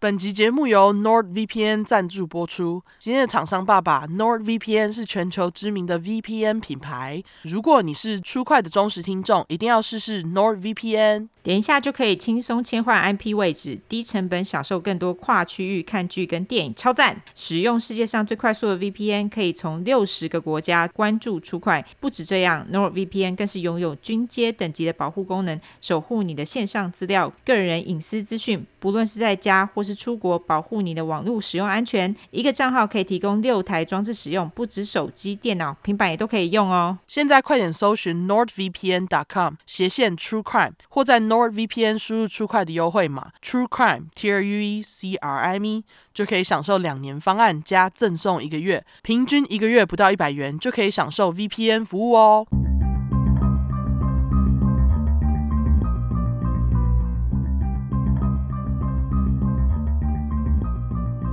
本集节目由 NordVPN 赞助播出。今天的厂商爸爸 NordVPN 是全球知名的 VPN 品牌。如果你是初快的忠实听众，一定要试试 NordVPN。连下就可以轻松切换 IP 位置，低成本享受更多跨区域看剧跟电影，超赞！使用世界上最快速的 VPN，可以从六十个国家关注 True Crime。不止这样，NordVPN 更是拥有军阶等级的保护功能，守护你的线上资料、个人隐私资讯。不论是在家或是出国，保护你的网络使用安全。一个账号可以提供六台装置使用，不止手机、电脑、平板也都可以用哦。现在快点搜寻 nordvpn.com 斜线 True Crime，或在 NordVPN 输入 True Crime 的优惠码 True Crime T R U E C R I M E，就可以享受两年方案加赠送一个月，平均一个月不到一百元就可以享受 VPN 服务哦。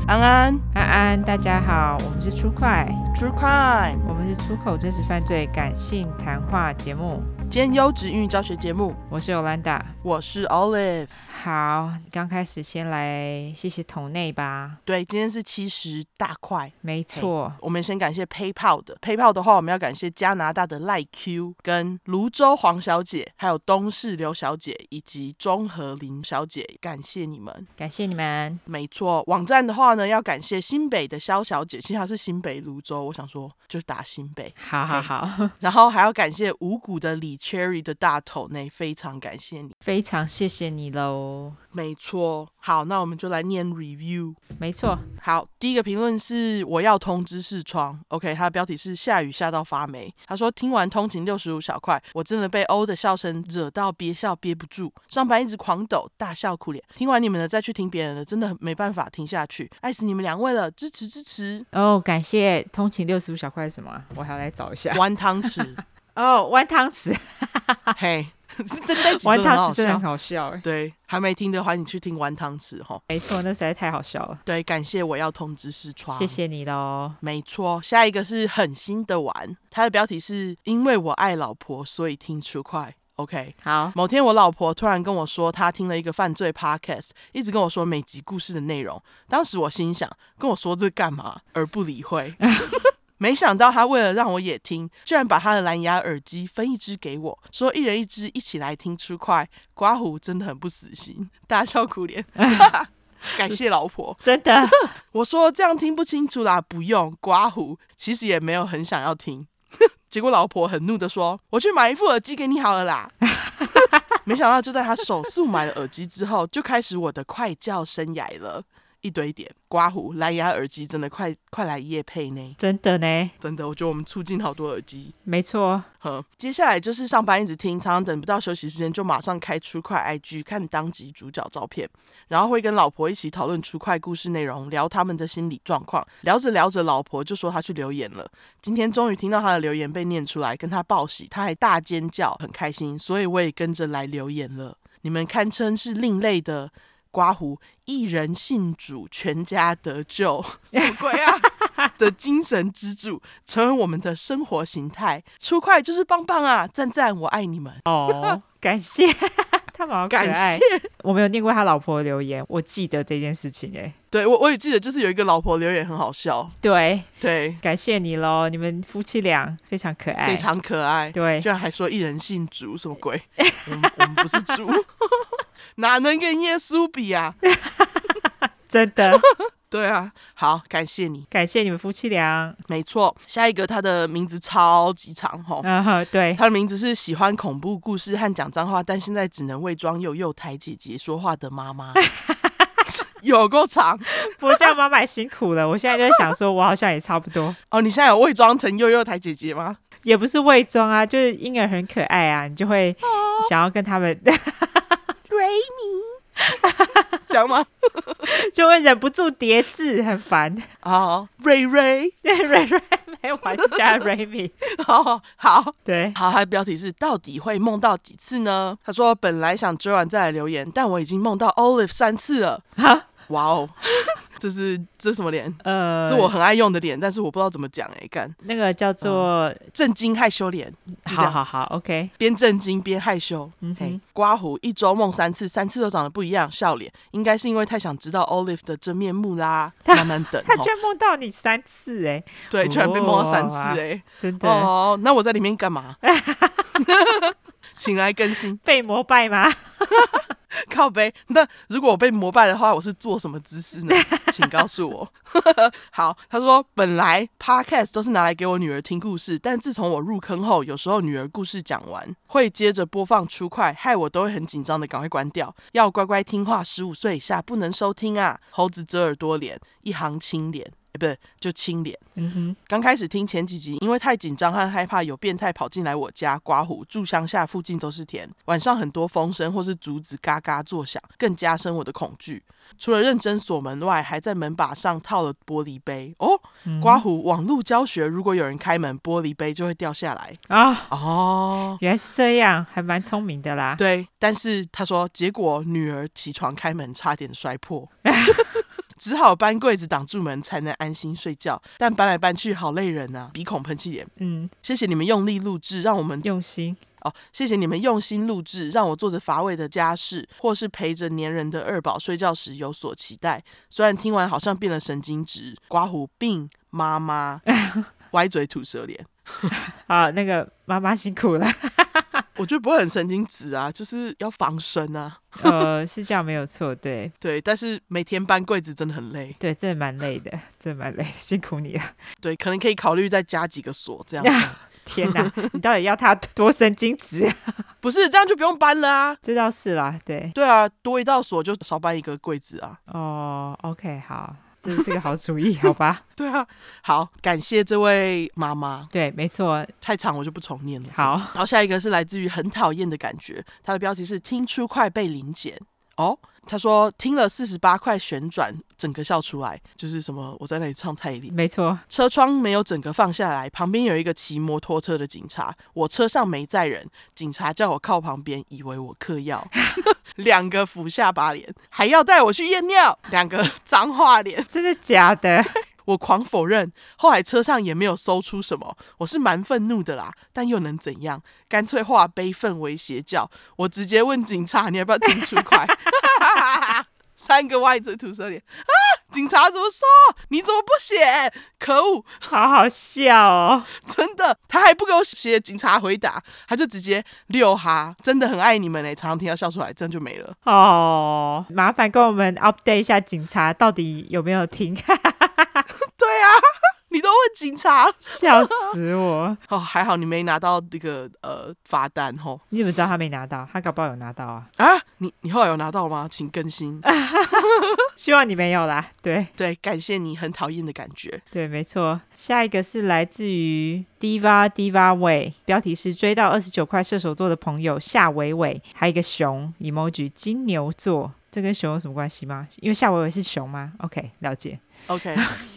安安，安安，大家好，我们是出快。True Crime，我们是出口真实犯罪感性谈话节目，兼优质英语教学节目。我是 Olanda，我是 Olive。好，刚开始先来谢谢桶内吧。对，今天是七十大块，没错。我们先感谢 PayPal 的，PayPal 的话，我们要感谢加拿大的赖 Q、跟泸州黄小姐，还有东市刘小姐以及中和林小姐，感谢你们，感谢你们。没错，网站的话呢，要感谢新北的肖小姐，其实她是新北泸州，我想说就打新北。好好好。然后还要感谢五谷的李 Cherry 的大头内，非常感谢你，非常谢谢你喽。没错，好，那我们就来念 review。没错，好，第一个评论是我要通知视窗，OK，它的标题是下雨下到发霉。他说听完通勤六十五小块，我真的被欧的笑声惹到憋笑憋不住，上班一直狂抖，大笑苦脸。听完你们的再去听别人的，真的没办法停下去，爱死你们两位了，支持支持。哦，感谢通勤六十五小块是什么？我还要来找一下。弯汤匙。哦，玩汤匙。嘿。真的，玩汤匙真的很好笑哎！对，还没听的话，你去听玩汤匙哈。没错，那实在太好笑了。对，感谢我要通知视窗，谢谢你喽。没错，下一个是狠心的玩，它的标题是因为我爱老婆，所以听出快。OK，好。某天我老婆突然跟我说，她听了一个犯罪 Podcast，一直跟我说每集故事的内容。当时我心想，跟我说这干嘛？而不理会。没想到他为了让我也听，居然把他的蓝牙耳机分一只给我，说一人一只，一起来听 True Crime。刮胡真的很不死心，大笑苦脸。感谢老婆，真的。我说这样听不清楚啦，不用刮胡，其实也没有很想要听。结果老婆很怒的说：“我去买一副耳机给你好了啦。”没想到就在他手速买了耳机之后，就开始我的快叫生涯了。一堆点刮胡，蓝牙耳机真的快快来夜配呢，真的呢，真的，我觉得我们促进好多耳机，没错。呵，接下来就是上班一直听，常常等不到休息时间就马上开 True Crime IG 看当集主角照片，然后会跟老婆一起讨论 True Crime 故事内容，聊他们的心理状况。聊着聊着，老婆就说她去留言了。今天终于听到她的留言被念出来，跟她报喜，她还大尖叫，很开心，所以我也跟着来留言了。你们堪称是另类的。刮胡，一人信主，全家得救，什么鬼啊？的精神支柱，成为我们的生活形态。出快就是棒棒啊！赞赞，我爱你们哦！感谢他们好可爱，感谢。我没有念过他老婆的留言，我记得这件事情哎。对，我我也记得，就是有一个老婆留言很好笑。对对，感谢你喽！你们夫妻俩非常可爱，非常可爱。对，居然还说一人姓主，什么鬼？我们我们不是猪。哪能跟耶稣比啊？真的，对啊。好，感谢你，感谢你们夫妻俩。没错，下一个他的名字超级长吼。嗯哼，对，他的名字是喜欢恐怖故事和讲脏话，但现在只能伪装幼幼台姐姐说话的妈妈。有够长，不过这样妈妈也辛苦了。我现在就在想说，我好像也差不多。哦，你现在有伪装成幼幼台姐姐吗？也不是伪装啊，就是婴儿很可爱啊，你就会想要跟他们。瑞米，讲吗？就会忍不住叠字，很烦。哦，瑞瑞，对，瑞瑞，没有，还是加瑞米。哦好，对，好。他的标题是：到底会梦到几次呢？他说本来想追完再来留言，但我已经梦到 Olive 三次了。哈，哇哦，这是这是什么脸？呃，是我很爱用的脸，但是我不知道怎么讲哎，干那个叫做震惊害羞脸。好好好，OK，边震惊边害羞。嗯哼，刮胡一周梦三次，三次都长得不一样，笑脸，应该是因为太想知道 Olive 的真面目啦。慢慢等，他居然梦到你三次哎，对，居然被梦到三次哎，真的哦。那我在里面干嘛？请来更新。被膜拜吗？靠背。那如果我被膜拜的话，我是做什么姿势呢？请告诉我。好，他说本来 podcast 都是拿来给我女儿听故事，但自从我入坑后，有时候女儿故事讲完会接着播放出快，害我都会很紧张的赶快关掉，要乖乖听话，十五岁以下不能收听啊。猴子遮耳朵脸，一行青脸。欸、不是，就清脸。嗯哼，刚开始听前几集，因为太紧张和害怕有变态跑进来我家刮胡。住乡下，附近都是田，晚上很多风声或是竹子嘎嘎作响，更加深我的恐惧。除了认真锁门外，还在门把上套了玻璃杯。哦，刮胡网络教学，如果有人开门，玻璃杯就会掉下来啊。哦，原来是这样，还蛮聪明的啦。对，但是他说，结果女儿起床开门，差点摔破。只好搬柜子挡住门，才能安心睡觉。但搬来搬去好累人啊！鼻孔喷气脸。嗯，谢谢你们用力录制，让我们用心哦。谢谢你们用心录制，让我做着乏味的家事，或是陪着粘人的二宝睡觉时有所期待。虽然听完好像变了神经质，刮胡病妈妈 歪嘴吐舌脸。好，那个妈妈辛苦了。我觉得不会很神经质啊，就是要防身啊。呃，是这样没有错，对对，但是每天搬柜子真的很累，对，真的蛮累的，真的蛮累的，辛苦你了。对，可能可以考虑再加几个锁，这样。天哪，你到底要他多神经质？不是这样就不用搬了啊？这倒是啦，对对啊，多一道锁就少搬一个柜子啊。哦，OK，好。这是个好主意，好吧？对啊，好，感谢这位妈妈。对，没错，太长我就不重念了。好，然后下一个是来自于很讨厌的感觉，它的标题是“听出快被临检”。哦，他说听了四十八块旋转，整个笑出来，就是什么？我在那里唱蔡依林。没错，车窗没有整个放下来，旁边有一个骑摩托车的警察，我车上没载人，警察叫我靠旁边，以为我嗑药，两个俯下巴脸，还要带我去验尿，两个脏话脸，真的假的？我狂否认，后来车上也没有搜出什么，我是蛮愤怒的啦，但又能怎样？干脆化悲愤为邪教，我直接问警察，你要不要听出快？三个歪嘴吐舌脸啊！警察怎么说？你怎么不写？可恶！好好笑哦，真的，他还不给我写警察回答，他就直接六哈，真的很爱你们嘞，常常听到笑出来，这样就没了哦。麻烦跟我们 update 一下，警察到底有没有听？你都问警察，笑死我！哦，还好你没拿到这个呃罚单吼。你怎么知道他没拿到？他搞不好有拿到啊！啊，你你后来有拿到吗？请更新。希望你没有啦。对对，感谢你很讨厌的感觉。对，没错。下一个是来自于 Diva Diva Way，标题是追到二十九块射手座的朋友夏伟伟，还有一个熊 emoji 金牛座。这跟熊有什么关系吗？因为夏伟伟是熊吗？OK，了解。OK，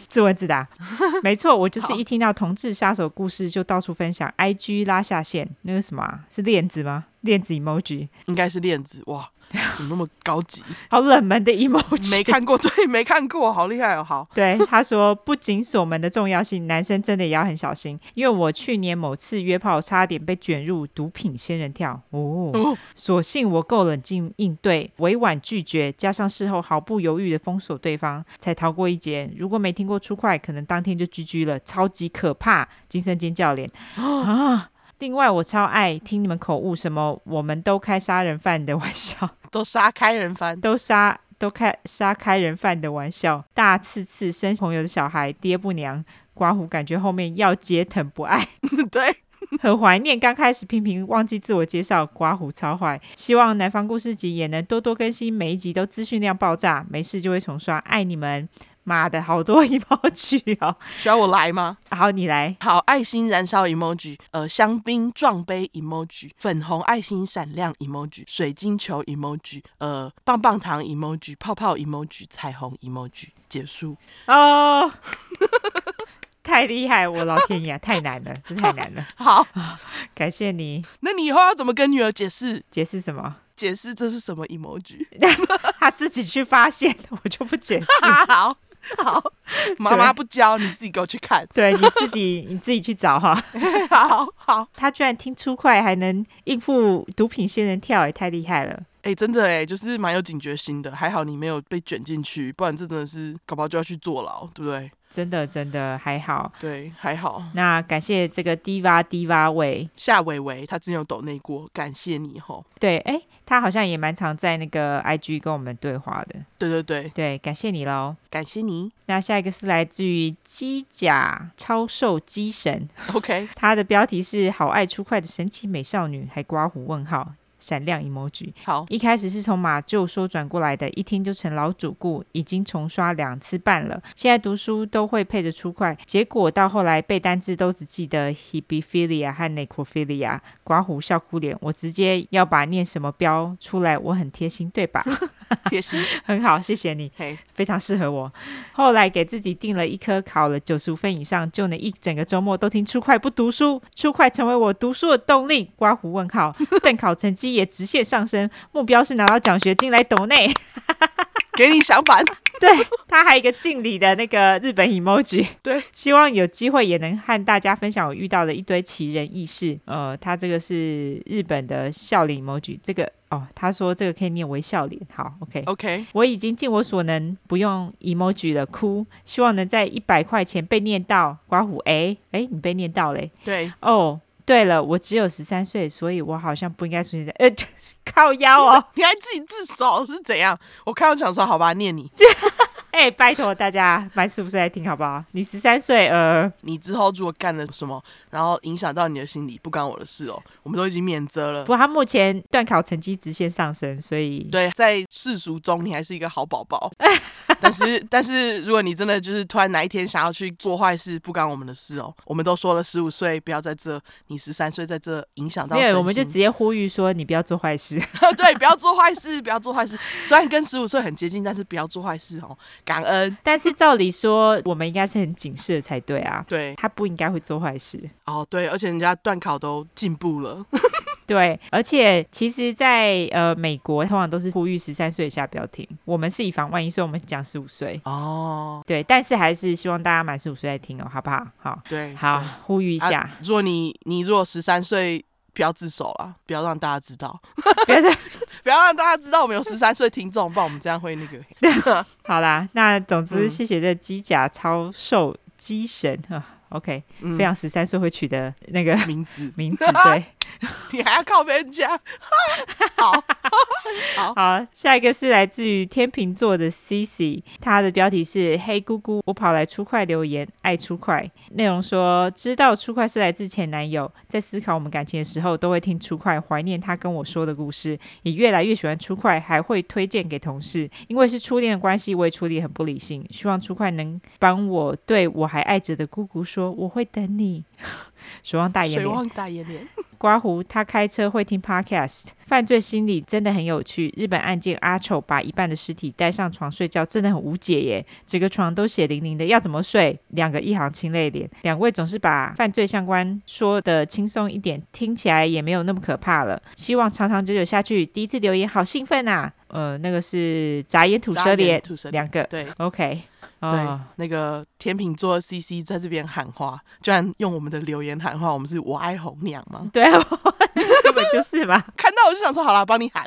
自问自答。没错，我就是一听到同志杀手故事就到处分享。IG 拉下线，那个什么啊？是链子吗？链子 emoji 应该是链子哇。怎么那么高级？好冷门的 emoji，没看过，对，没看过，好厉害哦，好。对，他说不仅锁门的重要性，男生真的也要很小心，因为我去年某次约炮，差点被卷入毒品仙人跳哦。哦，所幸我够冷静应对，委婉拒绝，加上事后毫不犹豫的封锁对方，才逃过一劫。如果没听过出快，可能当天就 GG 了，超级可怕，惊声尖叫脸。啊！另外，我超爱听你们口误，什么我们都开杀人犯的玩笑，都杀开人犯，都杀都开杀开人犯的玩笑，大次次生朋友的小孩，爹不娘，刮胡感觉后面要接疼不爱，对，很怀念刚开始频频忘记自我介绍，刮胡超坏，希望南方故事集也能多多更新，每一集都资讯量爆炸，没事就会重刷，爱你们。妈的，好多 emoji 哦！需要我来吗？好，你来。好，爱心燃烧 emoji，呃，香槟撞杯 emoji，粉红爱心闪亮 emoji，水晶球 emoji，呃，棒棒糖 emoji，泡泡 emoji，彩虹 emoji，结束。哦，太厉害！我老天爷，太难了，这太难了。好，感谢你。那你以后要怎么跟女儿解释？解释什么？解释这是什么 emoji？他自己去发现，我就不解释。好。好，妈妈不教，你自己给我去看。对，你自己 你自己去找哈。好好，他居然听出快还能应付毒品仙人跳，也太厉害了。哎、欸，真的哎，就是蛮有警觉心的。还好你没有被卷进去，不然这真的是搞不好就要去坐牢，对不对？真的真的还好，对，还好。那感谢这个 Diva Diva 喂夏伟伟，他之前有抖内过，感谢你吼。对，哎，他好像也蛮常在那个 IG 跟我们对话的。对对对对，感谢你喽，感谢你。那下一个是来自于机甲超兽机神，OK，他的标题是好爱出快的神奇美少女，还刮胡问号。闪亮 emoji。好，一开始是从马厩说转过来的，一听就成老主顾，已经重刷两次半了。现在读书都会配着出快，结果到后来背单字都只记得 hebephilia 和 necrophilia，刮胡笑哭脸。我直接要把念什么标出来，我很贴心，对吧？贴心，很好，谢谢你，hey. 非常适合我。后来给自己定了一科，考了九十五分以上，就能一整个周末都听出快不读书，出快成为我读书的动力。刮胡问号，但考成绩也直线上升，目标是拿到奖学金来抖内。给你想法。对，他还有一个敬礼的那个日本 emoji。对，希望有机会也能和大家分享我遇到的一堆奇人异事。呃，他这个是日本的笑脸 emoji。这个哦，他说这个可以念为笑脸。好，OK OK，我已经尽我所能不用 emoji 了，哭。希望能在一百块钱被念到。刮胡，哎哎，你被念到嘞？对，哦。对了，我只有十三岁，所以我好像不应该出现在呃 靠腰哦。你还自己自首是怎样？我看到想说，好吧，念你。哎、欸，拜托大家，满十五岁来听好不好？你十三岁，呃，你之后如果干了什么，然后影响到你的心理，不关我的事哦。我们都已经免责了。不过他目前段考成绩直线上升，所以对，在世俗中你还是一个好宝宝。但是，但是如果你真的就是突然哪一天想要去做坏事，不关我们的事哦。我们都说了，十五岁不要在这，你十三岁在这影响到。对，我们就直接呼吁说，你不要做坏事。对，不要做坏事，不要做坏事。虽然跟十五岁很接近，但是不要做坏事哦。感恩，但是照理说，我们应该是很谨慎的才对啊。对，他不应该会做坏事。哦，对，而且人家段考都进步了。对，而且其实在，在呃美国，通常都是呼吁十三岁以下不要听。我们是以防万一，所以我们讲十五岁。哦，对，但是还是希望大家满十五岁再听哦，好不好？好，对，好，呼吁一下。啊、如果你你如果十三岁，不要自首啊，不要让大家知道，不要 不要让大家知道我们有十三岁听众，不然我们这样会那个。好啦，那总之谢谢这机甲超兽机神啊。OK，、嗯、非常十三岁会取的那个名字，名字对。你还要靠别人家？好 好好，下一个是来自于天秤座的 CC，他的标题是“黑姑姑”，我跑来出快留言，爱出快。内容说，知道出快是来自前男友，在思考我们感情的时候，都会听出快，怀念他跟我说的故事，也越来越喜欢出快，还会推荐给同事。因为是初恋的关系，我也处理很不理性，希望出快能帮我对我还爱着的姑姑说，我会等你。水汪大眼脸，水汪大眼脸。刮胡，他开车会听 Podcast，犯罪心理真的很有趣。日本案件阿丑把一半的尸体带上床睡觉，真的很无解耶。整个床都血淋淋的，要怎么睡？两个一行清泪脸，两位总是把犯罪相关说的轻松一点，听起来也没有那么可怕了。希望长长久久下去。第一次留言好兴奋啊！呃，那个是眨眼吐舌脸，两个对，OK。对，oh. 那个天秤座 CC 在这边喊话，居然用我们的留言喊话，我们是我爱红娘吗？对，根本就是嘛。看到我就想说，好了，帮你喊，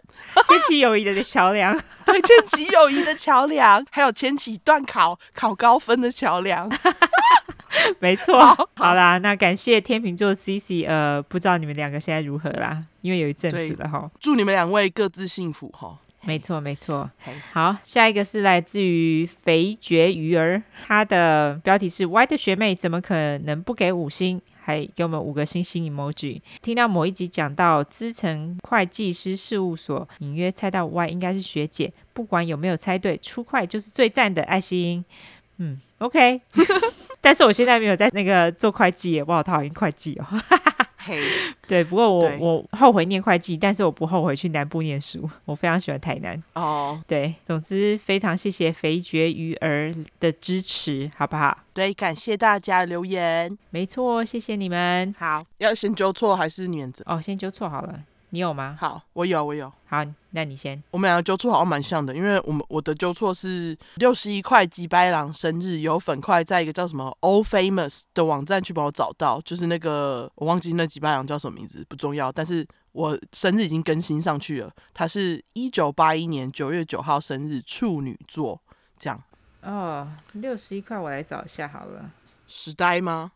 牵起友谊的桥梁，对，牵起友谊的桥梁，还有牵起段考考高分的桥梁，没错。好，好啦，那感谢天秤座 CC，呃，不知道你们两个现在如何啦？因为有一阵子了哈。祝你们两位各自幸福哈。没错，没错。好，下一个是来自于肥绝鱼儿，他的标题是 “Y 的学妹怎么可能不给五星？还给我们五个星星 emoji。”听到某一集讲到资诚会计师事务所，隐约猜到 Y 应该是学姐。不管有没有猜对，出快就是最赞的爱心。嗯，OK。但是我现在没有在那个做会计耶，我好讨厌会计哦。嘿、对，不过我我后悔念会计，但是我不后悔去南部念书，我非常喜欢台南。哦、oh，对，总之非常谢谢肥绝鱼儿的支持，好不好？对，感谢大家留言，没错，谢谢你们。好，要先纠错还是原则？哦，先纠错好了。你有吗？好，我有，我有。好，那你先。我们两个纠错好像蛮像的，因为我们我的纠错是六十一块吉白郎生日有粉块，在一个叫什么 All Famous 的网站去帮我找到，就是那个我忘记那吉白郎叫什么名字，不重要。但是我生日已经更新上去了，他是一九八一年九月九号生日，处女座，这样。哦，六十一块，我来找一下好了。时代吗？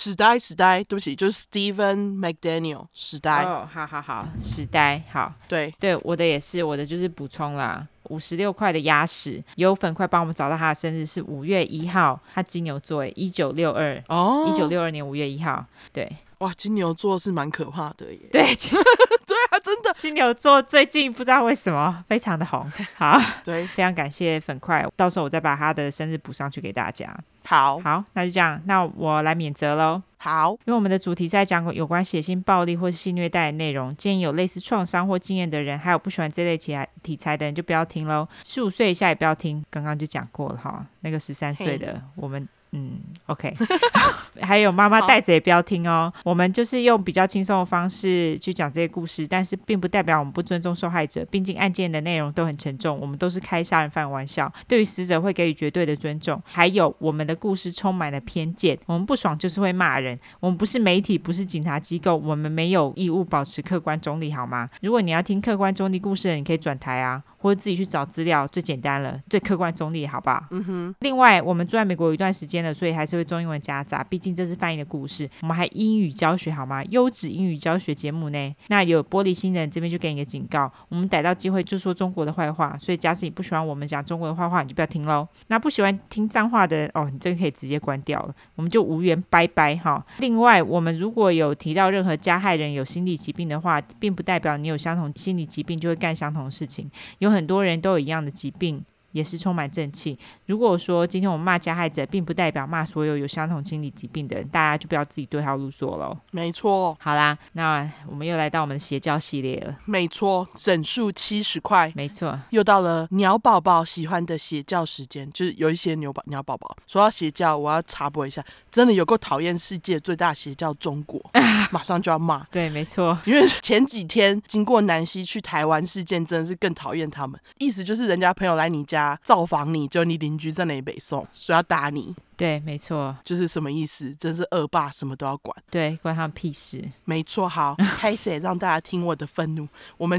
史呆，史呆，对不起，就是 Steven McDaniel，史呆。哦，好好好，史呆，好，对。对，我的也是，我的就是补充啦，五十六块的鸭屎，有粉快帮我们找到他的生日是五月一号，他金牛座，一九六二，哦，一九六二年五月一号，对，哇，金牛座是蛮可怕的耶，对，对啊，真的，金牛座最近不知道为什么非常的红，好，对，非常感谢粉块，到时候我再把他的生日补上去给大家。好好，那就这样，那我来免责喽。好，因为我们的主题是在讲有关血腥暴力或是性虐待的内容，建议有类似创伤或经验的人，还有不喜欢这类题材题材的人就不要听喽。十五岁以下也不要听，刚刚就讲过了哈。那个十三岁的我们。嗯，OK，还有妈妈带着也不要听哦。我们就是用比较轻松的方式去讲这些故事，但是并不代表我们不尊重受害者。毕竟案件的内容都很沉重，我们都是开杀人犯玩笑，对于死者会给予绝对的尊重。还有我们的故事充满了偏见，我们不爽就是会骂人。我们不是媒体，不是警察机构，我们没有义务保持客观中立，好吗？如果你要听客观中立故事，你可以转台啊。或者自己去找资料，最简单了，最客观中立，好不好？嗯哼。另外，我们住在美国有一段时间了，所以还是会中英文夹杂，毕竟这是翻译的故事。我们还英语教学，好吗？优质英语教学节目呢。那有玻璃心的人这边就给你个警告，我们逮到机会就说中国的坏话，所以假使你不喜欢我们讲中国的坏话，你就不要听喽。那不喜欢听脏话的人，哦，你这个可以直接关掉了，我们就无缘拜拜哈。另外，我们如果有提到任何加害人有心理疾病的话，并不代表你有相同心理疾病就会干相同的事情，有有很多人都有一样的疾病。也是充满正气。如果说今天我们骂加害者，并不代表骂所有有相同心理疾病的人，大家就不要自己对号入座了。没错。好啦，那我们又来到我们的邪教系列了。没错，整数七十块。没错，又到了鸟宝宝喜欢的邪教时间，就是有一些鸟宝鸟宝宝说到邪教，我要插播一下，真的有够讨厌世界最大邪教中国，马上就要骂。对，没错，因为前几天经过南希去台湾事件，真的是更讨厌他们。意思就是人家朋友来你家。造访你，就你邻居在那里北宋，说要打你。对，没错，就是什么意思？真是恶霸，什么都要管。对，关他们屁事。没错，好，开始让大家听我的愤怒。我们，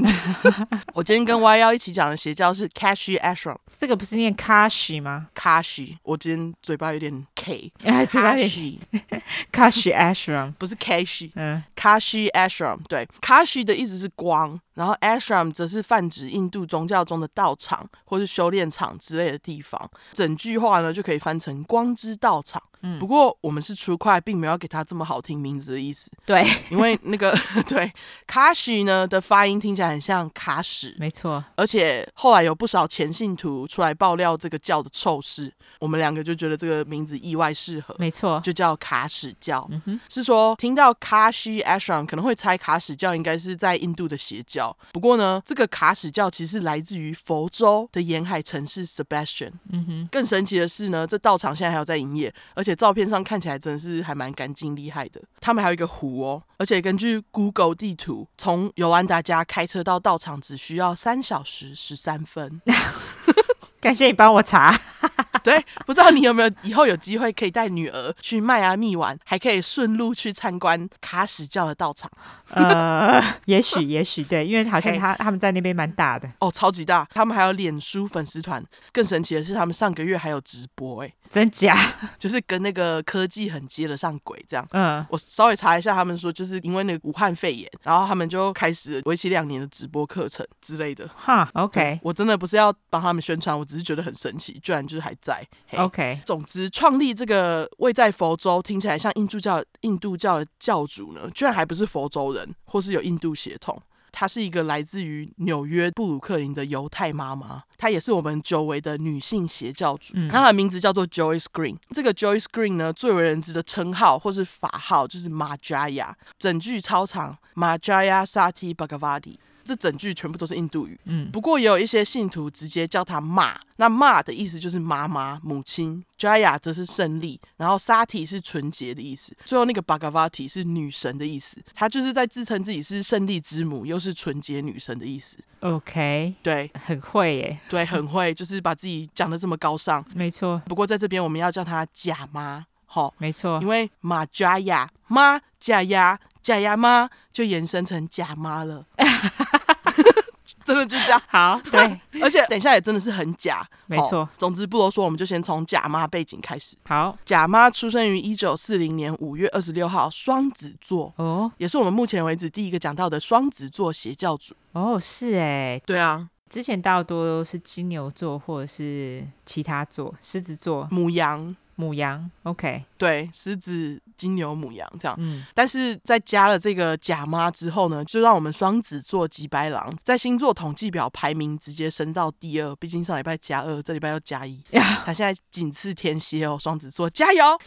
我今天跟 Y 幺一起讲的邪教是 Kashi Ashram，这个不是念 Kashi 吗？Kashi，我今天嘴巴有点 K。Kashi Kashi Ashram 不是 Kashi，嗯，Kashi Ashram，对，Kashi 的意思是光，然后 Ashram 则是泛指印度宗教中的道场或是修炼场之类的地方。整句话呢，就可以翻成光之道场。嗯，不过我们是出快，并没有给他这么好听名字的意思。对，因为那个 对卡西呢的发音听起来很像卡屎，没错。而且后来有不少前信徒出来爆料这个教的臭事，我们两个就觉得这个名字意外适合，没错，就叫卡屎教。嗯哼，是说听到卡西 ashram 可能会猜卡屎教应该是在印度的邪教，不过呢，这个卡屎教其实来自于佛州的沿海城市 Sebastian。嗯哼，更神奇的是呢，这道场现在还有在营业，而且。照片上看起来真的是还蛮干净厉害的。他们还有一个湖哦，而且根据 Google 地图，从尤安达家开车到道场只需要三小时十三分。感谢你帮我查。对，不知道你有没有以后有机会可以带女儿去迈阿密玩，还可以顺路去参观卡什教的道场。呃，也许也许对，因为好像他他们在那边蛮大的哦，超级大。他们还有脸书粉丝团，更神奇的是他们上个月还有直播，哎，真假？就是跟那个科技很接得上轨这样。嗯，我稍微查一下，他们说就是因为那个武汉肺炎，然后他们就开始为期两年的直播课程之类的。哈，OK，我真的不是要帮他们宣传，我只是觉得很神奇，居然就是还在。OK，总之创立这个位在佛州，听起来像印度教印度教的教主呢，居然还不是佛州人，或是有印度血统。她是一个来自于纽约布鲁克林的犹太妈妈，她也是我们久违的女性邪教主。嗯，她的名字叫做 Joyce Green。这个 Joyce Green 呢，最为人知的称号或是法号就是玛加亚，整句超长玛加亚萨提巴嘎瓦迪。这整句全部都是印度语。嗯，不过也有一些信徒直接叫他骂，那骂的意思就是妈妈、母亲，Jaya 则是胜利，然后 Sati 是纯洁的意思，最后那个 Bhagavati 是女神的意思，她就是在自称自己是胜利之母，又是纯洁女神的意思。OK，对很会耶，对，很会，就是把自己讲的这么高尚。没错，不过在这边我们要叫她假妈，好，没错因，为马 Jaya 妈假呀假牙妈就延伸成假妈了。真的就这样，好，对，而且等一下也真的是很假，没错。齁。总之不多说，我们就先从假妈背景开始。好，假妈出生于一九四零年五月二十六号，双子座，哦，也是我们目前为止第一个讲到的双子座邪教主。哦，是哎，对啊，之前大多都是金牛座或者是其他座，狮子座、母羊，牡羊，OK，对，狮子、金牛、母羊这样。嗯，但是在加了这个假妈之后呢，就让我们双子座吉白狼在星座统计表排名直接升到第二。毕竟上礼拜加二，这礼拜又加一，他现在仅次天蝎哦，双子座加油！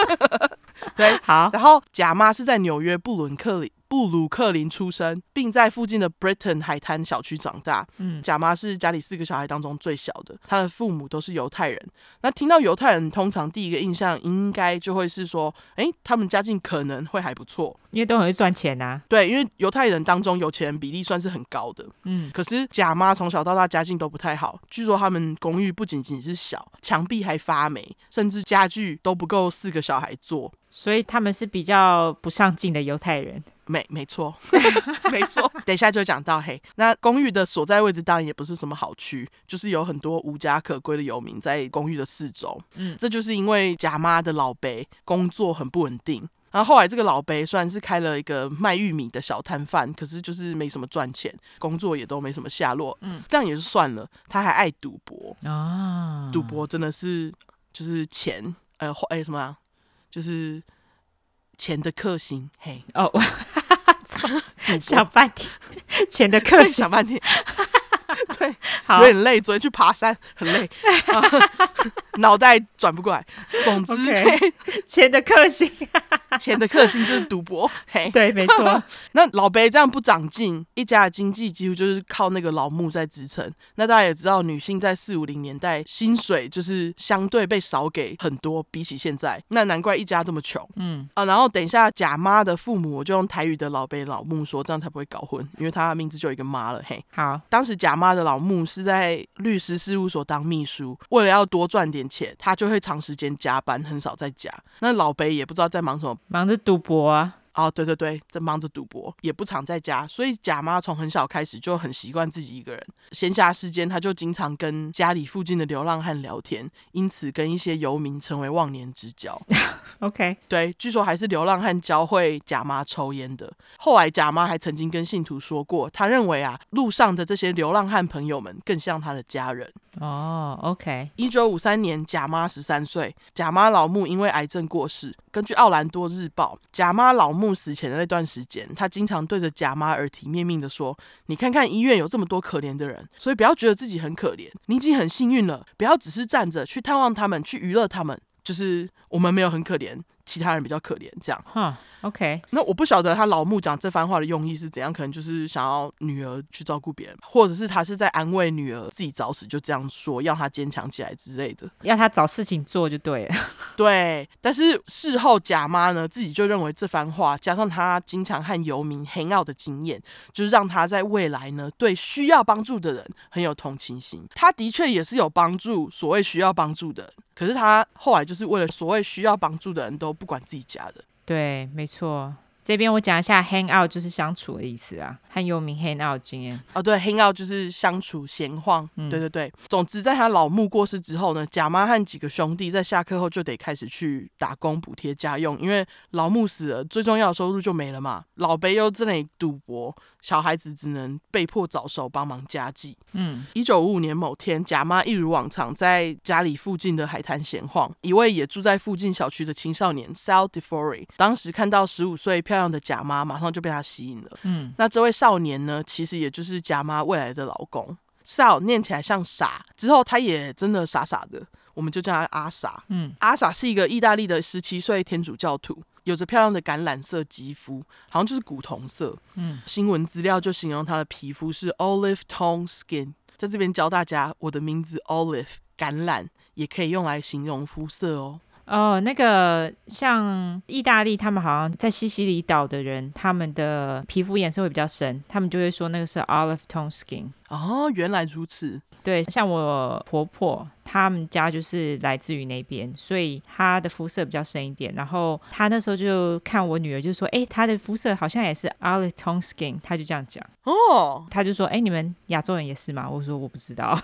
对，好，然后假妈是在纽约布伦克林。布鲁克林出生，并在附近的 Britain 海滩小区长大。嗯，贾妈是家里四个小孩当中最小的，他的父母都是犹太人。那听到犹太人，通常第一个印象应该就会是说，诶，他们家境可能会还不错，因为都很会赚钱呐、啊。对，因为犹太人当中有钱人比例算是很高的。嗯，可是贾妈从小到大家境都不太好，据说他们公寓不仅仅是小，墙壁还发霉，甚至家具都不够四个小孩坐。所以他们是比较不上进的犹太人。没没错，没错。等一下就讲到嘿，那公寓的所在位置当然也不是什么好区，就是有很多无家可归的游民在公寓的四周。嗯，这就是因为贾妈的老伯工作很不稳定，然后后来这个老伯虽然是开了一个卖玉米的小摊贩，可是就是没什么赚钱，工作也都没什么下落。嗯，这样也就算了，他还爱赌博啊，赌博真的是就是钱，呃，哎什么啊，就是钱的克星。嘿，哦。想半天，钱的克星，想半天，对，好。有点累。昨天去爬山，很累，脑袋转不过来。总之，钱的克星，钱的克星就是赌博。嘿，对，没错。那老伯这样不长进，一家的经济几乎就是靠那个老木在支撑。那大家也知道，女性在四五零年代薪水就是相对被少给很多，比起现在，那难怪一家这么穷。嗯啊，然后等一下假妈的父母，我就用台语的老伯老木说，这样才不会搞混，因为他的名字就有一个妈了。嘿，好，当时假妈的老木是在律师事务所当秘书，为了要多赚点钱，他就会长时间加班，很少在家。那老伯也不知道在忙什么，忙着赌博啊。哦，对对对，在忙着赌博，也不常在家，所以贾妈从很小开始就很习惯自己一个人。闲暇时间，她就经常跟家里附近的流浪汉聊天，因此跟一些游民成为忘年之交。OK，对，据说还是流浪汉教会贾妈抽烟的。后来贾妈还曾经跟信徒说过，他认为啊，路上的这些流浪汉朋友们更像他的家人。哦、oh，OK。一九五三年，贾妈十三岁，贾妈老木因为癌症过世。根据奥兰多日报，贾妈老木死前的那段时间，他经常对着贾妈耳提面命的说：“你看看医院有这么多可怜的人，所以不要觉得自己很可怜，你已经很幸运了。不要只是站着去探望他们，去娱乐他们，就是我们没有很可怜。”其他人比较可怜，这样。哈、huh,，OK。那我不晓得他老木讲这番话的用意是怎样，可能就是想要女儿去照顾别人，或者是他是在安慰女儿自己早死，就这样说，要她坚强起来之类的，要她找事情做就对了。对，但是事后贾妈呢，自己就认为这番话加上她经常和游民 hang out 的经验，就是让她在未来呢，对需要帮助的人很有同情心。她的确也是有帮助所谓需要帮助的人。可是他后来就是为了所谓需要帮助的人都不管自己家的。对，没错。这边我讲一下 hang out 就是相处的意思啊，和游民 hang out 经验。哦，对，hang out 就是相处闲晃。嗯，对对对。总之，在他老木过世之后呢，假妈和几个兄弟在下课后就得开始去打工补贴家用，因为老木死了，最重要的收入就没了嘛。老伯又在那里赌博。小孩子只能被迫早熟帮忙家计。嗯，一九五五年某天，贾妈一如往常在家里附近的海滩闲晃。一位也住在附近小区的青少年 Sal DeFore，当时看到十五岁漂亮的贾妈，马上就被她吸引了。嗯，那这位少年呢，其实也就是贾妈未来的老公。Sal 念起来像傻，之后他也真的傻傻的。我们就叫他阿傻。嗯，阿傻是一个意大利的十七岁天主教徒。有着漂亮的橄榄色肌肤，好像就是古铜色。嗯，新闻资料就形容他的皮肤是 olive tone skin。在这边教大家，我的名字 olive 橄榄也可以用来形容肤色哦。哦，那个像意大利，他们好像在西西里岛的人，他们的皮肤颜色会比较深，他们就会说那个是 olive tone skin。哦，原来如此。对，像我婆婆，他们家就是来自于那边，所以她的肤色比较深一点。然后她那时候就看我女儿，就说：“哎，她的肤色好像也是 olive tone skin。”她就这样讲。哦，她就说：“哎，你们亚洲人也是吗？”我说：“我不知道。”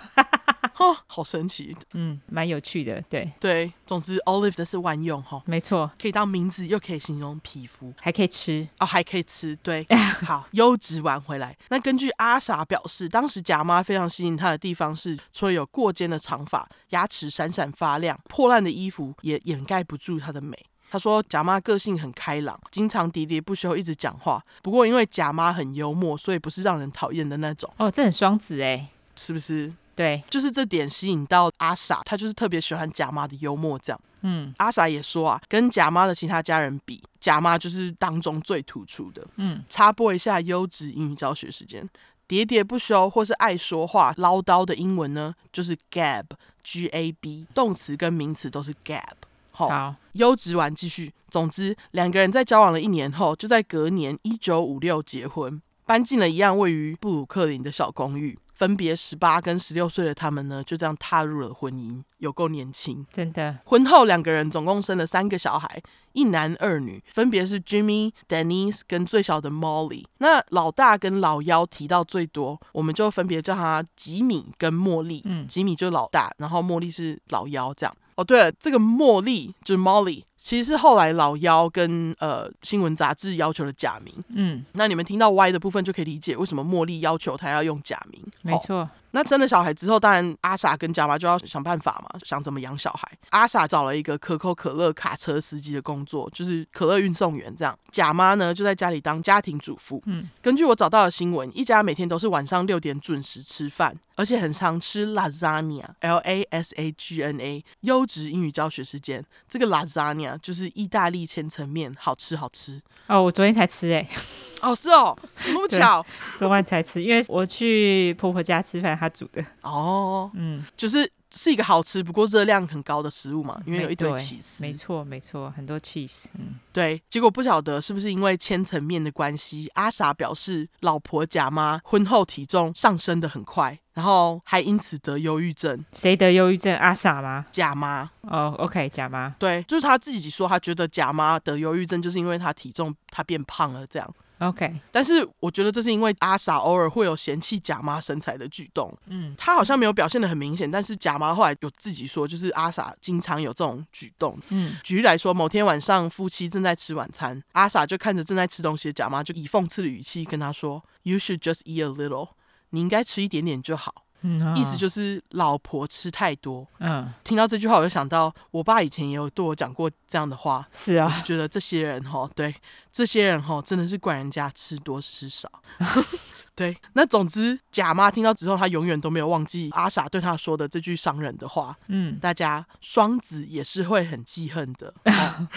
哦，好神奇，嗯，蛮有趣的，对对。总之，olive 的是万用哈，没错，可以当名字，又可以形容皮肤，还可以吃哦，还可以吃，对。好，优质玩回来。那根据阿傻表示，当时假妈非常吸引他的地方是，除了有过肩的长发，牙齿闪闪发亮，破烂的衣服也掩盖不住她的美。他说，假妈个性很开朗，经常喋喋不休，一直讲话。不过因为假妈很幽默，所以不是让人讨厌的那种。哦，这很双子哎，是不是？对，就是这点吸引到阿傻，他就是特别喜欢假妈的幽默。这样，嗯，阿傻也说啊，跟假妈的其他家人比，假妈就是当中最突出的。嗯，插播一下优质英语教学时间，喋喋不休或是爱说话唠叨的英文呢，就是 gab，g a b，动词跟名词都是 gab。好，优质完继续。总之，两个人在交往了一年后，就在隔年一九五六结婚，搬进了一样位于布鲁克林的小公寓。分别十八跟十六岁的他们呢，就这样踏入了婚姻，有够年轻，真的。婚后两个人总共生了三个小孩，一男二女，分别是 Jimmy、Denise 跟最小的 Molly。那老大跟老幺提到最多，我们就分别叫他吉米跟茉莉。嗯，吉米就是老大，然后茉莉是老幺，这样。哦，对了，这个茉莉就是 Molly，其实是后来老妖跟呃新闻杂志要求的假名。嗯，那你们听到 Y 的部分就可以理解为什么茉莉要求他要用假名。没错。那生了小孩之后，当然阿傻跟假妈就要想办法嘛，想怎么养小孩。阿傻找了一个可口可乐卡车司机的工作，就是可乐运送员这样。假妈呢就在家里当家庭主妇。嗯，根据我找到的新闻，一家每天都是晚上六点准时吃饭，而且很常吃 lasagna，L A S A G N A。优质英语教学时间，这个 lasagna 就是意大利千层面，好吃好吃。哦，我昨天才吃哎。哦，是哦，这么巧，昨晚才吃，因为我去婆婆家吃饭，她煮的。哦，嗯，就是是一个好吃，不过热量很高的食物嘛，因为有一堆 cheese。没错，没错，很多 cheese。嗯，对。结果不晓得是不是因为千层面的关系，阿傻表示老婆假妈婚后体重上升的很快，然后还因此得忧郁症。谁得忧郁症？阿傻吗？假妈。哦，OK，假妈。对，就是他自己说，他觉得假妈得忧郁症，就是因为他体重他变胖了这样。OK，但是我觉得这是因为阿傻偶尔会有嫌弃假妈身材的举动，嗯，他好像没有表现的很明显，但是假妈后来有自己说，就是阿傻经常有这种举动，嗯，举例来说，某天晚上夫妻正在吃晚餐，阿傻就看着正在吃东西的假妈，就以讽刺的语气跟他说：“You should just eat a little，你应该吃一点点就好。”嗯，意思就是老婆吃太多。嗯，听到这句话，我就想到我爸以前也有对我讲过这样的话。是啊，我就觉得这些人哈，对这些人哈，真的是怪人家吃多吃少。对，那总之，假妈听到之后，她永远都没有忘记阿傻对她说的这句伤人的话。嗯，大家双子也是会很记恨的。哦、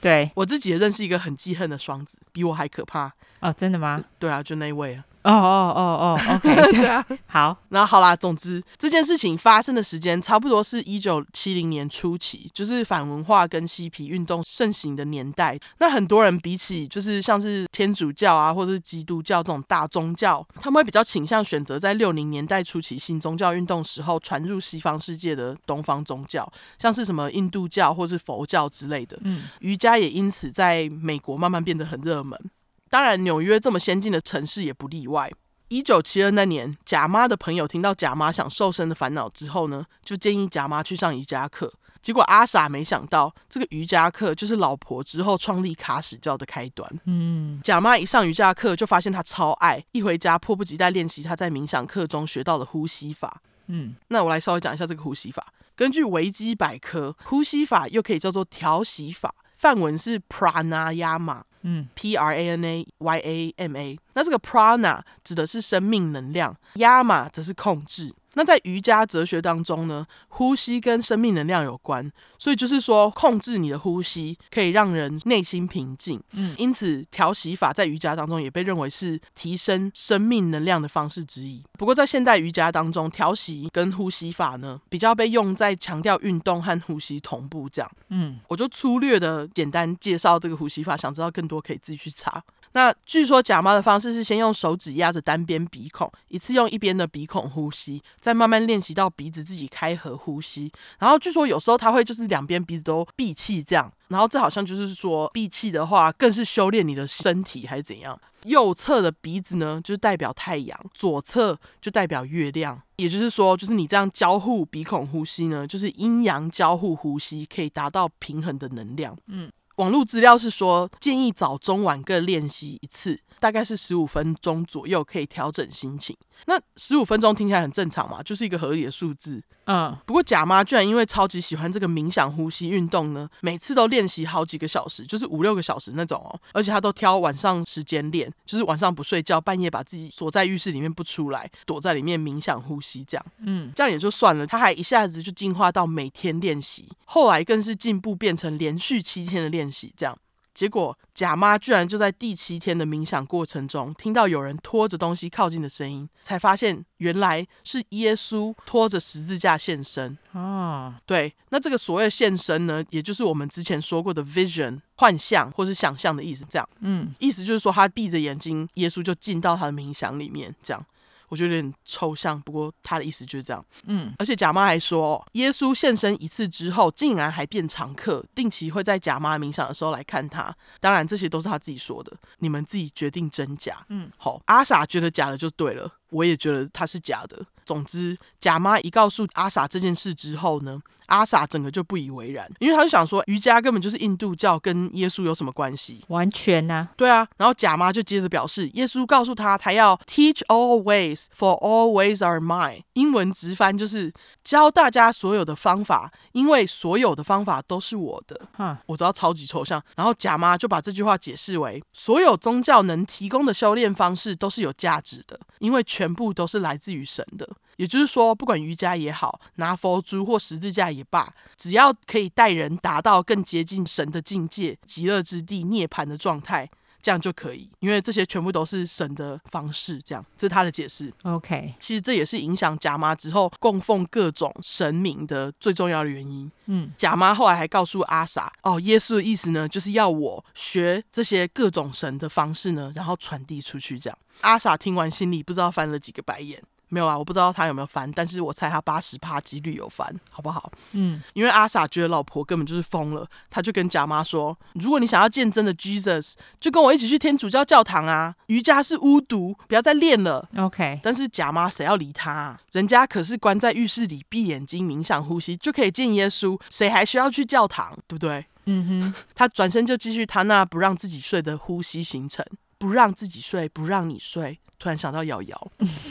对我自己也认识一个很记恨的双子，比我还可怕。哦，真的吗？对啊，就那一位啊。哦哦哦哦，OK，对啊，好，那好啦，总之这件事情发生的时间差不多是一九七零年初期，就是反文化跟嬉皮运动盛行的年代。那很多人比起就是像是天主教啊，或者是基督教这种大宗教，他们会比较倾向选择在六零年代初期新宗教运动时候传入西方世界的东方宗教，像是什么印度教或是佛教之类的。嗯，瑜伽也因此在美国慢慢变得很热门。当然，纽约这么先进的城市也不例外。一九七二那年，贾妈的朋友听到贾妈想瘦身的烦恼之后呢，就建议贾妈去上瑜伽课。结果阿傻没想到，这个瑜伽课就是老婆之后创立卡使教的开端。嗯，贾妈一上瑜伽课就发现她超爱，一回家迫不及待练习她在冥想课中学到的呼吸法。嗯，那我来稍微讲一下这个呼吸法。根据维基百科，呼吸法又可以叫做调息法。范文是 pranayama，嗯，p r a n a y a m a。那这个 prana 指的是生命能量，yama 则是控制。那在瑜伽哲学当中呢，呼吸跟生命能量有关，所以就是说控制你的呼吸可以让人内心平静。嗯，因此调息法在瑜伽当中也被认为是提升生命能量的方式之一。不过在现代瑜伽当中，调息跟呼吸法呢比较被用在强调运动和呼吸同步这样。嗯，我就粗略的简单介绍这个呼吸法，想知道更多可以自己去查。那据说假妈的方式是先用手指压着单边鼻孔，一次用一边的鼻孔呼吸，再慢慢练习到鼻子自己开合呼吸。然后据说有时候他会就是两边鼻子都闭气这样，然后这好像就是说闭气的话更是修炼你的身体还是怎样。右侧的鼻子呢就代表太阳，左侧就代表月亮。也就是说，就是你这样交互鼻孔呼吸呢，就是阴阳交互呼吸，可以达到平衡的能量。嗯。网络资料是说，建议早中晚各练习一次。大概是十五分钟左右可以调整心情。那十五分钟听起来很正常嘛，就是一个合理的数字。嗯，不过贾妈居然因为超级喜欢这个冥想呼吸运动呢，每次都练习好几个小时，就是五六个小时那种哦。而且她都挑晚上时间练，就是晚上不睡觉，半夜把自己锁在浴室里面不出来，躲在里面冥想呼吸这样。嗯，这样也就算了，她还一下子就进化到每天练习，后来更是进步变成连续七天的练习这样。结果假妈居然就在第七天的冥想过程中，听到有人拖着东西靠近的声音，才发现原来是耶稣拖着十字架现身。啊，对，那这个所谓的现身呢，也就是我们之前说过的 vision 幻象或是想象的意思。这样，嗯，意思就是说他闭着眼睛，耶稣就进到他的冥想里面，这样。我觉得有点抽象，不过他的意思就是这样。嗯，而且贾妈还说，耶稣现身一次之后，竟然还变常客，定期会在贾妈冥想的时候来看他。当然，这些都是他自己说的，你们自己决定真假。嗯，好，阿傻觉得假的就对了，我也觉得他是假的。总之，贾妈一告诉阿傻这件事之后呢，阿傻整个就不以为然，因为他就想说，瑜伽根本就是印度教，跟耶稣有什么关系？完全呐、啊，对啊。然后贾妈就接着表示，耶稣告诉他，他要 teach all ways, for all ways are mine。英文直翻就是教大家所有的方法，因为所有的方法都是我的。哈，我知道超级抽象。然后贾妈就把这句话解释为，所有宗教能提供的修炼方式都是有价值的，因为全部都是来自于神的。也就是说，不管瑜伽也好，拿佛珠或十字架也罢，只要可以带人达到更接近神的境界、极乐之地、涅槃的状态，这样就可以。因为这些全部都是神的方式，这样，这是他的解释。OK，其实这也是影响贾妈之后供奉各种神明的最重要的原因。嗯，贾妈后来还告诉阿傻，哦，耶稣的意思呢，就是要我学这些各种神的方式呢，然后传递出去。这样，阿傻听完心里不知道翻了几个白眼。没有啊，我不知道他有没有翻，但是我猜他八十趴几率有翻，好不好？嗯，因为阿傻觉得老婆根本就是疯了，他就跟假妈说：“如果你想要见真的 Jesus，就跟我一起去天主教教堂啊！瑜伽是巫毒，不要再练了。” OK，但是假妈谁要理他啊？人家可是关在浴室里闭眼睛冥想呼吸就可以见耶稣，谁还需要去教堂？对不对？嗯哼，他转身就继续他那不让自己睡的呼吸行程，不让自己睡，不让你睡。突然想到瑶瑶，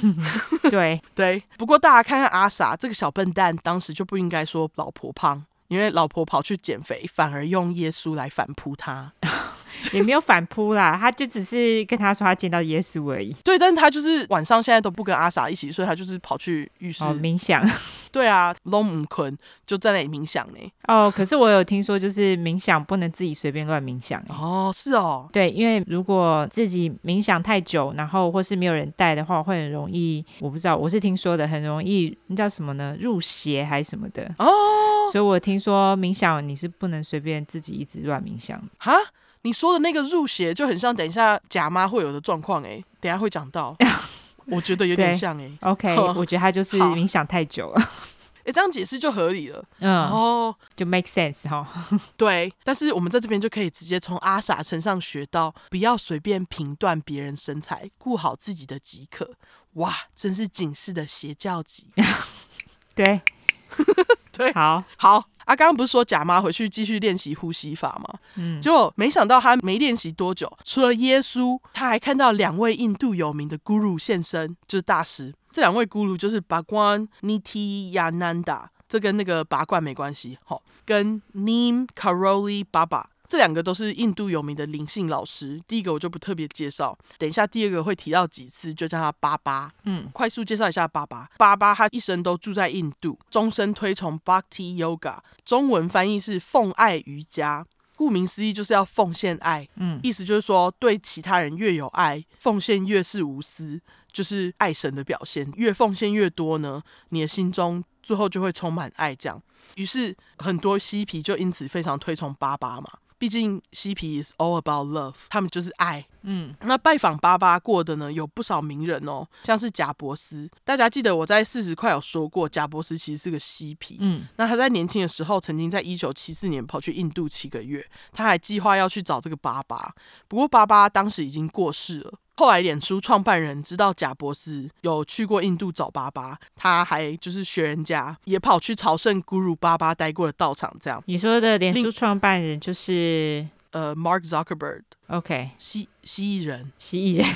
对 对，不过大家看看阿傻这个小笨蛋，当时就不应该说老婆胖，因为老婆跑去减肥，反而用耶稣来反扑他。也没有反扑啦，他就只是跟他说他见到耶稣而已。对，但是他就是晚上现在都不跟阿傻一起，所以他就是跑去浴室、哦、冥想。对啊，龙母坤就在那里冥想呢。哦，可是我有听说，就是冥想不能自己随便乱冥想。哦，是哦。对，因为如果自己冥想太久，然后或是没有人带的话，会很容易，我不知道，我是听说的，很容易那叫什么呢？入邪还是什么的？哦。所以我听说冥想你是不能随便自己一直乱冥想的。哈？你说的那个入邪就很像，等一下假妈会有的状况哎，等一下会讲到，我觉得有点像哎。OK，我觉得他就是冥想太久了，哎，这样解释就合理了，嗯，哦，就 make sense 哈。对，但是我们在这边就可以直接从阿傻身上学到，不要随便评断别人身材，顾好自己的即可。哇，真是警示的邪教级。对，对，好，好。啊，刚刚不是说假妈回去继续练习呼吸法吗？嗯，结果没想到她没练习多久，除了耶稣，她还看到两位印度有名的 Guru 现身，就是大师。这两位 Guru 就是拔罐 Nityananda，这跟那个拔罐没关系，好，跟 Neem Karoli Baba。这两个都是印度有名的灵性老师。第一个我就不特别介绍，等一下第二个会提到几次，就叫他巴巴。嗯，快速介绍一下巴巴。巴巴他一生都住在印度，终身推崇 Bhakti Yoga，中文翻译是奉爱瑜伽。顾名思义，就是要奉献爱。嗯，意思就是说，对其他人越有爱，奉献越是无私，就是爱神的表现。越奉献越多呢，你的心中最后就会充满爱。这样，于是很多嬉皮就因此非常推崇巴巴嘛。毕竟嬉皮 is all about love，他们就是爱。嗯，那拜访巴巴过的呢，有不少名人哦，像是贾伯斯。大家记得我在四十块有说过，贾伯斯其实是个嬉皮。嗯，那他在年轻的时候，曾经在一九七四年跑去印度七个月，他还计划要去找这个巴巴。不过巴巴当时已经过世了。后来脸书创办人知道贾博士有去过印度找爸爸，他还就是学人家，也跑去朝圣 Guru 巴巴待过的道场。这样，你说的脸书创办人就是？呃，Mark Zuckerberg，OK，蜥蜥蜴人，蜥蜴人，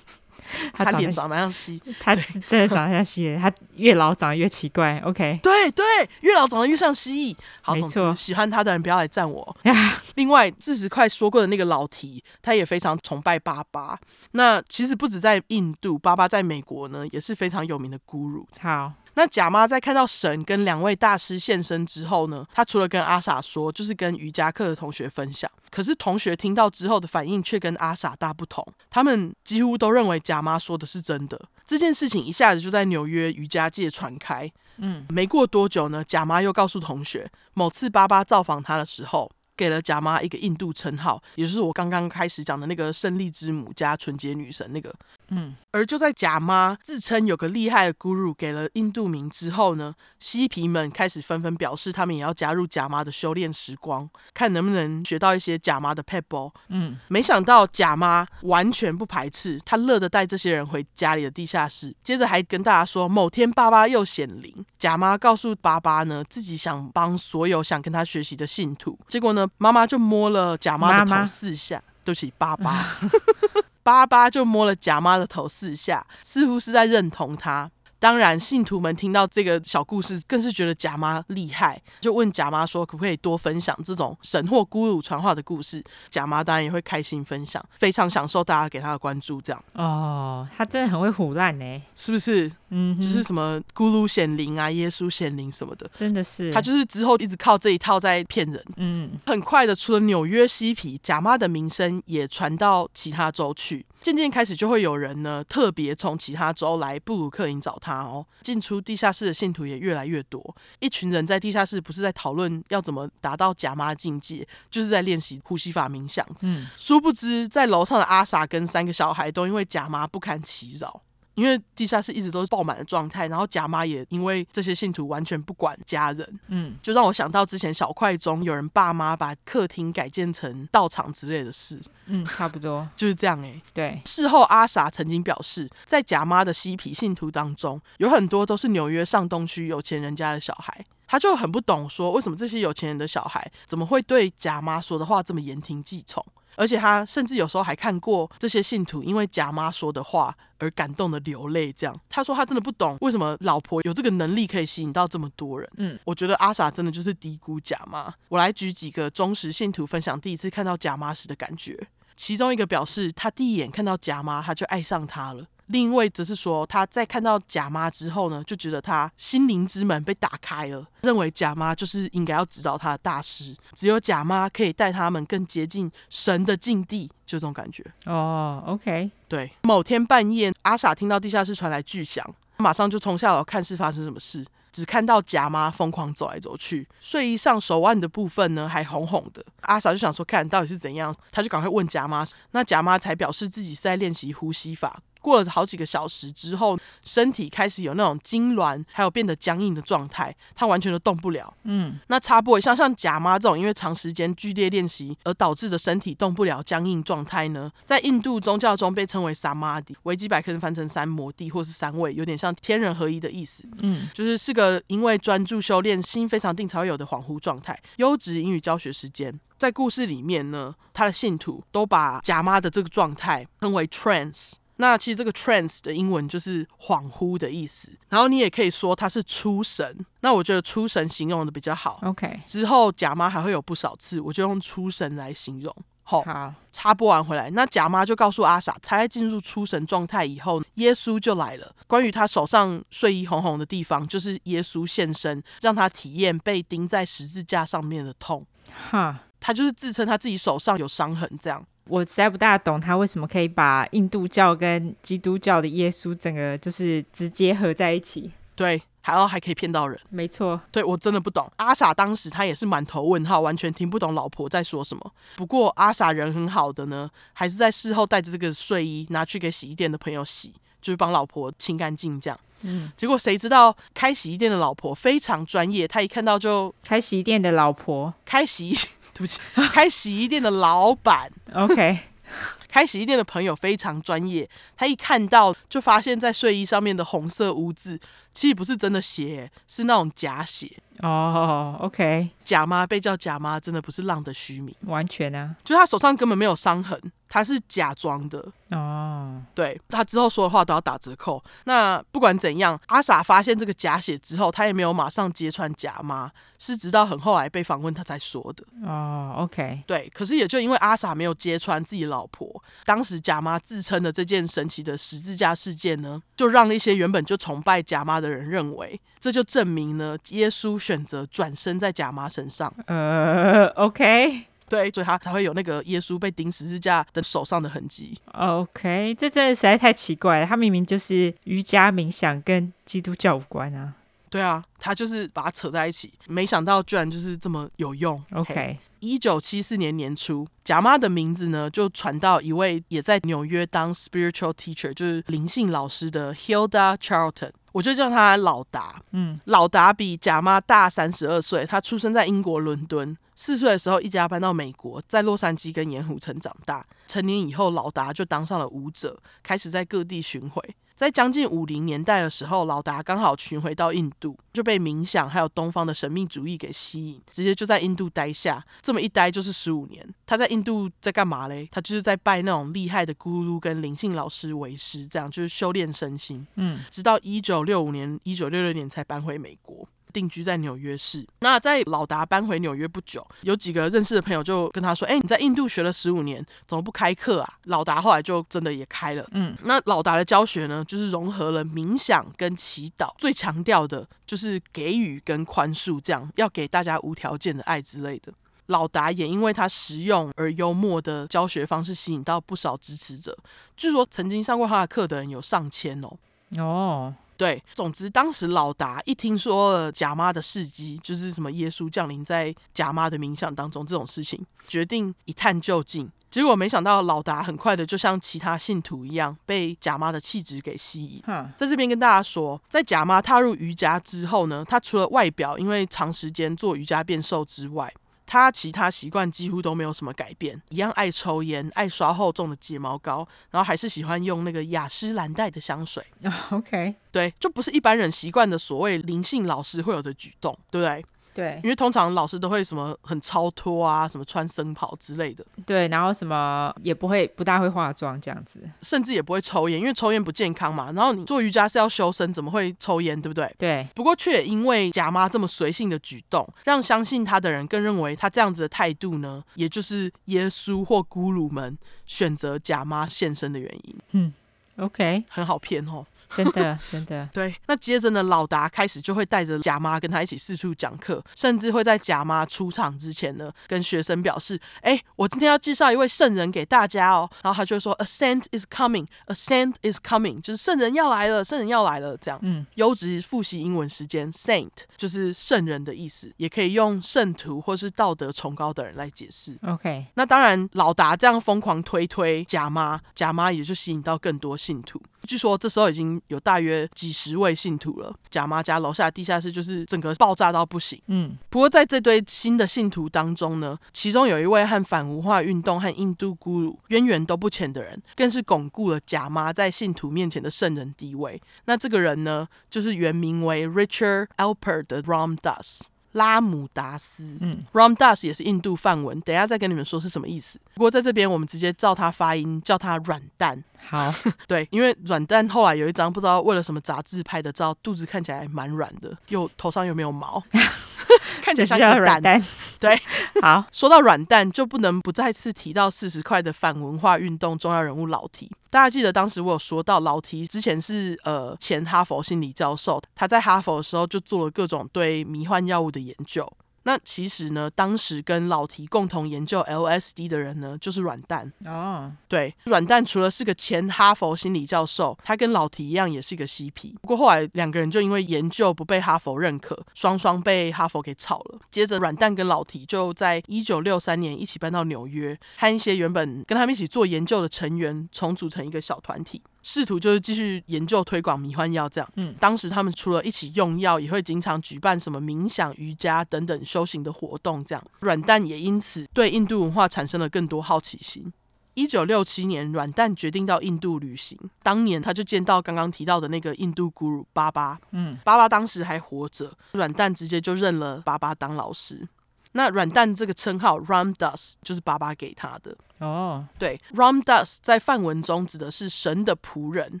他脸长得像蜥，他真的长得像蜥蜴，他越老长得越奇怪，OK，对对，越老长得越像蜥蜴，好，没错，喜欢他的人不要来赞我。另外，四十块说过的那个老提，他也非常崇拜爸爸。那其实不止在印度，爸爸在美国呢也是非常有名的 Guru。好。那贾妈在看到神跟两位大师现身之后呢，她除了跟阿傻说，就是跟瑜伽课的同学分享。可是同学听到之后的反应却跟阿傻大不同，他们几乎都认为贾妈说的是真的。这件事情一下子就在纽约瑜伽界传开。嗯，没过多久呢，贾妈又告诉同学，某次巴巴造访她的时候，给了贾妈一个印度称号，也就是我刚刚开始讲的那个胜利之母加纯洁女神那个。嗯，而就在贾妈自称有个厉害的 guru 给了印度名之后呢，嬉皮们开始纷纷表示他们也要加入贾妈的修炼时光，看能不能学到一些贾妈的 pebble。嗯，没想到贾妈完全不排斥，她乐得带这些人回家里的地下室，接着还跟大家说，某天爸爸又显灵，贾妈告诉爸爸呢，自己想帮所有想跟他学习的信徒，结果呢，妈妈就摸了贾妈的头四下，妈妈对不起，巴巴。巴巴就摸了贾妈的头四下，似乎是在认同她。当然，信徒们听到这个小故事，更是觉得贾妈厉害，就问贾妈说：“可不可以多分享这种神或咕噜传话的故事？”贾妈当然也会开心分享，非常享受大家给她的关注。这样哦，她真的很会唬烂呢，是不是？嗯，就是什么咕噜显灵啊，耶稣显灵什么的，真的是。他就是之后一直靠这一套在骗人。嗯，很快的，除了纽约嬉皮，贾妈的名声也传到其他州去。渐渐开始就会有人呢，特别从其他州来布鲁克林找他哦。进出地下室的信徒也越来越多。一群人在地下室不是在讨论要怎么达到贾妈境界，就是在练习呼吸法冥想。嗯，殊不知在楼上的阿傻跟三个小孩都因为贾妈不堪其扰。因为地下室一直都是爆满的状态，然后贾妈也因为这些信徒完全不管家人，嗯，就让我想到之前小块中有人爸妈把客厅改建成道场之类的事，嗯，差不多 就是这样哎、欸。对，事后阿傻曾经表示，在贾妈的嬉皮信徒当中，有很多都是纽约上东区有钱人家的小孩，他就很不懂说为什么这些有钱人的小孩怎么会对贾妈说的话这么言听计从。而且他甚至有时候还看过这些信徒因为贾妈说的话而感动的流泪，这样他说他真的不懂为什么老婆有这个能力可以吸引到这么多人。嗯，我觉得阿傻真的就是低估贾妈。我来举几个忠实信徒分享第一次看到贾妈时的感觉，其中一个表示他第一眼看到贾妈他就爱上她了。另一位则是说，他在看到贾妈之后呢，就觉得他心灵之门被打开了，认为贾妈就是应该要指导他的大师，只有贾妈可以带他们更接近神的境地，就这种感觉。哦，OK，对。某天半夜，阿傻听到地下室传来巨响，马上就冲下楼看是发生什么事，只看到贾妈疯狂走来走去，睡衣上手腕的部分呢还红红的。阿傻就想说，看到底是怎样，他就赶快问贾妈，那贾妈才表示自己是在练习呼吸法。过了好几个小时之后，身体开始有那种痉挛，还有变得僵硬的状态，他完全都动不了。嗯，那插播一下，像贾妈这种因为长时间剧烈练习而导致的身体动不了僵硬状态呢，在印度宗教中被称为萨玛迪，维基百科翻成三摩地或是三位，有点像天人合一的意思。嗯，就是是个因为专注修炼，心非常定才会有的恍惚状态。优质英语教学时间，在故事里面呢，他的信徒都把贾妈的这个状态称为 trance。那其实这个 trance 的英文就是恍惚的意思，然后你也可以说它是出神。那我觉得出神形容的比较好。OK，之后假妈还会有不少次，我就用出神来形容。好，插播完回来，那贾妈就告诉阿傻，她在进入出神状态以后，耶稣就来了。关于他手上睡衣红红的地方，就是耶稣现身，让他体验被钉在十字架上面的痛。哈，他就是自称他自己手上有伤痕，这样。我实在不大懂他为什么可以把印度教跟基督教的耶稣整个就是直接合在一起。对。还要还可以骗到人，没错。对，我真的不懂。阿傻当时他也是满头问号，完全听不懂老婆在说什么。不过阿傻人很好的呢，还是在事后带着这个睡衣拿去给洗衣店的朋友洗，就是帮老婆清干净这样。嗯。结果谁知道开洗衣店的老婆非常专业，他一看到就开洗衣店的老婆，开洗，对不起，开洗衣店的老板。OK。开洗衣店的朋友非常专业，他一看到就发现，在睡衣上面的红色污渍，其实不是真的血，是那种假血。哦、oh，OK，假妈被叫假妈，真的不是浪得虚名，完全啊，就他手上根本没有伤痕，他是假装的。哦、oh，对，他之后说的话都要打折扣。那不管怎样，阿傻发现这个假血之后，他也没有马上揭穿假妈，是直到很后来被访问他才说的。哦、oh，OK，对，可是也就因为阿傻没有揭穿自己老婆，当时假妈自称的这件神奇的十字架事件呢，就让一些原本就崇拜假妈的人认为，这就证明呢，耶稣选择转身在假妈身上。呃、uh，OK，对，所以他才会有那个耶稣被钉十字架的手上的痕迹。OK，这真的实在太奇怪了。他明明就是瑜伽冥想，跟基督教无关啊。对啊，他就是把它扯在一起，没想到居然就是这么有用。OK，一九七四年年初，假妈的名字呢就传到一位也在纽约当 spiritual teacher，就是灵性老师的 Hilda Charlton。我就叫他老达，嗯，老达比贾妈大三十二岁，他出生在英国伦敦，四岁的时候一家搬到美国，在洛杉矶跟盐湖城长大。成年以后，老达就当上了舞者，开始在各地巡回。在将近五零年代的时候，老达刚好巡回到印度，就被冥想还有东方的神秘主义给吸引，直接就在印度待下。这么一待就是十五年。他在印度在干嘛嘞？他就是在拜那种厉害的咕噜跟灵性老师为师，这样就是修炼身心。嗯，直到一九六五年、一九六六年才搬回美国。定居在纽约市。那在老达搬回纽约不久，有几个认识的朋友就跟他说：“哎，你在印度学了十五年，怎么不开课啊？”老达后来就真的也开了。嗯，那老达的教学呢，就是融合了冥想跟祈祷，最强调的就是给予跟宽恕，这样要给大家无条件的爱之类的。老达也因为他实用而幽默的教学方式，吸引到不少支持者。据说曾经上过他的课的人有上千哦。哦。对，总之当时老达一听说了贾妈的事迹，就是什么耶稣降临在贾妈的冥想当中这种事情，决定一探究竟。结果没想到老达很快的就像其他信徒一样，被贾妈的气质给吸引。在这边跟大家说，在贾妈踏入瑜伽之后呢，她除了外表因为长时间做瑜伽变瘦之外，他其他习惯几乎都没有什么改变，一样爱抽烟，爱刷厚重的睫毛膏，然后还是喜欢用那个雅诗兰黛的香水。OK，对，就不是一般人习惯的所谓灵性老师会有的举动，对不对？对，因为通常老师都会什么很超脱啊，什么穿僧袍之类的。对，然后什么也不会，不大会化妆这样子，甚至也不会抽烟，因为抽烟不健康嘛。然后你做瑜伽是要修身，怎么会抽烟，对不对？对。不过却也因为假妈这么随性的举动，让相信他的人更认为他这样子的态度呢，也就是耶稣或咕噜们选择假妈现身的原因。嗯，OK，很好骗哦。真的，真的，对。那接着呢，老达开始就会带着贾妈跟他一起四处讲课，甚至会在贾妈出场之前呢，跟学生表示：“哎，我今天要介绍一位圣人给大家哦。”然后他就会说：“A saint is coming, a saint is coming，就是圣人要来了，圣人要来了。”这样，嗯，优质复习英文时间，saint 就是圣人的意思，也可以用圣徒或是道德崇高的人来解释。OK，那当然，老达这样疯狂推推贾妈，贾妈也就吸引到更多信徒。据说这时候已经有大约几十位信徒了。贾妈家楼下的地下室就是整个爆炸到不行。嗯，不过在这堆新的信徒当中呢，其中有一位和反文化运动和印度咕噜渊源都不浅的人，更是巩固了贾妈在信徒面前的圣人地位。那这个人呢，就是原名为 Richard Alpert 的 Ram Dass。拉姆达斯。嗯，Ram Das 也是印度梵文，等一下再跟你们说是什么意思。不过在这边我们直接照他发音，叫他软蛋。好，对，因为软蛋后来有一张不知道为了什么杂志拍的照，肚子看起来蛮软的，又头上又没有毛，看起来像一个蛋。蛋对，好，说到软蛋，就不能不再次提到四十块的反文化运动重要人物老提。大家记得当时我有说到，老提之前是呃前哈佛心理教授，他在哈佛的时候就做了各种对迷幻药物的研究。那其实呢，当时跟老提共同研究 LSD 的人呢，就是软蛋。哦，对，软蛋除了是个前哈佛心理教授，他跟老提一样也是一个嬉皮。不过后来两个人就因为研究不被哈佛认可，双双被哈佛给炒了。接着，软蛋跟老提就在一九六三年一起搬到纽约，和一些原本跟他们一起做研究的成员重组成一个小团体。试图就是继续研究推广迷幻药，这样。嗯，当时他们除了一起用药，也会经常举办什么冥想、瑜伽等等修行的活动，这样。软蛋也因此对印度文化产生了更多好奇心。一九六七年，软蛋决定到印度旅行，当年他就见到刚刚提到的那个印度 guru 巴巴。嗯，巴巴当时还活着，软蛋直接就认了巴巴当老师。那软蛋这个称号 Ram Das 就是爸爸给他的哦。Oh. 对，Ram Das 在梵文中指的是神的仆人。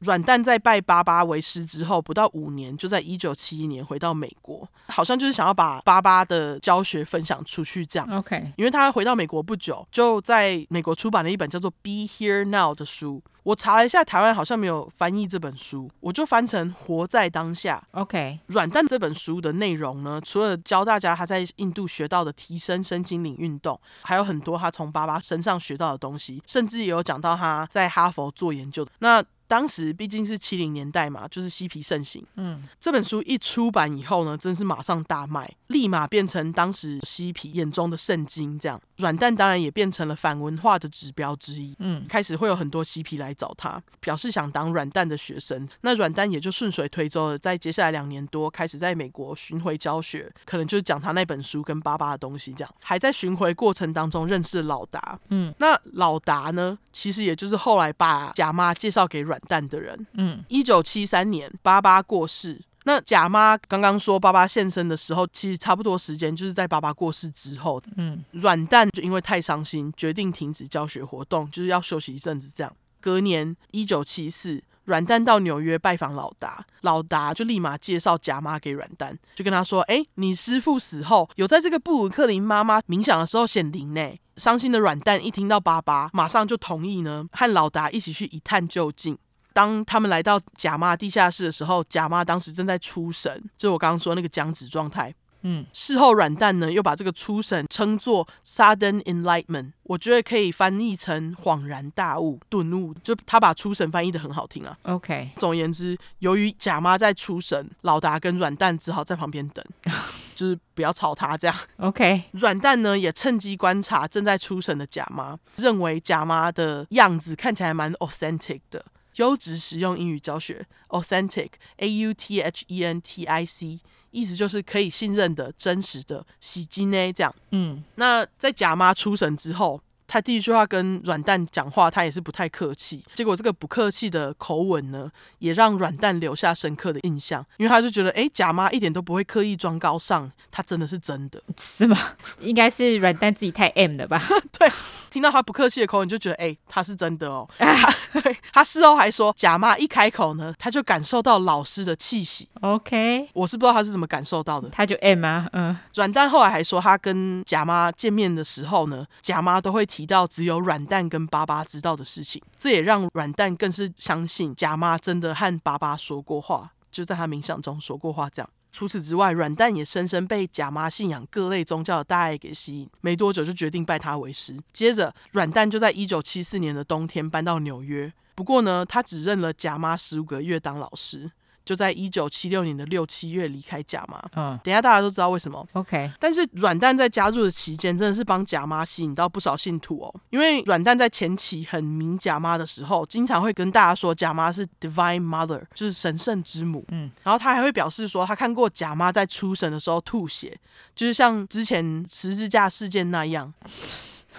软蛋在拜巴巴为师之后，不到五年，就在一九七一年回到美国，好像就是想要把巴巴的教学分享出去这样。OK，因为他回到美国不久，就在美国出版了一本叫做《Be Here Now》的书。我查了一下，台湾好像没有翻译这本书，我就翻成《活在当下》。OK，软蛋这本书的内容呢，除了教大家他在印度学到的提升身心灵运动，还有很多他从爸爸身上学到的东西，甚至也有讲到他在哈佛做研究的。那当时毕竟是七零年代嘛，就是嬉皮盛行。嗯，这本书一出版以后呢，真是马上大卖，立马变成当时嬉皮眼中的圣经。这样，软蛋当然也变成了反文化的指标之一。嗯，开始会有很多嬉皮来找他，表示想当软蛋的学生。那软蛋也就顺水推舟了，在接下来两年多，开始在美国巡回教学，可能就是讲他那本书跟爸爸的东西。这样，还在巡回过程当中认识了老达。嗯，那老达呢，其实也就是后来把贾妈介绍给软蛋的人。嗯，一九七三年，爸爸过世。那贾妈刚刚说爸爸现身的时候，其实差不多时间就是在爸爸过世之后。嗯，软蛋就因为太伤心，决定停止教学活动，就是要休息一阵子。这样，隔年一九七四，软蛋到纽约拜访老达，老达就立马介绍贾妈给软蛋，就跟他说：“哎，你师父死后，有在这个布鲁克林妈妈冥想的时候显灵呢。”伤心的软蛋一听到爸爸，马上就同意呢，和老达一起去一探究竟。当他们来到贾妈地下室的时候，贾妈当时正在出神，就我刚刚说那个僵直状态。嗯，事后软蛋呢又把这个初审称作 sudden enlightenment，我觉得可以翻译成恍然大悟、顿悟，就他把初审翻译的很好听啊。OK，总而言之，由于贾妈在出神，老达跟软蛋只好在旁边等，就是不要吵他这样。OK，软蛋呢也趁机观察正在出审的贾妈，认为贾妈的样子看起来蛮 authentic 的。优质实用英语教学，authentic，a u t h e n t i c，意思就是可以信任的、真实的，喜金呢这样。嗯，那在贾妈出神之后，他第一句话跟软蛋讲话，他也是不太客气。结果这个不客气的口吻呢，也让软蛋留下深刻的印象，因为他就觉得，哎，贾妈一点都不会刻意装高尚，他真的是真的，是吗？应该是软蛋自己太 M 了吧？对。听到他不客气的口吻，就觉得哎、欸，他是真的哦。他对他事后还说，贾妈一开口呢，他就感受到老师的气息。OK，我是不知道他是怎么感受到的。他就 M 啊，嗯。软蛋后来还说，他跟贾妈见面的时候呢，贾妈都会提到只有软蛋跟巴巴知道的事情，这也让软蛋更是相信贾妈真的和巴巴说过话，就在他冥想中说过话这样。除此之外，软蛋也深深被贾妈信仰各类宗教的大爱给吸引，没多久就决定拜他为师。接着，软蛋就在一九七四年的冬天搬到纽约。不过呢，他只认了贾妈十五个月当老师。就在一九七六年的六七月离开贾妈。嗯，等一下大家都知道为什么。OK，但是软蛋在加入的期间，真的是帮贾妈吸引到不少信徒哦。因为软蛋在前期很迷贾妈的时候，经常会跟大家说贾妈是 Divine Mother，就是神圣之母。嗯，然后他还会表示说，他看过贾妈在出神的时候吐血，就是像之前十字架事件那样。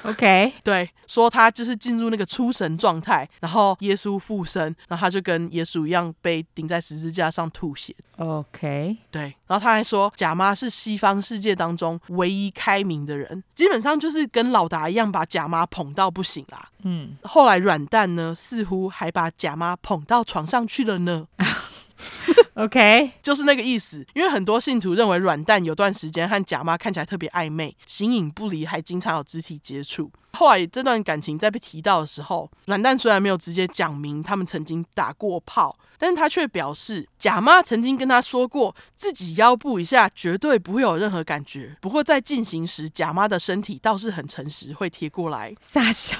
OK，对，说他就是进入那个出神状态，然后耶稣附身，然后他就跟耶稣一样被钉在十字架上吐血。OK，对，然后他还说贾妈是西方世界当中唯一开明的人，基本上就是跟老达一样把贾妈捧到不行啦。嗯，后来软蛋呢，似乎还把贾妈捧到床上去了呢。OK，就是那个意思。因为很多信徒认为软蛋有段时间和假妈看起来特别暧昧，形影不离，还经常有肢体接触。后来这段感情在被提到的时候，软蛋虽然没有直接讲明他们曾经打过炮，但是他却表示假妈曾经跟他说过，自己腰部以下绝对不会有任何感觉。不过在进行时，假妈的身体倒是很诚实，会贴过来。傻笑，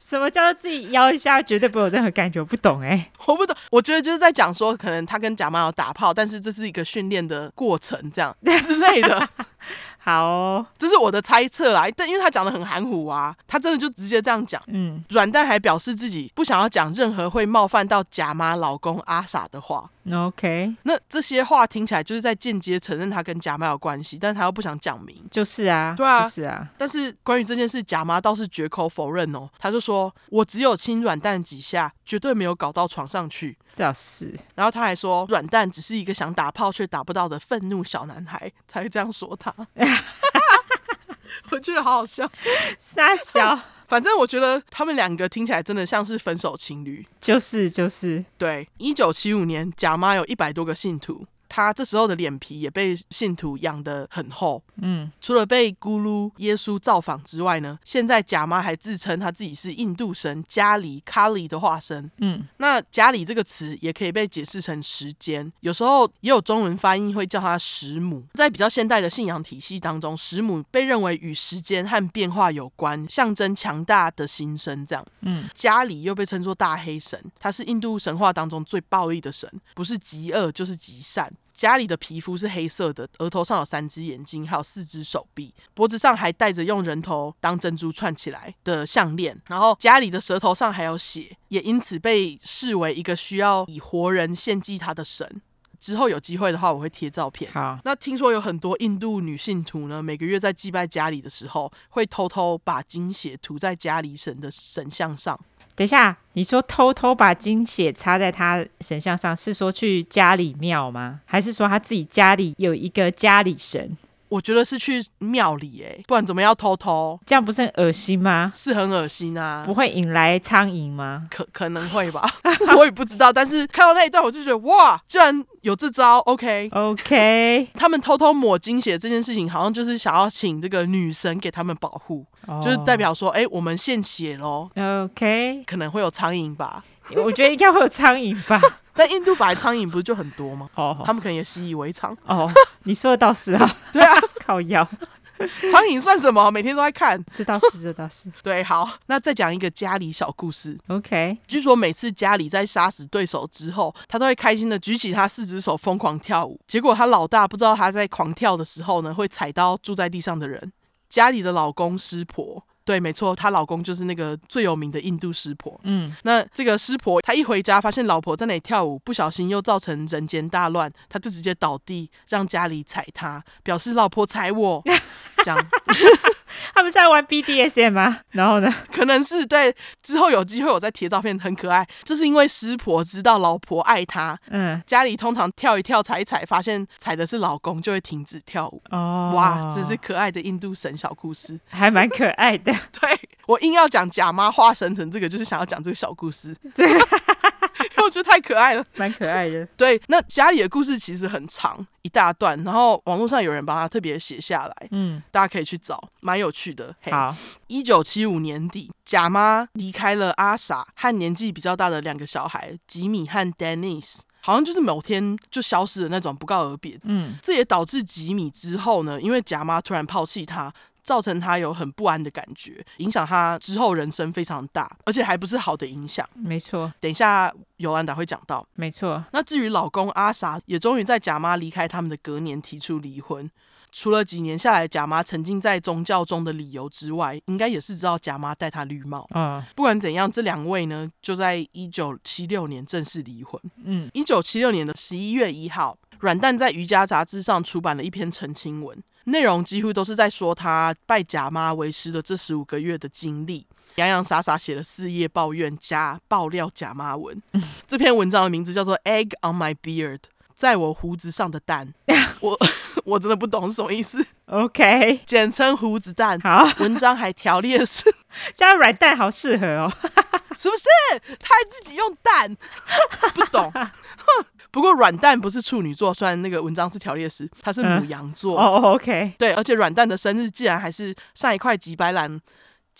什么叫做自己腰以下绝对不会有任何感觉？我不懂哎、欸，我不懂。我觉得就是在讲说，可能他跟假妈有打炮，但是这是一个训练的过程，这样之类的。好、哦，这是我的猜测啦，但因为他讲的很含糊啊，他真的就直接这样讲。嗯，软蛋还表示自己不想要讲任何会冒犯到假妈老公阿傻的话。OK，那这些话听起来就是在间接承认他跟假妈有关系，但他又不想讲明。就是啊，对啊，就是啊。但是关于这件事，假妈倒是绝口否认哦，他就说：“我只有亲软蛋几下，绝对没有搞到床上去。”这倒是。然后他还说，软蛋只是一个想打炮却打不到的愤怒小男孩，才会这样说他。我觉得好好笑，傻笑。反正我觉得他们两个听起来真的像是分手情侣。就是就是。对，一九七五年，贾妈有一百多个信徒。他这时候的脸皮也被信徒养得很厚，嗯，除了被咕噜耶稣造访之外呢，现在贾妈还自称他自己是印度神加里卡里的化身，嗯，那加里这个词也可以被解释成时间，有时候也有中文翻译会叫他时母，在比较现代的信仰体系当中，时母被认为与时间和变化有关，象征强大的新生，这样，嗯，加里又被称作大黑神，他是印度神话当中最暴力的神，不是极恶就是极善。加里的皮肤是黑色的，额头上有三只眼睛，还有四只手臂，脖子上还戴着用人头当珍珠串起来的项链，然后家里的舌头上还有血，也因此被视为一个需要以活人献祭他的神。之后有机会的话，我会贴照片。好，那听说有很多印度女信徒呢，每个月在祭拜家里的时候，会偷偷把精血涂在家里神的神像上。等一下，你说偷偷把金血擦在他神像上，是说去家里庙吗？还是说他自己家里有一个家里神？我觉得是去庙里哎，不然怎么要偷偷？这样不是很恶心吗？是很恶心啊！不会引来苍蝇吗？可可能会吧，我也不知道。但是看到那一段，我就觉得哇，居然有这招！OK OK，他们偷偷抹金血这件事情，好像就是想要请这个女神给他们保护，oh. 就是代表说，哎，我们献血喽。OK，可能会有苍蝇吧？我觉得应该会有苍蝇吧。但印度本来苍蝇不是就很多吗？哦，oh. 他们可能也习以为常。哦，oh. 你说的倒是啊。对啊，靠腰。苍蝇算什么？每天都在看。这倒是，这倒是。对，好，那再讲一个家里小故事。OK，据说每次家里在杀死对手之后，他都会开心的举起他四只手疯狂跳舞。结果他老大不知道他在狂跳的时候呢，会踩到住在地上的人。家里的老公湿婆，对，没错，她老公就是那个最有名的印度湿婆。嗯，那这个湿婆，他一回家发现老婆在那里跳舞，不小心又造成人间大乱，他就直接倒地，让家里踩他，表示老婆踩我。这样，他们在玩 BDSM 吗？然后呢？可能是对。之后有机会我再贴照片，很可爱。就是因为师婆知道老婆爱他，嗯，家里通常跳一跳、踩一踩，发现踩的是老公，就会停止跳舞。哦，哇，这是可爱的印度神小故事，还蛮可爱的。对，我硬要讲假妈化身成这个，就是想要讲这个小故事。对。因 为我觉得太可爱了，蛮可爱的。对，那家里的故事其实很长，一大段，然后网络上有人帮他特别写下来，嗯，大家可以去找，蛮有趣的。好，一九七五年底，假妈离开了阿傻和年纪比较大的两个小孩吉米和 Dennis，好像就是某天就消失的那种，不告而别。嗯，这也导致吉米之后呢，因为假妈突然抛弃他。造成他有很不安的感觉，影响他之后人生非常大，而且还不是好的影响。没错，等一下尤兰达会讲到。没错，那至于老公阿傻，也终于在假妈离开他们的隔年提出离婚。除了几年下来假妈沉浸在宗教中的理由之外，应该也是知道假妈戴他绿帽。嗯，不管怎样，这两位呢，就在一九七六年正式离婚。嗯，一九七六年的十一月一号。软蛋在瑜伽杂志上出版了一篇澄清文，内容几乎都是在说他拜假妈为师的这十五个月的经历，洋洋洒洒写了四页抱怨加爆料假妈文。这篇文章的名字叫做《Egg on My Beard》，在我胡子上的蛋。我我真的不懂是什么意思。OK，简称胡子蛋。好，文章还条列是，加软蛋好适合哦，是不是？他还自己用蛋，不懂。不过软蛋不是处女座，虽然那个文章是条列式，他是母羊座。哦、嗯 oh,，OK，对，而且软蛋的生日竟然还是上一块吉白兰。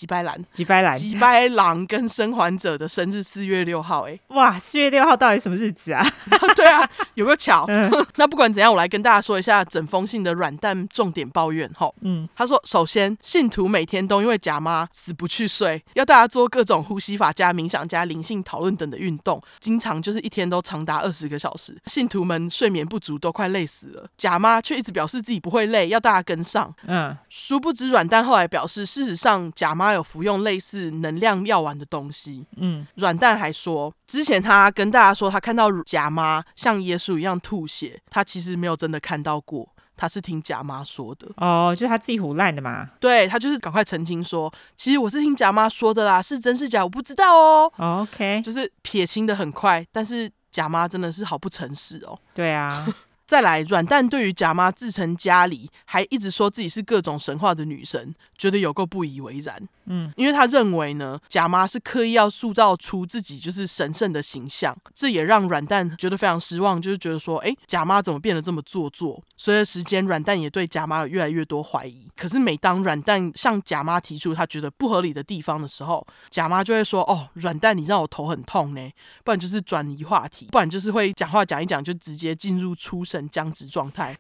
吉白兰，吉白兰，吉白狼跟生还者的生日四月六号，哎，哇，四月六号到底什么日子啊？对啊，有个巧。嗯、那不管怎样，我来跟大家说一下整封信的软蛋重点抱怨。哈，嗯，他说，首先，信徒每天都因为假妈死不去睡，要大家做各种呼吸法加冥想加灵性讨论等的运动，经常就是一天都长达二十个小时，信徒们睡眠不足，都快累死了。假妈却一直表示自己不会累，要大家跟上。嗯，殊不知软蛋后来表示，事实上假妈有服用类似。能量药丸的东西。嗯，软蛋还说，之前他跟大家说，他看到假妈像耶稣一样吐血，他其实没有真的看到过，他是听贾妈说的。哦，就是他自己胡乱的嘛。对，他就是赶快澄清说，其实我是听贾妈说的啦，是真是假我不知道哦。哦 OK，就是撇清的很快，但是贾妈真的是好不诚实哦。对啊。再来，软蛋对于贾妈自称家里，还一直说自己是各种神话的女神，觉得有够不以为然。嗯，因为他认为呢，贾妈是刻意要塑造出自己就是神圣的形象，这也让软蛋觉得非常失望，就是觉得说，哎，贾妈怎么变得这么做作？随着时间，软蛋也对贾妈有越来越多怀疑。可是每当软蛋向贾妈提出他觉得不合理的地方的时候，贾妈就会说，哦，软蛋，你让我头很痛呢，不然就是转移话题，不然就是会讲话讲一讲就直接进入出神。僵直状态，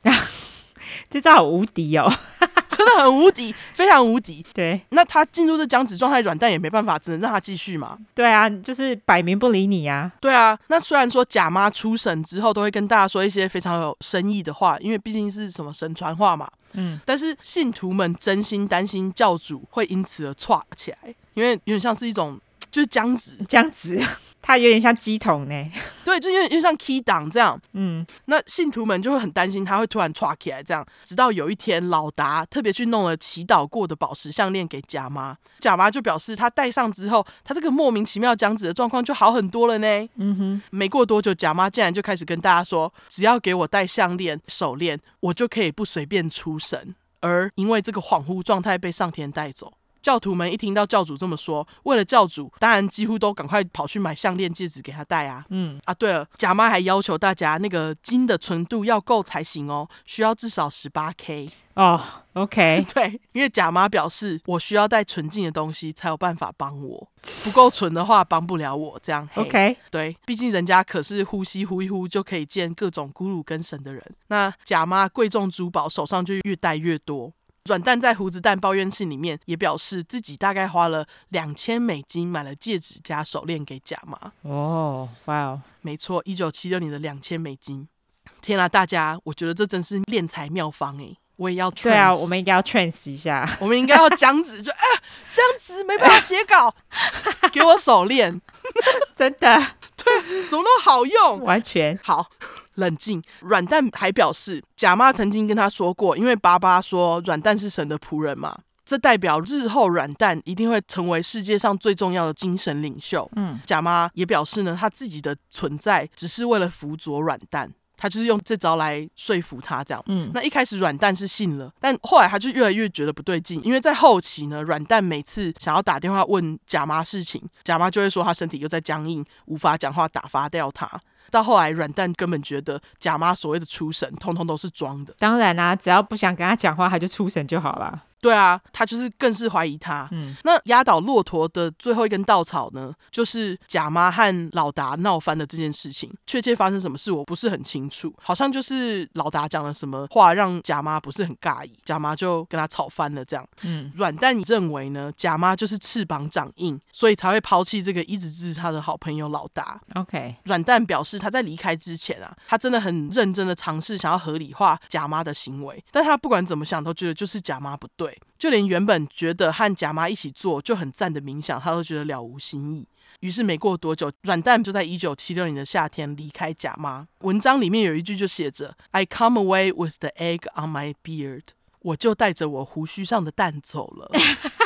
这招好无敌哦，真的很无敌，非常无敌。对，那他进入这僵直状态，软蛋也没办法，只能让他继续嘛。对啊，就是摆明不理你呀、啊。对啊，那虽然说假妈出神之后都会跟大家说一些非常有深意的话，因为毕竟是什么神传话嘛。嗯，但是信徒们真心担心教主会因此而挫起来，因为有点像是一种。就是僵直，僵直，它有点像鸡桶呢。对，就有点像 key 档这样。嗯，那信徒们就会很担心他会突然抓起来这样。直到有一天，老达特别去弄了祈祷过的宝石项链给贾妈，贾妈就表示她戴上之后，她这个莫名其妙僵直的状况就好很多了呢。嗯哼，没过多久，贾妈竟然就开始跟大家说，只要给我戴项链、手链，我就可以不随便出神。而因为这个恍惚状态被上天带走。教徒们一听到教主这么说，为了教主，当然几乎都赶快跑去买项链、戒指给他戴啊。嗯啊，对了，贾妈还要求大家那个金的纯度要够才行哦，需要至少十八 K 哦。OK，对，因为贾妈表示我需要带纯净的东西才有办法帮我，不够纯的话帮不了我。这样 OK，对，毕竟人家可是呼吸呼一呼就可以见各种咕噜跟神的人。那贾妈贵重珠宝手上就越戴越多。软蛋在胡子蛋抱怨信里面也表示自己大概花了两千美金买了戒指加手链给假妈。哦，哇哦，没错，一九七六年的两千美金。天啊，大家，我觉得这真是敛财妙方哎！我也要对啊，我们应该要 trans 一下，我们应该要僵直，就啊，僵直没办法写稿，给我手链，真的，对，怎么那么好用？完全好。冷静，软蛋还表示，贾妈曾经跟他说过，因为爸爸说软蛋是神的仆人嘛，这代表日后软蛋一定会成为世界上最重要的精神领袖。嗯，贾妈也表示呢，他自己的存在只是为了辅佐软蛋，他就是用这招来说服他这样。嗯，那一开始软蛋是信了，但后来他就越来越觉得不对劲，因为在后期呢，软蛋每次想要打电话问贾妈事情，贾妈就会说他身体又在僵硬，无法讲话，打发掉他。到后来，软蛋根本觉得贾妈所谓的出神，通通都是装的。当然啦、啊，只要不想跟他讲话，他就出神就好了。对啊，他就是更是怀疑他。嗯，那压倒骆驼的最后一根稻草呢，就是贾妈和老达闹翻的这件事情。确切发生什么事，我不是很清楚。好像就是老达讲了什么话，让贾妈不是很尬意，贾妈就跟他吵翻了。这样，嗯，软蛋你认为呢？贾妈就是翅膀长硬，所以才会抛弃这个一直支持他的好朋友老达。OK，软蛋表示他在离开之前啊，他真的很认真的尝试想要合理化贾妈的行为，但他不管怎么想都觉得就是贾妈不对。就连原本觉得和贾妈一起做就很赞的冥想，他都觉得了无新意。于是没过多久，软蛋就在一九七六年的夏天离开贾妈。文章里面有一句就写着：“I come away with the egg on my beard。”我就带着我胡须上的蛋走了。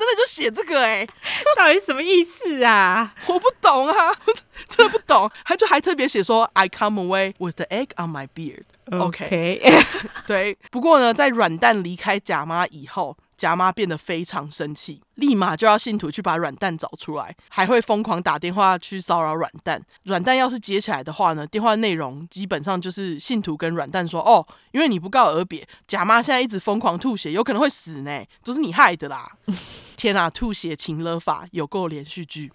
他真的就写这个哎、欸，到底什么意思啊？我不懂啊，真的不懂。他就还特别写说，I come away with the egg on my beard。OK，对。不过呢，在软蛋离开贾妈以后。贾妈变得非常生气，立马就要信徒去把软蛋找出来，还会疯狂打电话去骚扰软蛋。软蛋要是接起来的话呢，电话内容基本上就是信徒跟软蛋说：“哦，因为你不告而别，贾妈现在一直疯狂吐血，有可能会死呢，都是你害的啦！” 天啊，吐血情勒法有够连续剧。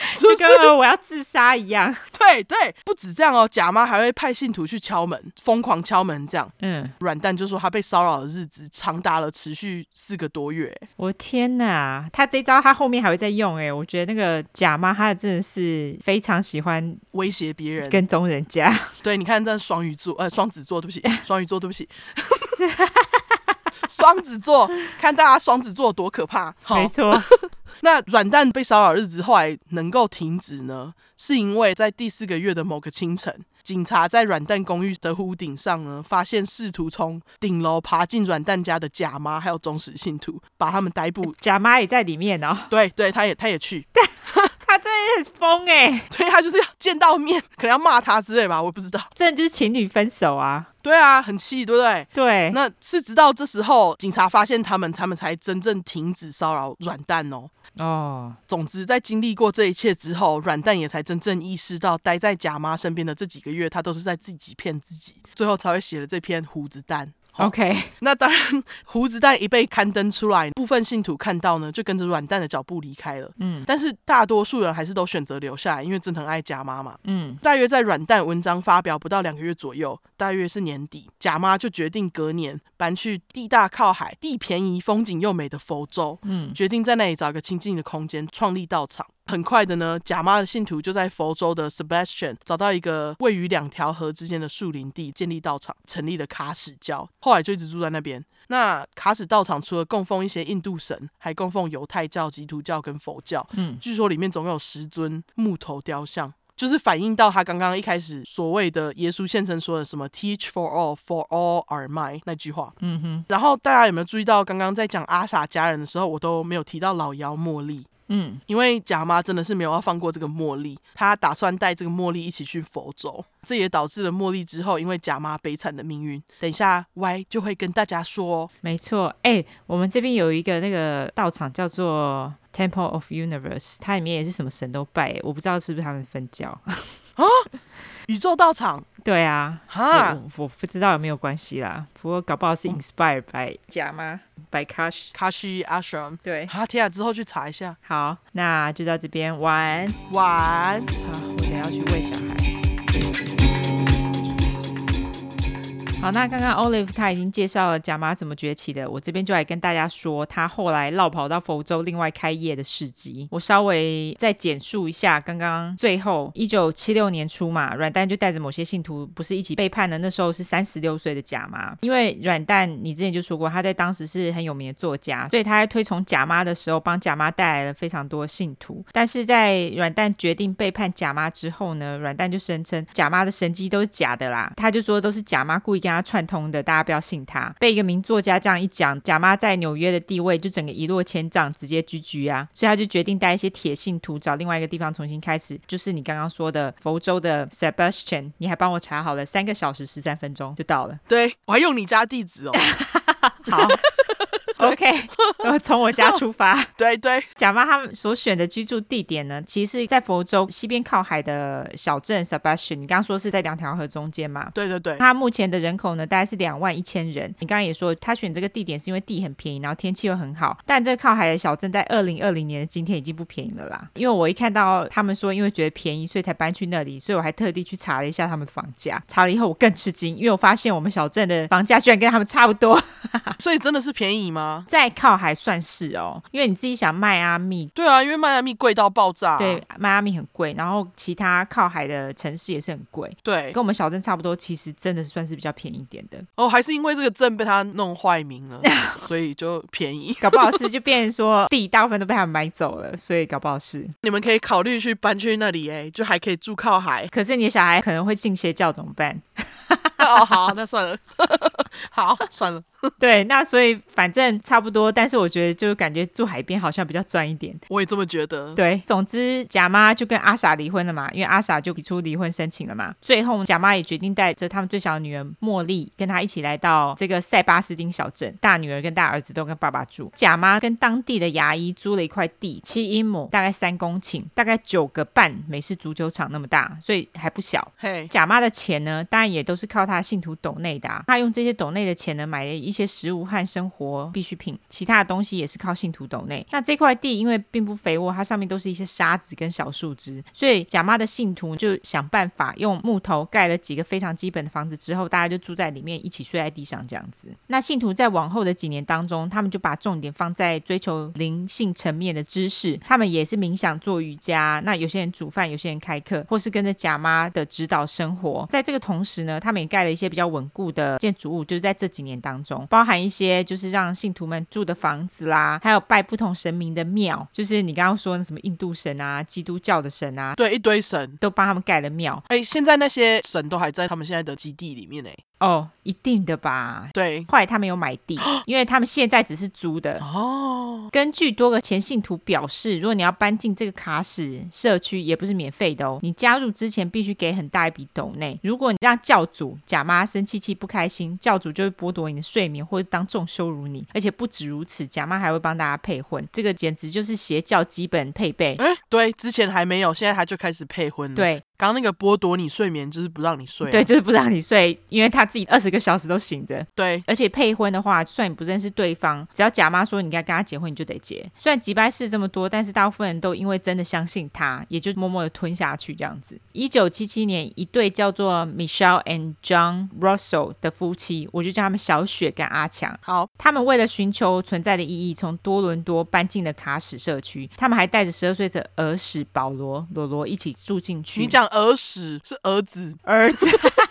就跟我要自杀一样。对对，不止这样哦，假妈还会派信徒去敲门，疯狂敲门这样。嗯，软蛋就说他被骚扰的日子长达了持续四个多月。我天哪，他这招他后面还会再用哎，我觉得那个假妈她真的是非常喜欢威胁别人、跟踪人家。对，你看这双鱼座，呃，双子座，对不起，双鱼座，对不起。双子座，看大家双子座多可怕。没错。那软蛋被骚扰日子后来能够停止呢？是因为在第四个月的某个清晨，警察在软蛋公寓的屋顶上呢，发现试图从顶楼爬进软蛋家的假妈还有忠实信徒，把他们逮捕。假妈也在里面哦。对对，他也他也去。他真的很疯哎！所以他就是要见到面，可能要骂他之类吧，我不知道。真的就是情侣分手啊。对啊，很气，对不对？对。那是直到这时候，警察发现他们，他们才真正停止骚扰软蛋哦。哦。总之，在经历过这一切之后，软蛋也才真正意识到，待在假妈身边的这几个月，他都是在自己骗自己，最后才会写了这篇胡子蛋。OK，那当然，胡子蛋一被刊登出来，部分信徒看到呢，就跟着软蛋的脚步离开了。嗯，但是大多数人还是都选择留下来，因为真的很爱贾妈嘛。嗯，大约在软蛋文章发表不到两个月左右，大约是年底，贾妈就决定隔年搬去地大靠海、地便宜、风景又美的佛州。嗯，决定在那里找一个清静的空间，创立道场。很快的呢，贾妈的信徒就在佛州的 Sebastian 找到一个位于两条河之间的树林地，建立道场，成立了卡史教。后来就一直住在那边。那卡史道场除了供奉一些印度神，还供奉犹太教、基督教跟佛教。嗯，据说里面总有十尊木头雕像，就是反映到他刚刚一开始所谓的耶稣现身说的什么 “Teach for all, for all are mine” 那句话。嗯哼。然后大家有没有注意到，刚刚在讲阿萨家人的时候，我都没有提到老妖茉莉。嗯，因为贾妈真的是没有要放过这个茉莉，她打算带这个茉莉一起去佛州，这也导致了茉莉之后因为贾妈悲惨的命运。等一下，Y 就会跟大家说。没错，哎、欸，我们这边有一个那个道场叫做 Temple of Universe，它里面也是什么神都拜，我不知道是不是他们分教啊。宇宙道场，对啊，哈我，我不知道有没有关系啦。不过搞不好是 inspired by 假吗，by Kashi Kashi Ashram。对，好，天啊，之后去查一下。好，那就到这边，晚安，晚安。好，我等下去喂小孩。好，那刚刚 Olive 他已经介绍了贾妈怎么崛起的，我这边就来跟大家说他后来落跑到佛州另外开业的事迹。我稍微再简述一下，刚刚最后一九七六年初嘛，软蛋就带着某些信徒不是一起背叛了，那时候是三十六岁的贾妈，因为软蛋你之前就说过他在当时是很有名的作家，所以他在推崇贾妈的时候帮贾妈带来了非常多信徒。但是在软蛋决定背叛贾妈之后呢，软蛋就声称贾妈的神迹都是假的啦，他就说都是贾妈故意跟他串通的，大家不要信他。被一个名作家这样一讲，贾妈在纽约的地位就整个一落千丈，直接居居啊！所以他就决定带一些铁信徒找另外一个地方重新开始，就是你刚刚说的佛州的 Sebastian。你还帮我查好了，三个小时十三分钟就到了。对，我还用你家地址哦。好。OK，我从我家出发。对 对，贾妈他们所选的居住地点呢，其实是在佛州西边靠海的小镇 Sebastian。你刚刚说是在两条河中间嘛？对对对。他目前的人口呢，大概是两万一千人。你刚刚也说他选这个地点是因为地很便宜，然后天气又很好。但这个靠海的小镇在二零二零年的今天已经不便宜了啦。因为我一看到他们说因为觉得便宜，所以才搬去那里，所以我还特地去查了一下他们的房价。查了以后我更吃惊，因为我发现我们小镇的房价居然跟他们差不多。所以真的是便宜吗？在靠海算是哦，因为你自己想迈阿密，对啊，因为迈阿密贵到爆炸，对，迈阿密很贵，然后其他靠海的城市也是很贵，对，跟我们小镇差不多，其实真的算是比较便宜一点的。哦，还是因为这个镇被他弄坏名了，所以就便宜，搞不好是就变成说地大部分都被他们买走了，所以搞不好是。你们可以考虑去搬去那里，哎，就还可以住靠海。可是你的小孩可能会信邪教怎么办？哦，好，那算了，好，算了。对，那所以反正差不多，但是我觉得就感觉住海边好像比较赚一点。我也这么觉得。对，总之贾妈就跟阿傻离婚了嘛，因为阿傻就提出离婚申请了嘛。最后贾妈也决定带着他们最小的女儿茉莉，跟她一起来到这个塞巴斯丁小镇。大女儿跟大儿子都跟爸爸住。贾妈跟当地的牙医租了一块地，七英亩，大概三公顷，大概九个半美式足球场那么大，所以还不小。嘿，贾妈的钱呢，当然也都是是靠他信徒斗内的啊。她用这些斗内的钱呢，买了一些食物和生活必需品，其他的东西也是靠信徒斗内。那这块地因为并不肥沃，它上面都是一些沙子跟小树枝，所以贾妈的信徒就想办法用木头盖了几个非常基本的房子，之后大家就住在里面，一起睡在地上这样子。那信徒在往后的几年当中，他们就把重点放在追求灵性层面的知识，他们也是冥想、做瑜伽。那有些人煮饭，有些人开课，或是跟着贾妈的指导生活。在这个同时呢，他们也盖了一些比较稳固的建筑物，就是在这几年当中，包含一些。就是让信徒们住的房子啦，还有拜不同神明的庙，就是你刚刚说的什么印度神啊、基督教的神啊，对，一堆神都帮他们盖了庙。哎，现在那些神都还在他们现在的基地里面呢。哦，一定的吧？对，后来他们有买地，因为他们现在只是租的。哦，根据多个前信徒表示，如果你要搬进这个卡史社区，也不是免费的哦。你加入之前必须给很大一笔斗内。如果你让教主贾妈生气气不开心，教主就会剥夺你的睡眠，或者当众羞辱你。而且不止如此，假妈还会帮大家配婚，这个简直就是邪教基本配备。哎，对，之前还没有，现在他就开始配婚了。对。刚刚那个剥夺你睡眠，就是不让你睡啊。对，就是不让你睡，因为他自己二十个小时都醒着。对，而且配婚的话，算你不认识对方，只要假妈说你该跟他结婚，你就得结。虽然吉拜事这么多，但是大部分人都因为真的相信他，也就默默的吞下去这样子。一九七七年，一对叫做 Michelle and John Russell 的夫妻，我就叫他们小雪跟阿强。好，他们为了寻求存在的意义，从多伦多搬进了卡史社区。他们还带着十二岁的儿时保罗罗罗一起住进去。你讲儿屎。是儿子，儿子，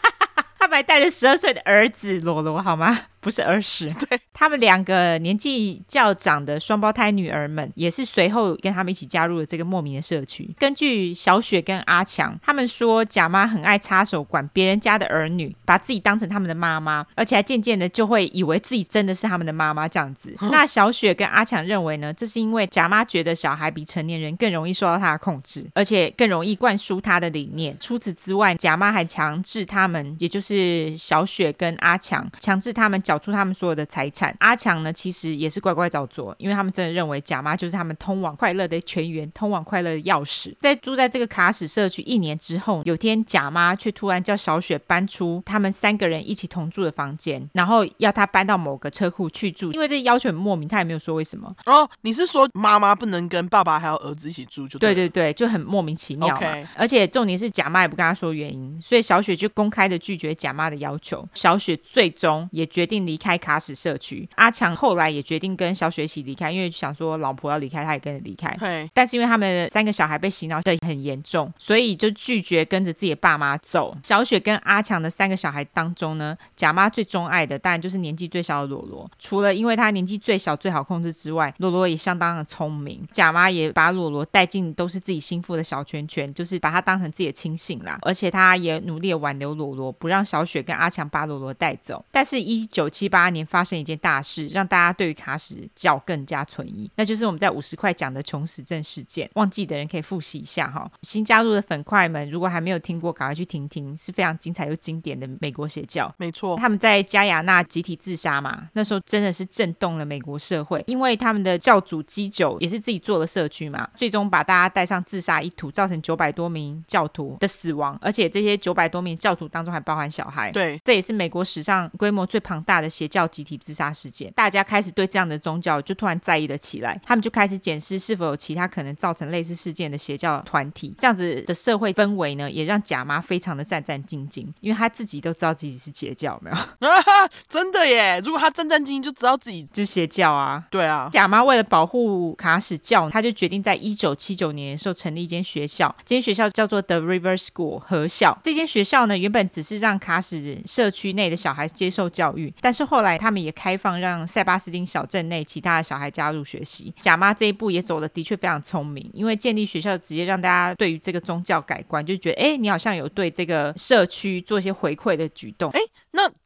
他们还带着十二岁的儿子罗罗，好吗？不是儿时，对，他们两个年纪较长的双胞胎女儿们，也是随后跟他们一起加入了这个莫名的社区。根据小雪跟阿强，他们说贾妈很爱插手管别人家的儿女，把自己当成他们的妈妈，而且还渐渐的就会以为自己真的是他们的妈妈这样子。那小雪跟阿强认为呢，这是因为贾妈觉得小孩比成年人更容易受到他的控制，而且更容易灌输他的理念。除此之外，贾妈还强制他们，也就是小雪跟阿强，强制他们。缴出他们所有的财产。阿强呢，其实也是乖乖照做，因为他们真的认为贾妈就是他们通往快乐的泉源，通往快乐的钥匙。在住在这个卡史社区一年之后，有天贾妈却突然叫小雪搬出他们三个人一起同住的房间，然后要她搬到某个车库去住，因为这要求很莫名，他也没有说为什么。哦，你是说妈妈不能跟爸爸还有儿子一起住就对？对对对，就很莫名其妙.而且重点是贾妈也不跟他说原因，所以小雪就公开的拒绝贾妈的要求。小雪最终也决定。离开卡史社区，阿强后来也决定跟小雪一起离开，因为想说老婆要离开，他也跟着离开。对，但是因为他们三个小孩被洗脑的很严重，所以就拒绝跟着自己的爸妈走。小雪跟阿强的三个小孩当中呢，贾妈最钟爱的当然就是年纪最小的罗罗。除了因为他年纪最小最好控制之外，罗罗也相当的聪明。贾妈也把罗罗带进都是自己心腹的小圈圈，就是把他当成自己的亲信啦。而且他也努力的挽留罗罗，不让小雪跟阿强把罗罗带走。但是，一九七八年发生一件大事，让大家对于卡史教更加存疑，那就是我们在五十块讲的穷死症事件。忘记的人可以复习一下哈。新加入的粉块们，如果还没有听过，赶快去听听，是非常精彩又经典的美国邪教。没错，他们在加雅纳集体自杀嘛，那时候真的是震动了美国社会，因为他们的教主基九也是自己做了社区嘛，最终把大家带上自杀一途，造成九百多名教徒的死亡，而且这些九百多名教徒当中还包含小孩。对，这也是美国史上规模最庞大的邪教。集体自杀事件，大家开始对这样的宗教就突然在意了起来。他们就开始检视是否有其他可能造成类似事件的邪教团体。这样子的社会氛围呢，也让贾妈非常的战战兢兢，因为她自己都知道自己是邪教，没有？真的耶！如果她战战兢兢，就知道自己就是邪教啊。对啊，贾妈为了保护卡史教，她就决定在一九七九年的时候成立一间学校，这间学校叫做 The River School 河校。这间学校呢，原本只是让卡史社区内的小孩接受教育，但但是后来他们也开放让塞巴斯汀小镇内其他的小孩加入学习。贾妈这一步也走的的确非常聪明，因为建立学校直接让大家对于这个宗教改观，就觉得哎，你好像有对这个社区做一些回馈的举动。哎，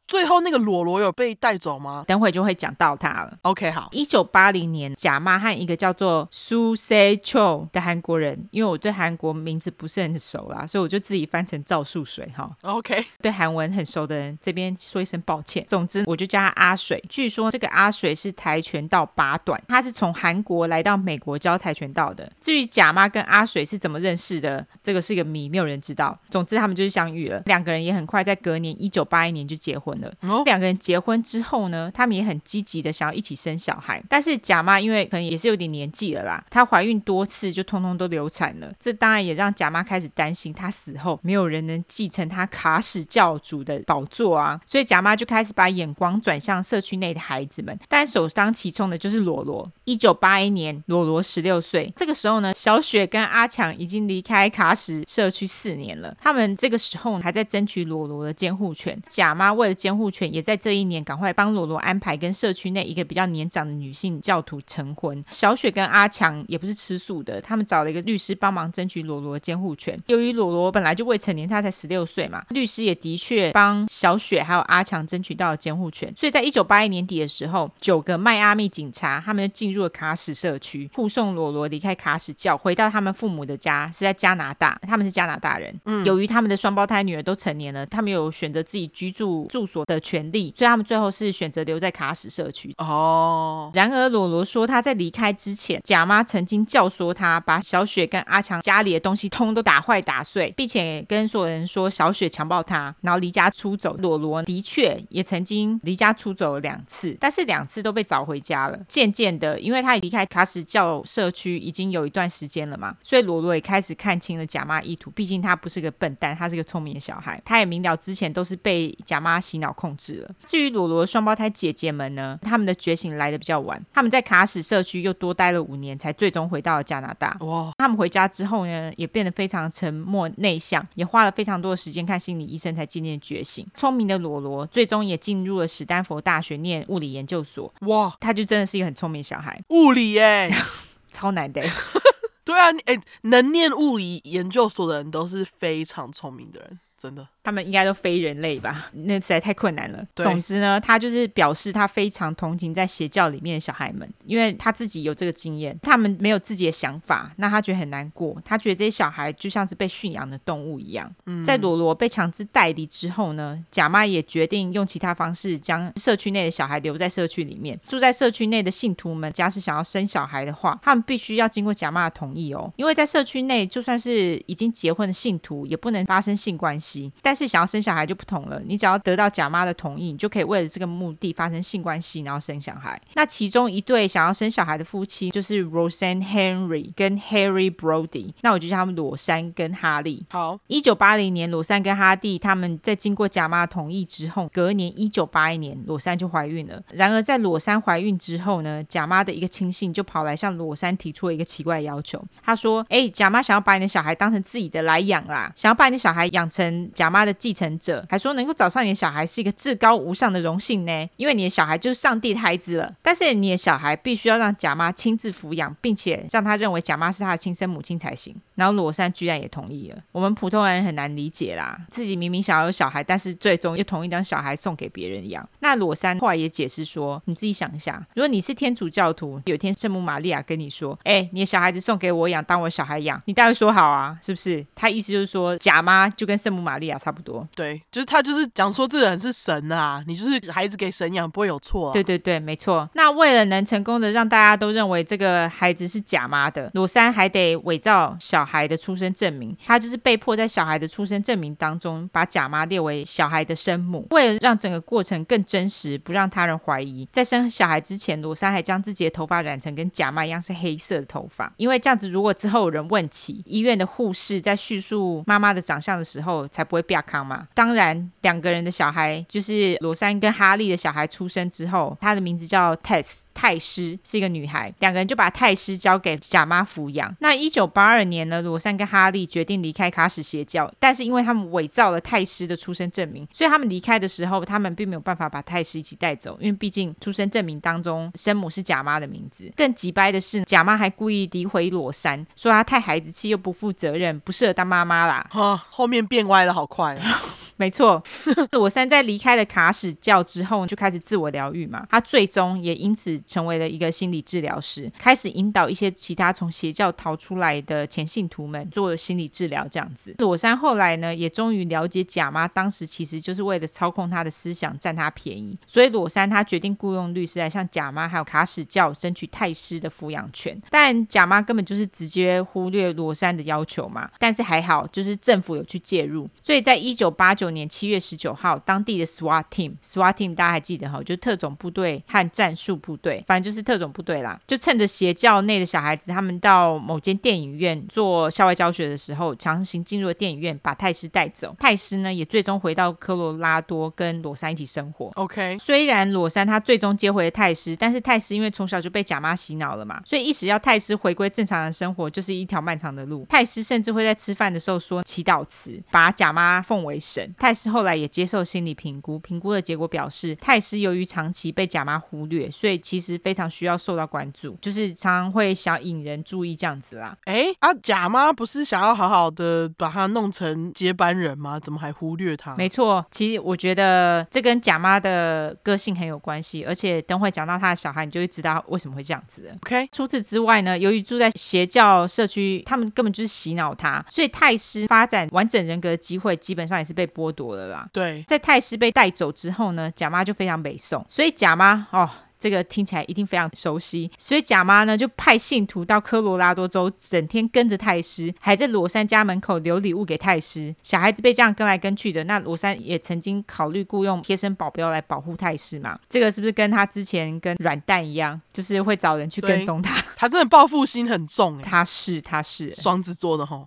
最后那个裸裸有被带走吗？等会就会讲到他了。OK，好。一九八零年，贾妈和一个叫做苏塞秋的韩国人，因为我对韩国名字不是很熟啦，所以我就自己翻成赵树水哈。OK，对韩文很熟的人这边说一声抱歉。总之，我就叫他阿水。据说这个阿水是跆拳道八段，他是从韩国来到美国教跆拳道的。至于贾妈跟阿水是怎么认识的，这个是一个谜，没有人知道。总之，他们就是相遇了，两个人也很快在隔年一九八一年就结婚了。哦，两个人结婚之后呢，他们也很积极的想要一起生小孩。但是贾妈因为可能也是有点年纪了啦，她怀孕多次就通通都流产了。这当然也让贾妈开始担心，她死后没有人能继承她卡史教主的宝座啊。所以贾妈就开始把眼光转向社区内的孩子们，但首当其冲的就是罗罗。一九八一年，罗罗十六岁，这个时候呢，小雪跟阿强已经离开卡史社区四年了。他们这个时候还在争取罗罗的监护权。贾妈为了监护权，也在这一年赶快帮罗罗安排跟社区内一个比较年长的女性教徒成婚。小雪跟阿强也不是吃素的，他们找了一个律师帮忙争取罗罗监护权。由于罗罗本来就未成年，他才十六岁嘛，律师也的确帮小雪还有阿强争取到了监护权。所以在一九八一年底的时候，九个迈阿密警察他们就进入了卡史社区，护送罗罗离开卡史教，回到他们父母的家，是在加拿大。他们是加拿大人。嗯，由于他们的双胞胎女儿都成年了，他们有选择自己居住住所的权利，所以他们最后是选择留在卡史社区。哦，然而罗罗说他在离开之前，贾妈曾经教唆他把小雪跟阿强家里的东西通都打坏打碎，并且跟所有人说小雪强暴他，然后离家出走。罗罗的确也曾经离家出走了两次，但是两次都被找回家了。渐渐的，因为他离开卡史教社区已经有一段时间了嘛，所以罗罗也开始看清了贾妈意图。毕竟他不是个笨蛋，他是个聪明的小孩。他也明了之前都是被贾妈洗脑控制了。至于罗罗的双胞胎姐姐们呢，他们的觉醒来的比较晚。他们在卡史社区又多待了五年，才最终回到了加拿大。哇！他们回家之后呢，也变得非常沉默内向，也花了非常多的时间看心理医生，才渐渐觉醒。聪明的罗罗最终也进入了史丹佛大学念物理研究所。哇！他就真的是一个很聪明的小孩。物理耶，超难的。对啊，哎，能念物理研究所的人都是非常聪明的人，真的。他们应该都非人类吧？那实在太困难了。总之呢，他就是表示他非常同情在邪教里面的小孩们，因为他自己有这个经验，他们没有自己的想法，那他觉得很难过。他觉得这些小孩就像是被驯养的动物一样。嗯、在罗罗被强制带离之后呢，贾妈也决定用其他方式将社区内的小孩留在社区里面。住在社区内的信徒们，假使想要生小孩的话，他们必须要经过贾妈的同意哦，因为在社区内，就算是已经结婚的信徒，也不能发生性关系。但但是想要生小孩就不同了，你只要得到贾妈的同意，你就可以为了这个目的发生性关系，然后生小孩。那其中一对想要生小孩的夫妻就是 Roseanne Henry 跟 Harry Brody，那我就叫他们罗珊跟哈利。好，一九八零年，罗珊跟哈蒂他们在经过贾妈同意之后，隔年一九八一年，罗珊就怀孕了。然而在罗珊怀孕之后呢，贾妈的一个亲信就跑来向罗珊提出了一个奇怪的要求，他说：“哎，贾妈想要把你的小孩当成自己的来养啦，想要把你的小孩养成贾妈。”的继承者还说，能够找上你的小孩是一个至高无上的荣幸呢，因为你的小孩就是上帝的孩子了。但是你的小孩必须要让贾妈亲自抚养，并且让他认为贾妈是他的亲生母亲才行。然后罗山居然也同意了。我们普通人很难理解啦，自己明明想要有小孩，但是最终又同意将小孩送给别人养。那罗山后来也解释说，你自己想一下，如果你是天主教徒，有一天圣母玛利亚跟你说，哎，你的小孩子送给我养，当我小孩养，你大概说好啊，是不是？他意思就是说，贾妈就跟圣母玛利亚差不多。对，就是他就是讲说这人是神啊，你就是孩子给神养不会有错啊。对对对，没错。那为了能成功的让大家都认为这个孩子是假妈的，罗珊还得伪造小孩的出生证明。他就是被迫在小孩的出生证明当中把假妈列为小孩的生母。为了让整个过程更真实，不让他人怀疑，在生小孩之前，罗珊还将自己的头发染成跟假妈一样是黑色的头发，因为这样子如果之后有人问起，医院的护士在叙述妈妈的长相的时候，才不会变康嘛。当然，两个人的小孩就是罗珊跟哈利的小孩出生之后，他的名字叫 Tess 泰斯，是一个女孩。两个人就把泰斯交给贾妈抚养。那一九八二年呢？罗珊跟哈利决定离开卡史邪教，但是因为他们伪造了泰斯的出生证明，所以他们离开的时候，他们并没有办法把泰斯一起带走，因为毕竟出生证明当中生母是贾妈的名字。更急掰的是，贾妈还故意诋毁罗珊，说她太孩子气又不负责任，不适合当妈妈啦。哈，后面变歪了，好快啊。没错，罗山在离开了卡史教之后，就开始自我疗愈嘛。他最终也因此成为了一个心理治疗师，开始引导一些其他从邪教逃出来的前信徒们做心理治疗。这样子，罗山后来呢，也终于了解贾妈当时其实就是为了操控他的思想，占他便宜。所以罗山他决定雇佣律师来向贾妈还有卡史教争取泰师的抚养权。但贾妈根本就是直接忽略罗山的要求嘛。但是还好，就是政府有去介入。所以在一九八九。九年七月十九号，当地的 SWAT team，SWAT team 大家还记得哈，就特种部队和战术部队，反正就是特种部队啦。就趁着邪教内的小孩子他们到某间电影院做校外教学的时候，强行进入了电影院，把泰斯带走。泰斯呢，也最终回到科罗拉多跟罗珊一起生活。OK，虽然罗珊他最终接回了泰斯，但是泰斯因为从小就被贾妈洗脑了嘛，所以一时要泰斯回归正常的生活，就是一条漫长的路。泰斯甚至会在吃饭的时候说祈祷词，把贾妈奉为神。泰斯后来也接受心理评估，评估的结果表示，泰斯由于长期被贾妈忽略，所以其实非常需要受到关注，就是常常会想引人注意这样子啦。哎，啊，贾妈不是想要好好的把他弄成接班人吗？怎么还忽略他？没错，其实我觉得这跟贾妈的个性很有关系，而且等会讲到他的小孩，你就会知道为什么会这样子。OK，除此之外呢，由于住在邪教社区，他们根本就是洗脑他，所以泰斯发展完整人格的机会基本上也是被剥剥夺了啦。对，在泰斯被带走之后呢，贾妈就非常北宋，所以贾妈哦，这个听起来一定非常熟悉。所以贾妈呢就派信徒到科罗拉多州，整天跟着泰斯，还在罗山家门口留礼物给泰斯。小孩子被这样跟来跟去的，那罗山也曾经考虑雇佣贴身保镖来保护泰斯嘛？这个是不是跟他之前跟软蛋一样，就是会找人去跟踪他？他真的报复心很重，他是他是双子座的齁。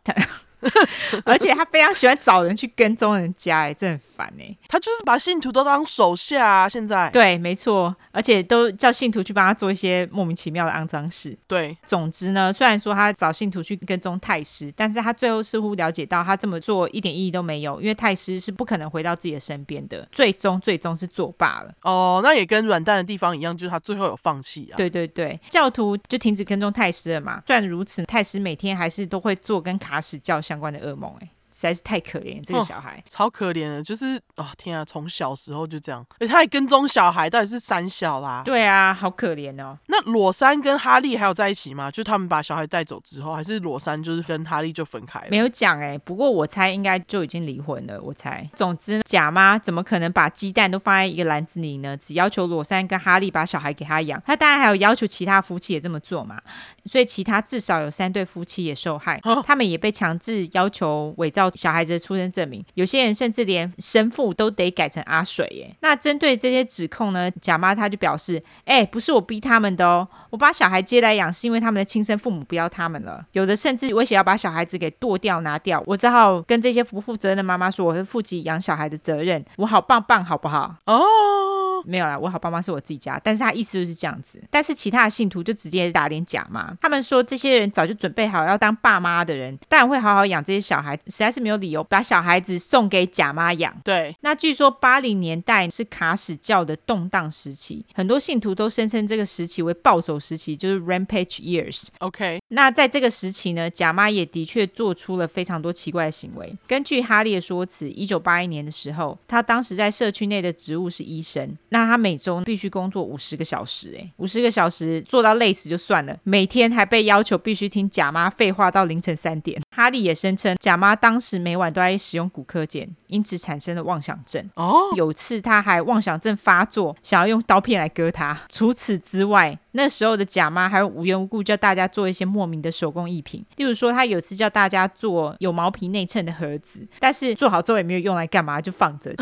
而且他非常喜欢找人去跟踪人家，哎，这很烦哎。他就是把信徒都当手下啊，现在。对，没错，而且都叫信徒去帮他做一些莫名其妙的肮脏事。对，总之呢，虽然说他找信徒去跟踪太师，但是他最后似乎了解到他这么做一点意义都没有，因为太师是不可能回到自己的身边的，最终最终是作罢了。哦，那也跟软蛋的地方一样，就是他最后有放弃啊。对对对，教徒就停止跟踪太师了嘛。虽然如此，太师每天还是都会做跟卡史教相关的噩梦，哎。实在是太可怜这个小孩，超可怜的，就是哦天啊，从小时候就这样，而且他还跟踪小孩，到底是三小啦？对啊，好可怜哦。那裸山跟哈利还有在一起吗？就他们把小孩带走之后，还是裸山就是跟哈利就分开了？没有讲哎，不过我猜应该就已经离婚了。我猜，总之贾妈怎么可能把鸡蛋都放在一个篮子里呢？只要求裸山跟哈利把小孩给他养，他当然还有要求其他夫妻也这么做嘛。所以其他至少有三对夫妻也受害，他们也被强制要求伪造小孩子的出生证明，有些人甚至连生父都得改成阿水耶。那针对这些指控呢，贾妈她就表示：“哎，不是我逼他们的哦，我把小孩接来养是因为他们的亲生父母不要他们了。有的甚至威胁要把小孩子给剁掉拿掉。我只好跟这些不负责任的妈妈说，我会负起养小孩的责任。我好棒棒，好不好？”哦。没有啦，我好棒棒是我自己家，但是他意思就是这样子。但是其他的信徒就直接打脸假妈，他们说这些人早就准备好要当爸妈的人，当然会好好养这些小孩，实在是没有理由把小孩子送给假妈养。对，那据说八零年代是卡史教的动荡时期，很多信徒都声称这个时期为暴走时期，就是 Rampage Years。OK，那在这个时期呢，贾妈也的确做出了非常多奇怪的行为。根据哈利的说辞，一九八一年的时候，他当时在社区内的职务是医生。那他每周必须工作五十个小时，哎，五十个小时做到累死就算了，每天还被要求必须听贾妈废话到凌晨三点。哈利也声称，贾妈当时每晚都在使用骨科碱，因此产生了妄想症。哦，有次他还妄想症发作，想要用刀片来割他。除此之外，那时候的贾妈还无缘无故叫大家做一些莫名的手工艺品，例如说，她有次叫大家做有毛皮内衬的盒子，但是做好之后也没有用来干嘛，就放着。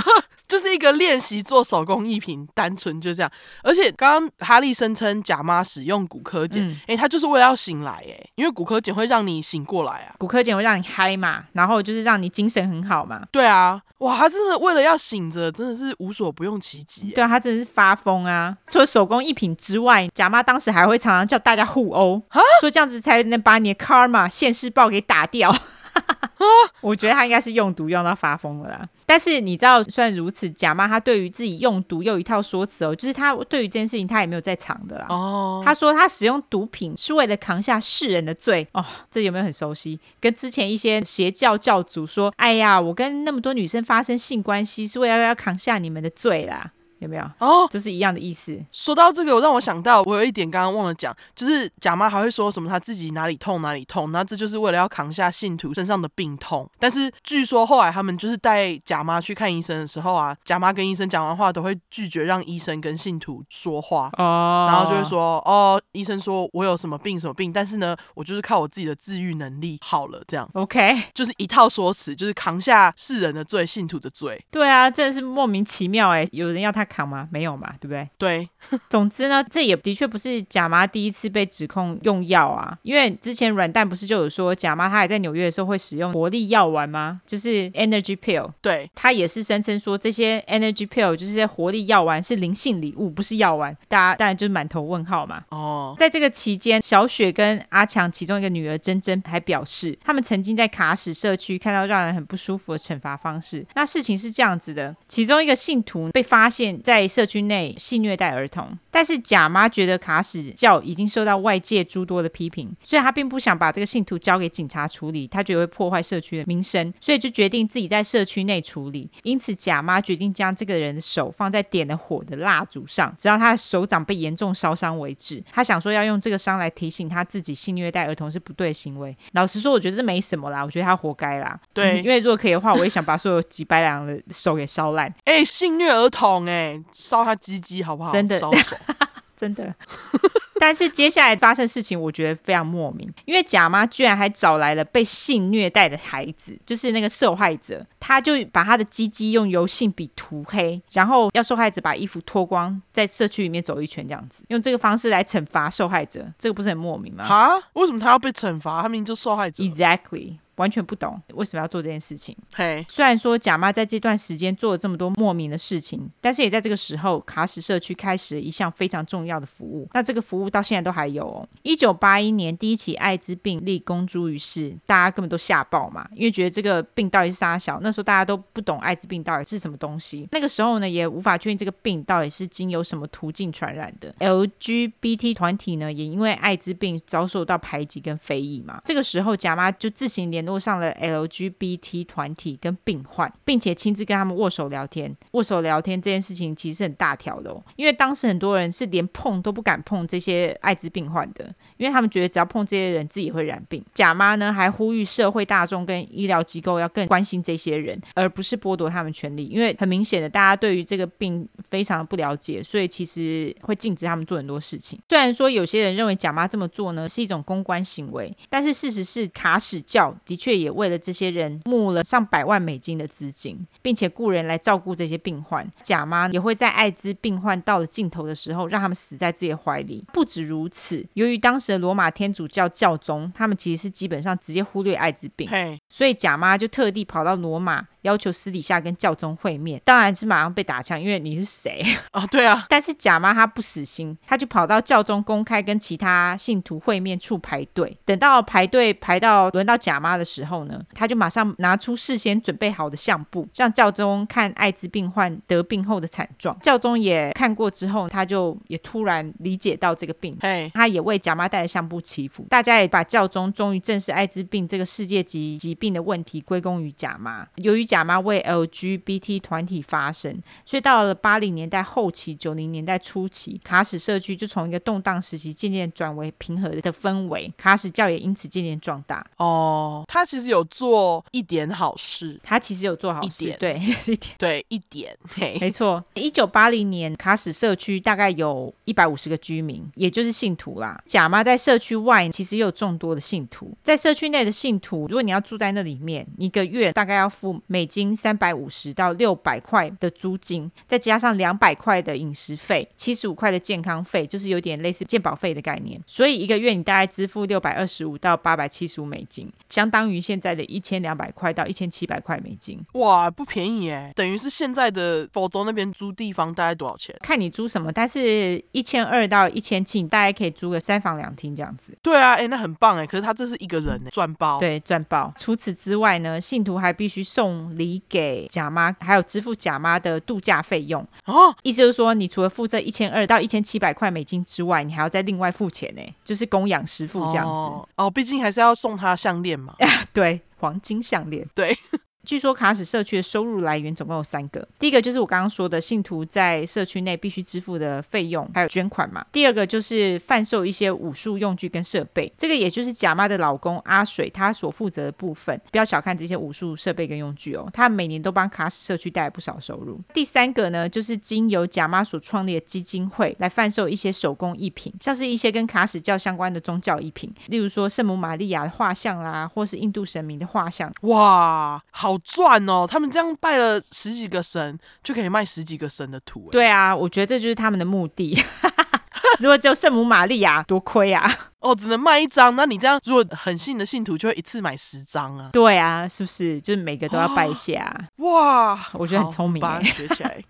就是一个练习做手工艺品，单纯就这样。而且刚刚哈利声称假妈使用骨科碱，哎、嗯欸，他就是为了要醒来，哎，因为骨科碱会让你醒过来啊，骨科碱会让你嗨嘛，然后就是让你精神很好嘛。对啊，哇，他真的为了要醒着，真的是无所不用其极。对啊，他真的是发疯啊！除了手工艺品之外，假妈当时还会常常叫大家互殴，蛤说这样子才能把你的 karma 现世报给打掉。我觉得他应该是用毒用到发疯了啦。但是你知道，虽然如此，假妈他对于自己用毒又有一套说辞哦，就是他对于这件事情他也没有在藏的啦。哦，他说他使用毒品是为了扛下世人的罪哦，这有没有很熟悉？跟之前一些邪教教主说：“哎呀，我跟那么多女生发生性关系是为了要扛下你们的罪啦。”有没有哦？就是一样的意思。说到这个，我让我想到，我有一点刚刚忘了讲，就是贾妈还会说什么，她自己哪里痛哪里痛，那这就是为了要扛下信徒身上的病痛。但是据说后来他们就是带贾妈去看医生的时候啊，贾妈跟医生讲完话都会拒绝让医生跟信徒说话哦，然后就会说哦，医生说我有什么病什么病，但是呢，我就是靠我自己的治愈能力好了，这样 OK，就是一套说辞，就是扛下世人的罪，信徒的罪。对啊，真的是莫名其妙哎，有人要他。扛吗？没有嘛，对不对？对。总之呢，这也的确不是贾妈第一次被指控用药啊，因为之前软蛋不是就有说贾妈她还在纽约的时候会使用活力药丸吗？就是 energy pill。对，她也是声称说这些 energy pill 就是些活力药丸是灵性礼物，不是药丸。大家当然就是满头问号嘛。哦，在这个期间，小雪跟阿强其中一个女儿珍珍还表示，他们曾经在卡史社区看到让人很不舒服的惩罚方式。那事情是这样子的，其中一个信徒被发现。在社区内性虐待儿童，但是假妈觉得卡史教已经受到外界诸多的批评，所以她并不想把这个信徒交给警察处理，她觉得会破坏社区的名声，所以就决定自己在社区内处理。因此，假妈决定将这个人的手放在点了火的蜡烛上，直到他的手掌被严重烧伤为止。他想说要用这个伤来提醒他自己性虐待儿童是不对的行为。老实说，我觉得这没什么啦，我觉得他活该啦。对、嗯，因为如果可以的话，我也想把所有几百两的手给烧烂。哎、欸，性虐儿童、欸，哎。烧他鸡鸡好不好？真的，真的。但是接下来发生事情，我觉得非常莫名，因为假妈居然还找来了被性虐待的孩子，就是那个受害者，他就把他的鸡鸡用油性笔涂黑，然后要受害者把衣服脱光，在社区里面走一圈，这样子，用这个方式来惩罚受害者，这个不是很莫名吗？啊？为什么他要被惩罚？他明明就受害者。Exactly。完全不懂为什么要做这件事情。嘿，虽然说贾妈在这段时间做了这么多莫名的事情，但是也在这个时候，卡史社区开始了一项非常重要的服务。那这个服务到现在都还有哦。一九八一年，第一起艾滋病例公诸于世，大家根本都吓爆嘛，因为觉得这个病到底是啥小？那时候大家都不懂艾滋病到底是什么东西。那个时候呢，也无法确定这个病到底是经由什么途径传染的。LGBT 团体呢，也因为艾滋病遭受到排挤跟非议嘛。这个时候，贾妈就自行联络上了 LGBT 团体跟病患，并且亲自跟他们握手聊天。握手聊天这件事情其实很大条的哦，因为当时很多人是连碰都不敢碰这些艾滋病患的，因为他们觉得只要碰这些人，自己会染病。假妈呢还呼吁社会大众跟医疗机构要更关心这些人，而不是剥夺他们权利。因为很明显的，大家对于这个病非常的不了解，所以其实会禁止他们做很多事情。虽然说有些人认为假妈这么做呢是一种公关行为，但是事实是卡史教的确也为了这些人募了上百万美金的资金，并且雇人来照顾这些病患。贾妈也会在艾滋病患到了尽头的时候，让他们死在自己的怀里。不止如此，由于当时的罗马天主教教宗，他们其实是基本上直接忽略艾滋病，所以贾妈就特地跑到罗马。要求私底下跟教宗会面，当然是马上被打枪，因为你是谁啊？对啊。但是贾妈她不死心，她就跑到教宗公开跟其他信徒会面处排队。等到排队排到轮到贾妈的时候呢，她就马上拿出事先准备好的相簿，让教宗看艾滋病患得病后的惨状。教宗也看过之后，他就也突然理解到这个病，嘿他也为贾妈带的相簿祈福。大家也把教宗终于正视艾滋病这个世界级疾病的问题归功于贾妈。由于假妈为 LGBT 团体发声，所以到了八零年代后期、九零年代初期，卡史社区就从一个动荡时期渐渐转为平和的氛围，卡史教也因此渐渐壮大。哦，他其实有做一点好事，他其实有做好事，对一点对 一点，没错。一九八零年，卡史社区大概有一百五十个居民，也就是信徒啦。假妈在社区外其实也有众多的信徒，在社区内的信徒，如果你要住在那里面，一个月大概要付美美金三百五十到六百块的租金，再加上两百块的饮食费，七十五块的健康费，就是有点类似健保费的概念。所以一个月你大概支付六百二十五到八百七十五美金，相当于现在的一千两百块到一千七百块美金。哇，不便宜耶！等于是现在的佛州那边租地方大概多少钱？看你租什么，但是一千二到一千七，你大概可以租个三房两厅这样子。对啊，哎，那很棒哎。可是他这是一个人呢，赚包。对，赚包。除此之外呢，信徒还必须送礼给贾妈，还有支付贾妈的度假费用。哦，意思就是说，你除了付这一千二到一千七百块美金之外，你还要再另外付钱呢，就是供养师傅这样子。哦，哦，毕竟还是要送他项链嘛。对，黄金项链。对。据说卡史社区的收入来源总共有三个，第一个就是我刚刚说的信徒在社区内必须支付的费用，还有捐款嘛。第二个就是贩售一些武术用具跟设备，这个也就是贾妈的老公阿水他所负责的部分。不要小看这些武术设备跟用具哦，他每年都帮卡史社区带来不少收入。第三个呢，就是经由贾妈所创立的基金会来贩售一些手工艺品，像是一些跟卡史教相关的宗教艺品，例如说圣母玛利亚的画像啦，或是印度神明的画像。哇，好。好赚哦！他们这样拜了十几个神，就可以卖十几个神的图。对啊，我觉得这就是他们的目的。如果就圣母玛利亚，多亏啊！哦，只能卖一张。那你这样，如果很信的信徒，就会一次买十张啊？对啊，是不是？就是每个都要拜一下。哇，我觉得很聪明，把它学起来，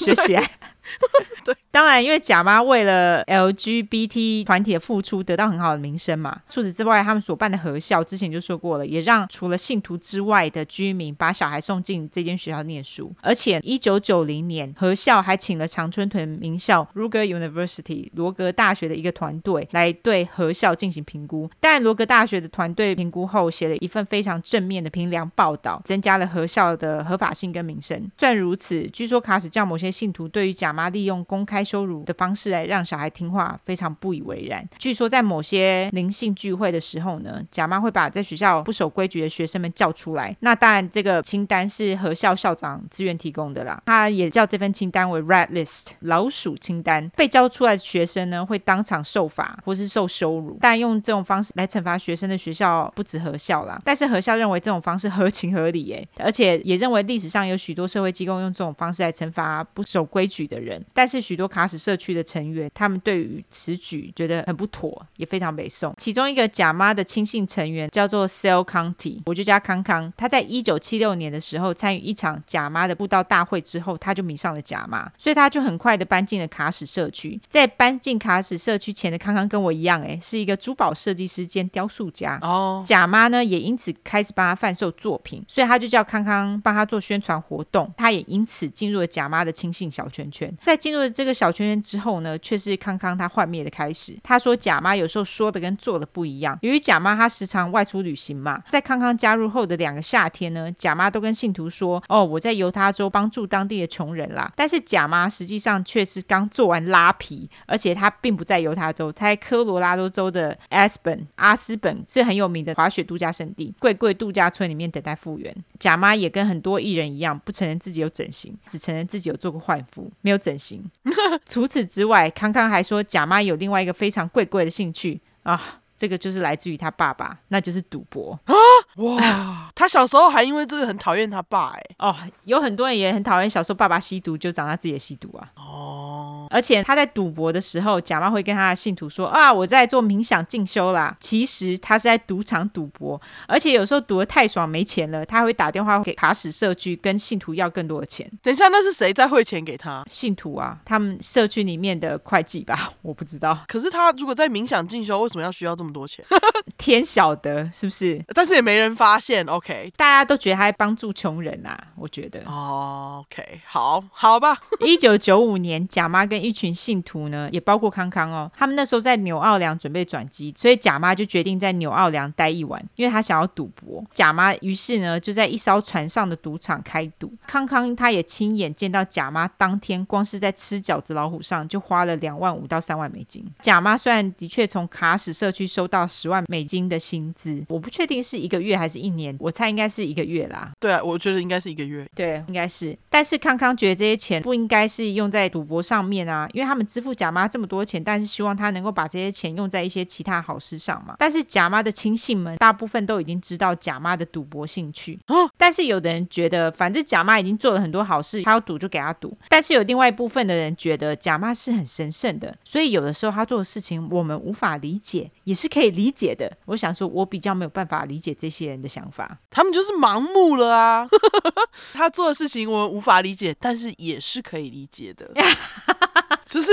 学起来。对，当然，因为贾妈为了 LGBT 团体的付出，得到很好的名声嘛。除此之外，他们所办的合校，之前就说过了，也让除了信徒之外的居民把小孩送进这间学校念书。而且，一九九零年，合校还请了常春屯名校 Ruger University 罗格大学的一个团队来对合校进行评估。但罗格大学的团队评估后，写了一份非常正面的评量报道，增加了合校的合法性跟名声。虽然如此，据说卡史教某些信徒对于贾妈利用公开羞辱的方式来让小孩听话，非常不以为然。据说在某些灵性聚会的时候呢，假妈会把在学校不守规矩的学生们叫出来。那当然，这个清单是合校校长自愿提供的啦。他也叫这份清单为 Rat List 老鼠清单。被叫出来的学生呢，会当场受罚或是受羞辱。但用这种方式来惩罚学生的学校不止合校啦。但是合校认为这种方式合情合理，诶，而且也认为历史上有许多社会机构用这种方式来惩罚不守规矩的人。但是许多卡史社区的成员，他们对于此举觉得很不妥，也非常北宋。其中一个假妈的亲信成员叫做 Sal County，我就叫康康。他在一九七六年的时候参与一场假妈的布道大会之后，他就迷上了假妈，所以他就很快的搬进了卡史社区。在搬进卡史社区前的康康跟我一样，哎，是一个珠宝设计师兼雕塑家。哦，假妈呢也因此开始帮他贩售作品，所以他就叫康康帮他做宣传活动。他也因此进入了假妈的亲信小圈圈。在进入了这个小圈圈之后呢，却是康康他幻灭的开始。他说假妈有时候说的跟做的不一样。由于假妈她时常外出旅行嘛，在康康加入后的两个夏天呢，假妈都跟信徒说：“哦，我在犹他州帮助当地的穷人啦。”但是假妈实际上却是刚做完拉皮，而且她并不在犹他州，她在科罗拉多州的阿斯本阿斯本是很有名的滑雪度假胜地，贵贵度假村里面等待复原。假妈也跟很多艺人一样，不承认自己有整形，只承认自己有做过换肤，没有整。形。除此之外，康康还说，贾妈有另外一个非常贵贵的兴趣。啊，这个就是来自于他爸爸，那就是赌博啊！哇，他小时候还因为这个很讨厌他爸哎哦，有很多人也很讨厌小时候爸爸吸毒，就长大自己也吸毒啊哦。而且他在赌博的时候，假冒会跟他的信徒说：“啊，我在做冥想进修啦。”其实他是在赌场赌博，而且有时候赌的太爽没钱了，他会打电话给卡史社区跟信徒要更多的钱。等一下，那是谁在汇钱给他？信徒啊，他们社区里面的会计吧，我不知道。可是他如果在冥想进修，为什么要需要这么多钱？天晓得是不是？但是也没人发现。OK，大家都觉得他在帮助穷人啊，我觉得。哦，OK，好，好吧。一九九五年，贾妈跟一群信徒呢，也包括康康哦，他们那时候在纽奥良准备转机，所以贾妈就决定在纽奥良待一晚，因为他想要赌博。贾妈于是呢，就在一艘船上的赌场开赌。康康他也亲眼见到贾妈当天光是在吃饺子老虎上就花了两万五到三万美金。贾妈虽然的确从卡史社区收到十万美金的薪资，我不确定是一个月月还是一年？我猜应该是一个月啦。对啊，我觉得应该是一个月。对，应该是。但是康康觉得这些钱不应该是用在赌博上面啊，因为他们支付贾妈这么多钱，但是希望他能够把这些钱用在一些其他好事上嘛。但是贾妈的亲信们大部分都已经知道贾妈的赌博兴趣。嗯，但是有的人觉得，反正贾妈已经做了很多好事，他要赌就给他赌。但是有另外一部分的人觉得贾妈是很神圣的，所以有的时候他做的事情我们无法理解，也是可以理解的。我想说，我比较没有办法理解这些人的想法，他们就是盲目了啊。他做的事情我们无法理解，但是也是可以理解的，只是。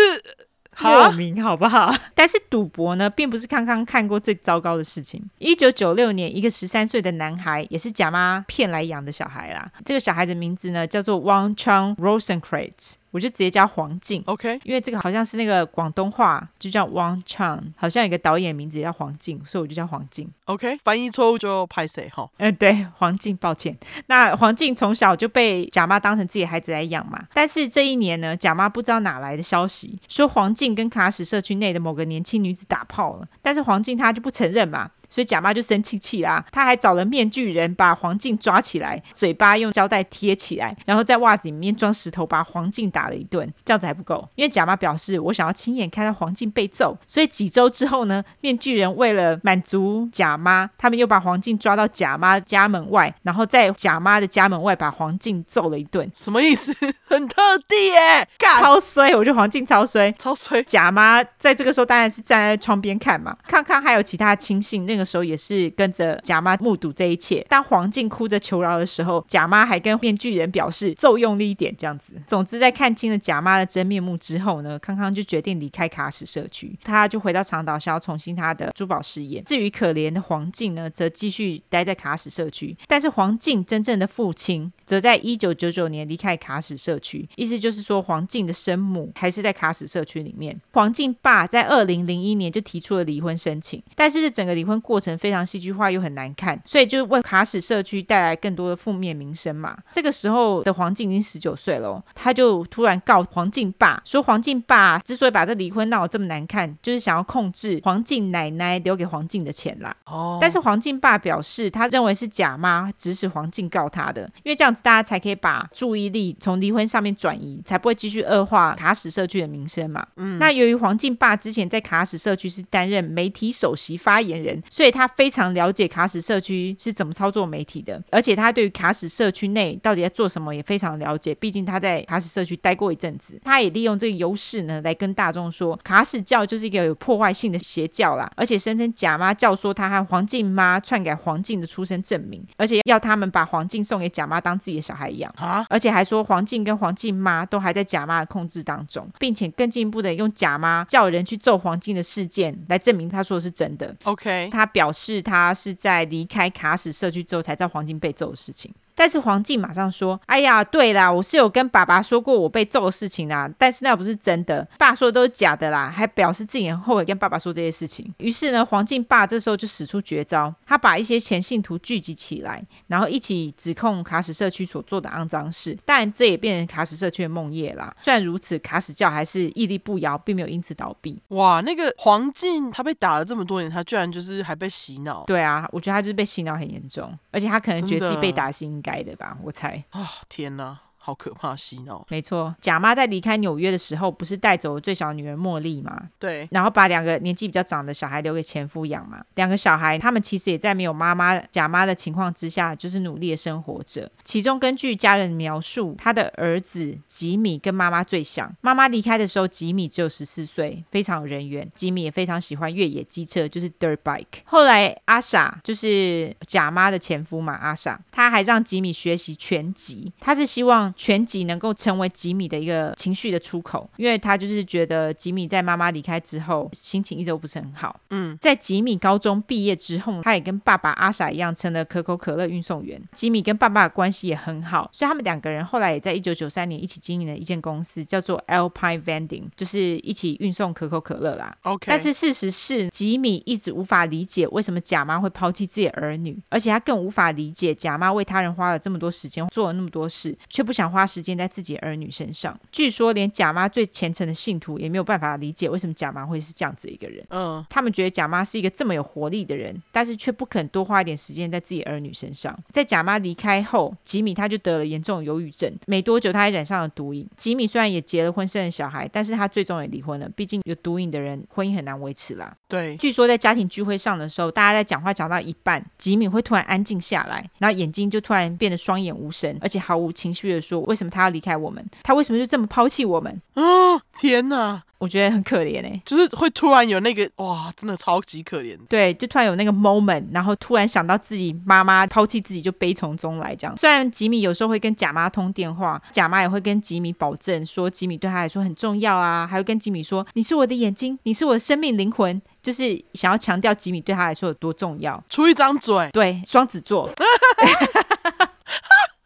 莫名好不好？但是赌博呢，并不是康康看过最糟糕的事情。一九九六年，一个十三岁的男孩，也是假妈骗来养的小孩啦。这个小孩的名字呢，叫做 Wang Chang Rosenkrantz。我就直接叫黄静，OK，因为这个好像是那个广东话，就叫汪唱，好像有一个导演名字叫黄静，所以我就叫黄静，OK，翻译错误就拍谁哈？嗯、呃，对，黄静，抱歉。那黄静从小就被贾妈当成自己的孩子来养嘛，但是这一年呢，贾妈不知道哪来的消息，说黄静跟卡史社区内的某个年轻女子打炮了，但是黄静她就不承认嘛。所以贾妈就生气气啦，她还找了面具人把黄静抓起来，嘴巴用胶带贴起来，然后在袜子里面装石头把黄静打了一顿。这样子还不够，因为贾妈表示我想要亲眼看到黄静被揍，所以几周之后呢，面具人为了满足贾妈，他们又把黄静抓到贾妈家门外，然后在贾妈的家门外把黄静揍了一顿。什么意思？很特地耶，超衰！我觉得黄静超衰，超衰。贾妈在这个时候当然是站在窗边看嘛，看看还有其他亲信那个。时候也是跟着贾妈目睹这一切。当黄静哭着求饶的时候，贾妈还跟面具人表示揍用力一点，这样子。总之，在看清了贾妈的真面目之后呢，康康就决定离开卡史社区，他就回到长岛，想要重新他的珠宝事业。至于可怜的黄静呢，则继续待在卡史社区。但是黄静真正的父亲，则在一九九九年离开卡史社区，意思就是说黄静的生母还是在卡史社区里面。黄静爸在二零零一年就提出了离婚申请，但是整个离婚过程非常戏剧化又很难看，所以就为卡史社区带来更多的负面名声嘛。这个时候的黄静已经十九岁了，他就突然告黄静爸说，黄静爸之所以把这离婚闹得这么难看，就是想要控制黄静奶奶留给黄静的钱啦。哦，但是黄静爸表示，他认为是假妈指使黄静告他的，因为这样子。大家才可以把注意力从离婚上面转移，才不会继续恶化卡史社区的名声嘛。嗯，那由于黄静爸之前在卡史社区是担任媒体首席发言人，所以他非常了解卡史社区是怎么操作媒体的，而且他对于卡史社区内到底在做什么也非常了解。毕竟他在卡史社区待过一阵子，他也利用这个优势呢，来跟大众说卡史教就是一个有破坏性的邪教啦，而且声称假妈教唆他和黄静妈篡改黄静的出生证明，而且要他们把黄静送给假妈当自己的。小孩一样啊，而且还说黄静跟黄静妈都还在假妈的控制当中，并且更进一步的用假妈叫人去揍黄静的事件来证明他说的是真的。OK，他他表示他是在离开卡死社区之后才知道黄金被揍的事情。但是黄静马上说：“哎呀，对啦，我是有跟爸爸说过我被揍的事情啦，但是那不是真的，爸说的都是假的啦。”还表示自己很后悔跟爸爸说这些事情。于是呢，黄静爸这时候就使出绝招，他把一些前信徒聚集起来，然后一起指控卡史社区所做的肮脏事。但这也变成卡史社区的梦魇啦。虽然如此，卡史教还是屹立不摇，并没有因此倒闭。哇，那个黄静他被打了这么多年，他居然就是还被洗脑。对啊，我觉得他就是被洗脑很严重，而且他可能觉得自己被打是应该的吧，我猜啊，天哪！好可怕，洗脑。没错，贾妈在离开纽约的时候，不是带走了最小的女儿茉莉吗？对，然后把两个年纪比较长的小孩留给前夫养嘛。两个小孩，他们其实也在没有妈妈贾妈的情况之下，就是努力的生活着。其中根据家人描述，他的儿子吉米跟妈妈最像。妈妈离开的时候，吉米只有十四岁，非常有人缘。吉米也非常喜欢越野机车，就是 dirt bike。后来阿傻就是贾妈的前夫嘛，阿傻他还让吉米学习拳击，他是希望。拳击能够成为吉米的一个情绪的出口，因为他就是觉得吉米在妈妈离开之后，心情一直都不是很好。嗯，在吉米高中毕业之后，他也跟爸爸阿傻一样，成了可口可乐运送员。吉米跟爸爸的关系也很好，所以他们两个人后来也在一九九三年一起经营了一间公司，叫做 Alpine Vending，就是一起运送可口可乐啦。OK，但是事实是，吉米一直无法理解为什么贾妈会抛弃自己的儿女，而且他更无法理解贾妈为他人花了这么多时间，做了那么多事，却不想。想花时间在自己儿女身上。据说连贾妈最虔诚的信徒也没有办法理解为什么贾妈会是这样子一个人。嗯，他们觉得贾妈是一个这么有活力的人，但是却不肯多花一点时间在自己儿女身上。在贾妈离开后，吉米他就得了严重的忧郁症，没多久他还染上了毒瘾。吉米虽然也结了婚，生了小孩，但是他最终也离婚了。毕竟有毒瘾的人，婚姻很难维持啦。对，据说在家庭聚会上的时候，大家在讲话讲到一半，吉米会突然安静下来，然后眼睛就突然变得双眼无神，而且毫无情绪的说：“为什么他要离开我们？他为什么就这么抛弃我们？”哦，天哪！我觉得很可怜哎，就是会突然有那个哇，真的超级可怜。对，就突然有那个 moment，然后突然想到自己妈妈抛弃自己，就悲从中来这样。虽然吉米有时候会跟贾妈通电话，贾妈也会跟吉米保证说吉米对他来说很重要啊，还会跟吉米说你是我的眼睛，你是我的生命灵魂，就是想要强调吉米对他来说有多重要。出一张嘴，对，双子座。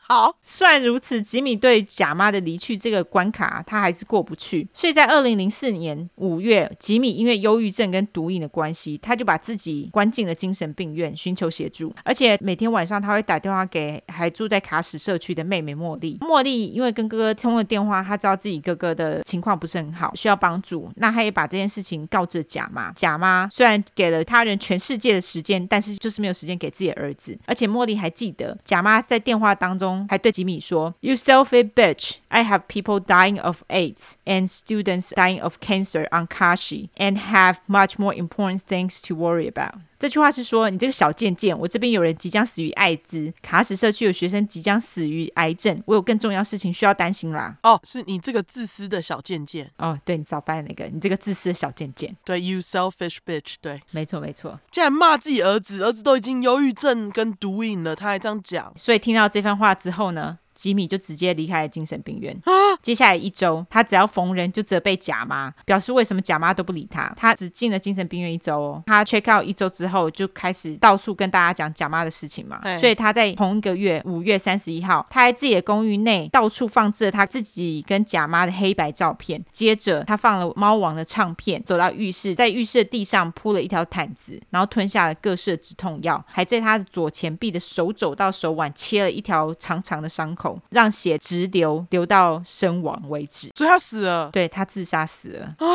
好，虽然如此，吉米对贾妈的离去这个关卡，他还是过不去。所以在二零零四年五月，吉米因为忧郁症跟毒瘾的关系，他就把自己关进了精神病院，寻求协助。而且每天晚上他会打电话给还住在卡史社区的妹妹茉莉。茉莉因为跟哥哥通了电话，她知道自己哥哥的情况不是很好，需要帮助。那他也把这件事情告知贾妈。贾妈虽然给了他人全世界的时间，但是就是没有时间给自己的儿子。而且茉莉还记得，贾妈在电话当中。还对吉米说：“You selfish bitch! I have people dying of AIDS and students dying of cancer on Kashi, and have much more important things to worry about.” 这句话是说，你这个小贱贱，我这边有人即将死于艾滋，卡史社区有学生即将死于癌症，我有更重要事情需要担心啦。哦，是你这个自私的小贱贱。哦，对，你早翻那个，你这个自私的小贱贱。对，You selfish bitch。对，没错没错。竟然骂自己儿子，儿子都已经忧郁症跟毒瘾了，他还这样讲。所以听到这番话之后呢？吉米就直接离开了精神病院。啊！接下来一周，他只要逢人就责备贾妈，表示为什么贾妈都不理他。他只进了精神病院一周哦。他 check out 一周之后，就开始到处跟大家讲贾妈的事情嘛。所以他在同一个月五月三十一号，他在自己的公寓内到处放置了他自己跟贾妈的黑白照片。接着他放了猫王的唱片，走到浴室，在浴室的地上铺了一条毯子，然后吞下了各式的止痛药，还在他的左前臂的手肘到手腕切了一条长长的伤口，让血。直流流到身亡为止，所以他死了。对，他自杀死了 啊！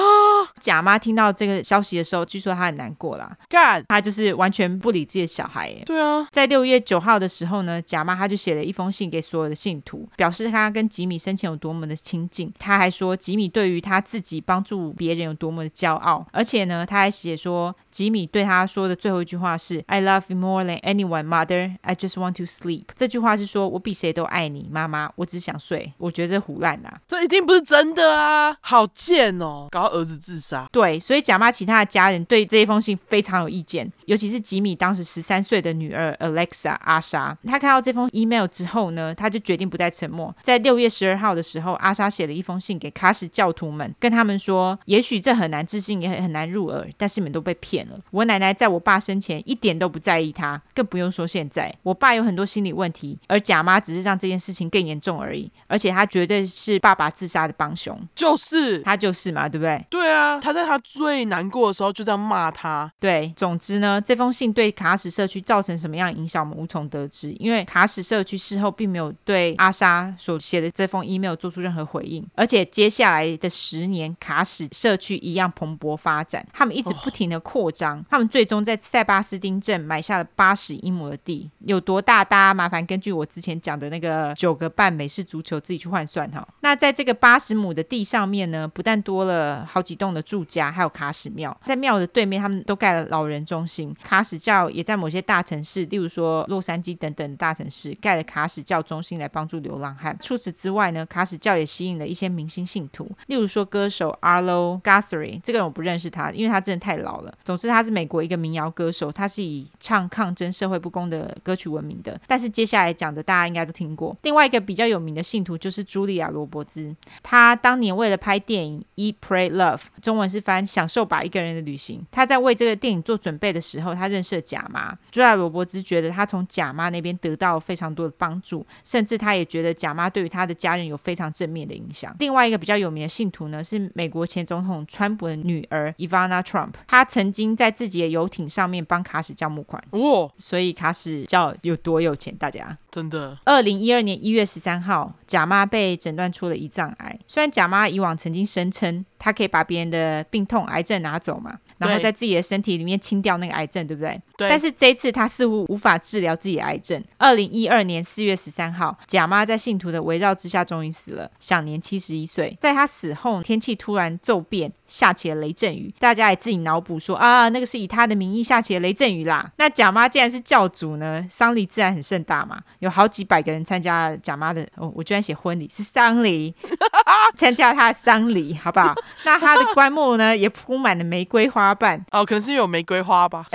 贾妈听到这个消息的时候，据说她很难过啦。干，她就是完全不理自己的小孩。对啊，在六月九号的时候呢，贾妈她就写了一封信给所有的信徒，表示她跟吉米生前有多么的亲近。她还说吉米对于他自己帮助别人有多么的骄傲，而且呢，她还写说吉米对她说的最后一句话是 “I love you more than anyone, mother. I just want to sleep.” 这句话是说我比谁都爱你，妈妈，我只想睡，我觉得这胡烂啊，这一定不是真的啊！好贱哦，搞儿子自杀。对，所以贾妈其他的家人对这一封信非常有意见，尤其是吉米当时十三岁的女儿 Alexa 阿莎。她看到这封 email 之后呢，她就决定不再沉默。在六月十二号的时候，阿莎写了一封信给卡什教徒们，跟他们说：也许这很难置信，也很很难入耳，但是你们都被骗了。我奶奶在我爸生前一点都不在意他，更不用说现在。我爸有很多心理问题，而贾妈只是让这件事情更严重而已。而且他绝对是爸爸自杀的帮凶，就是他就是嘛，对不对？对啊，他在他最难过的时候就这样骂他。对，总之呢，这封信对卡史社区造成什么样的影响，我们无从得知。因为卡史社区事后并没有对阿莎所写的这封 email 做出任何回应。而且接下来的十年，卡史社区一样蓬勃发展，他们一直不停的扩张，哦、他们最终在塞巴斯丁镇买下了八十英亩的地，有多大？大家麻烦根据我之前讲的那个九个半美式足球。自己去换算哈。那在这个八十亩的地上面呢，不但多了好几栋的住家，还有卡什庙。在庙的对面，他们都盖了老人中心。卡什教也在某些大城市，例如说洛杉矶等等大城市，盖了卡什教中心来帮助流浪汉。除此之外呢，卡什教也吸引了一些明星信徒，例如说歌手 Arlo Guthrie。这个人我不认识他，因为他真的太老了。总之，他是美国一个民谣歌手，他是以唱抗争社会不公的歌曲闻名的。但是接下来讲的，大家应该都听过。另外一个比较有名的信徒。就是茱莉亚·罗伯兹，她当年为了拍电影《Eat, Pray, Love》，中文是翻“享受吧，一个人的旅行”。她在为这个电影做准备的时候，她认识了贾妈。茱莉亚·罗伯兹觉得她从贾妈那边得到了非常多的帮助，甚至她也觉得贾妈对于她的家人有非常正面的影响。另外一个比较有名的信徒呢，是美国前总统川普的女儿 Ivana Trump，她曾经在自己的游艇上面帮卡史叫募款。哦，所以卡史叫有多有钱？大家真的。二零一二年一月十三号，贾妈被诊断出了胰脏癌。虽然贾妈以往曾经声称她可以把别人的病痛、癌症拿走嘛，然后在自己的身体里面清掉那个癌症，对不对？对。但是这一次他似乎无法治疗自己的癌症。二零一二年四月十三号，贾妈在信徒的围绕之下终于死了，享年七十一岁。在她死后，天气突然骤变，下起了雷阵雨。大家也自己脑补说啊，那个是以他的名义下起了雷阵雨啦。那贾妈既然是教主呢，丧礼自然很盛大嘛，有好几百个人参加贾妈的哦，我居然写婚礼是丧礼，参加她的丧礼，好不好？那她的棺木呢，也铺满了玫瑰花瓣。哦，可能是有玫瑰花吧，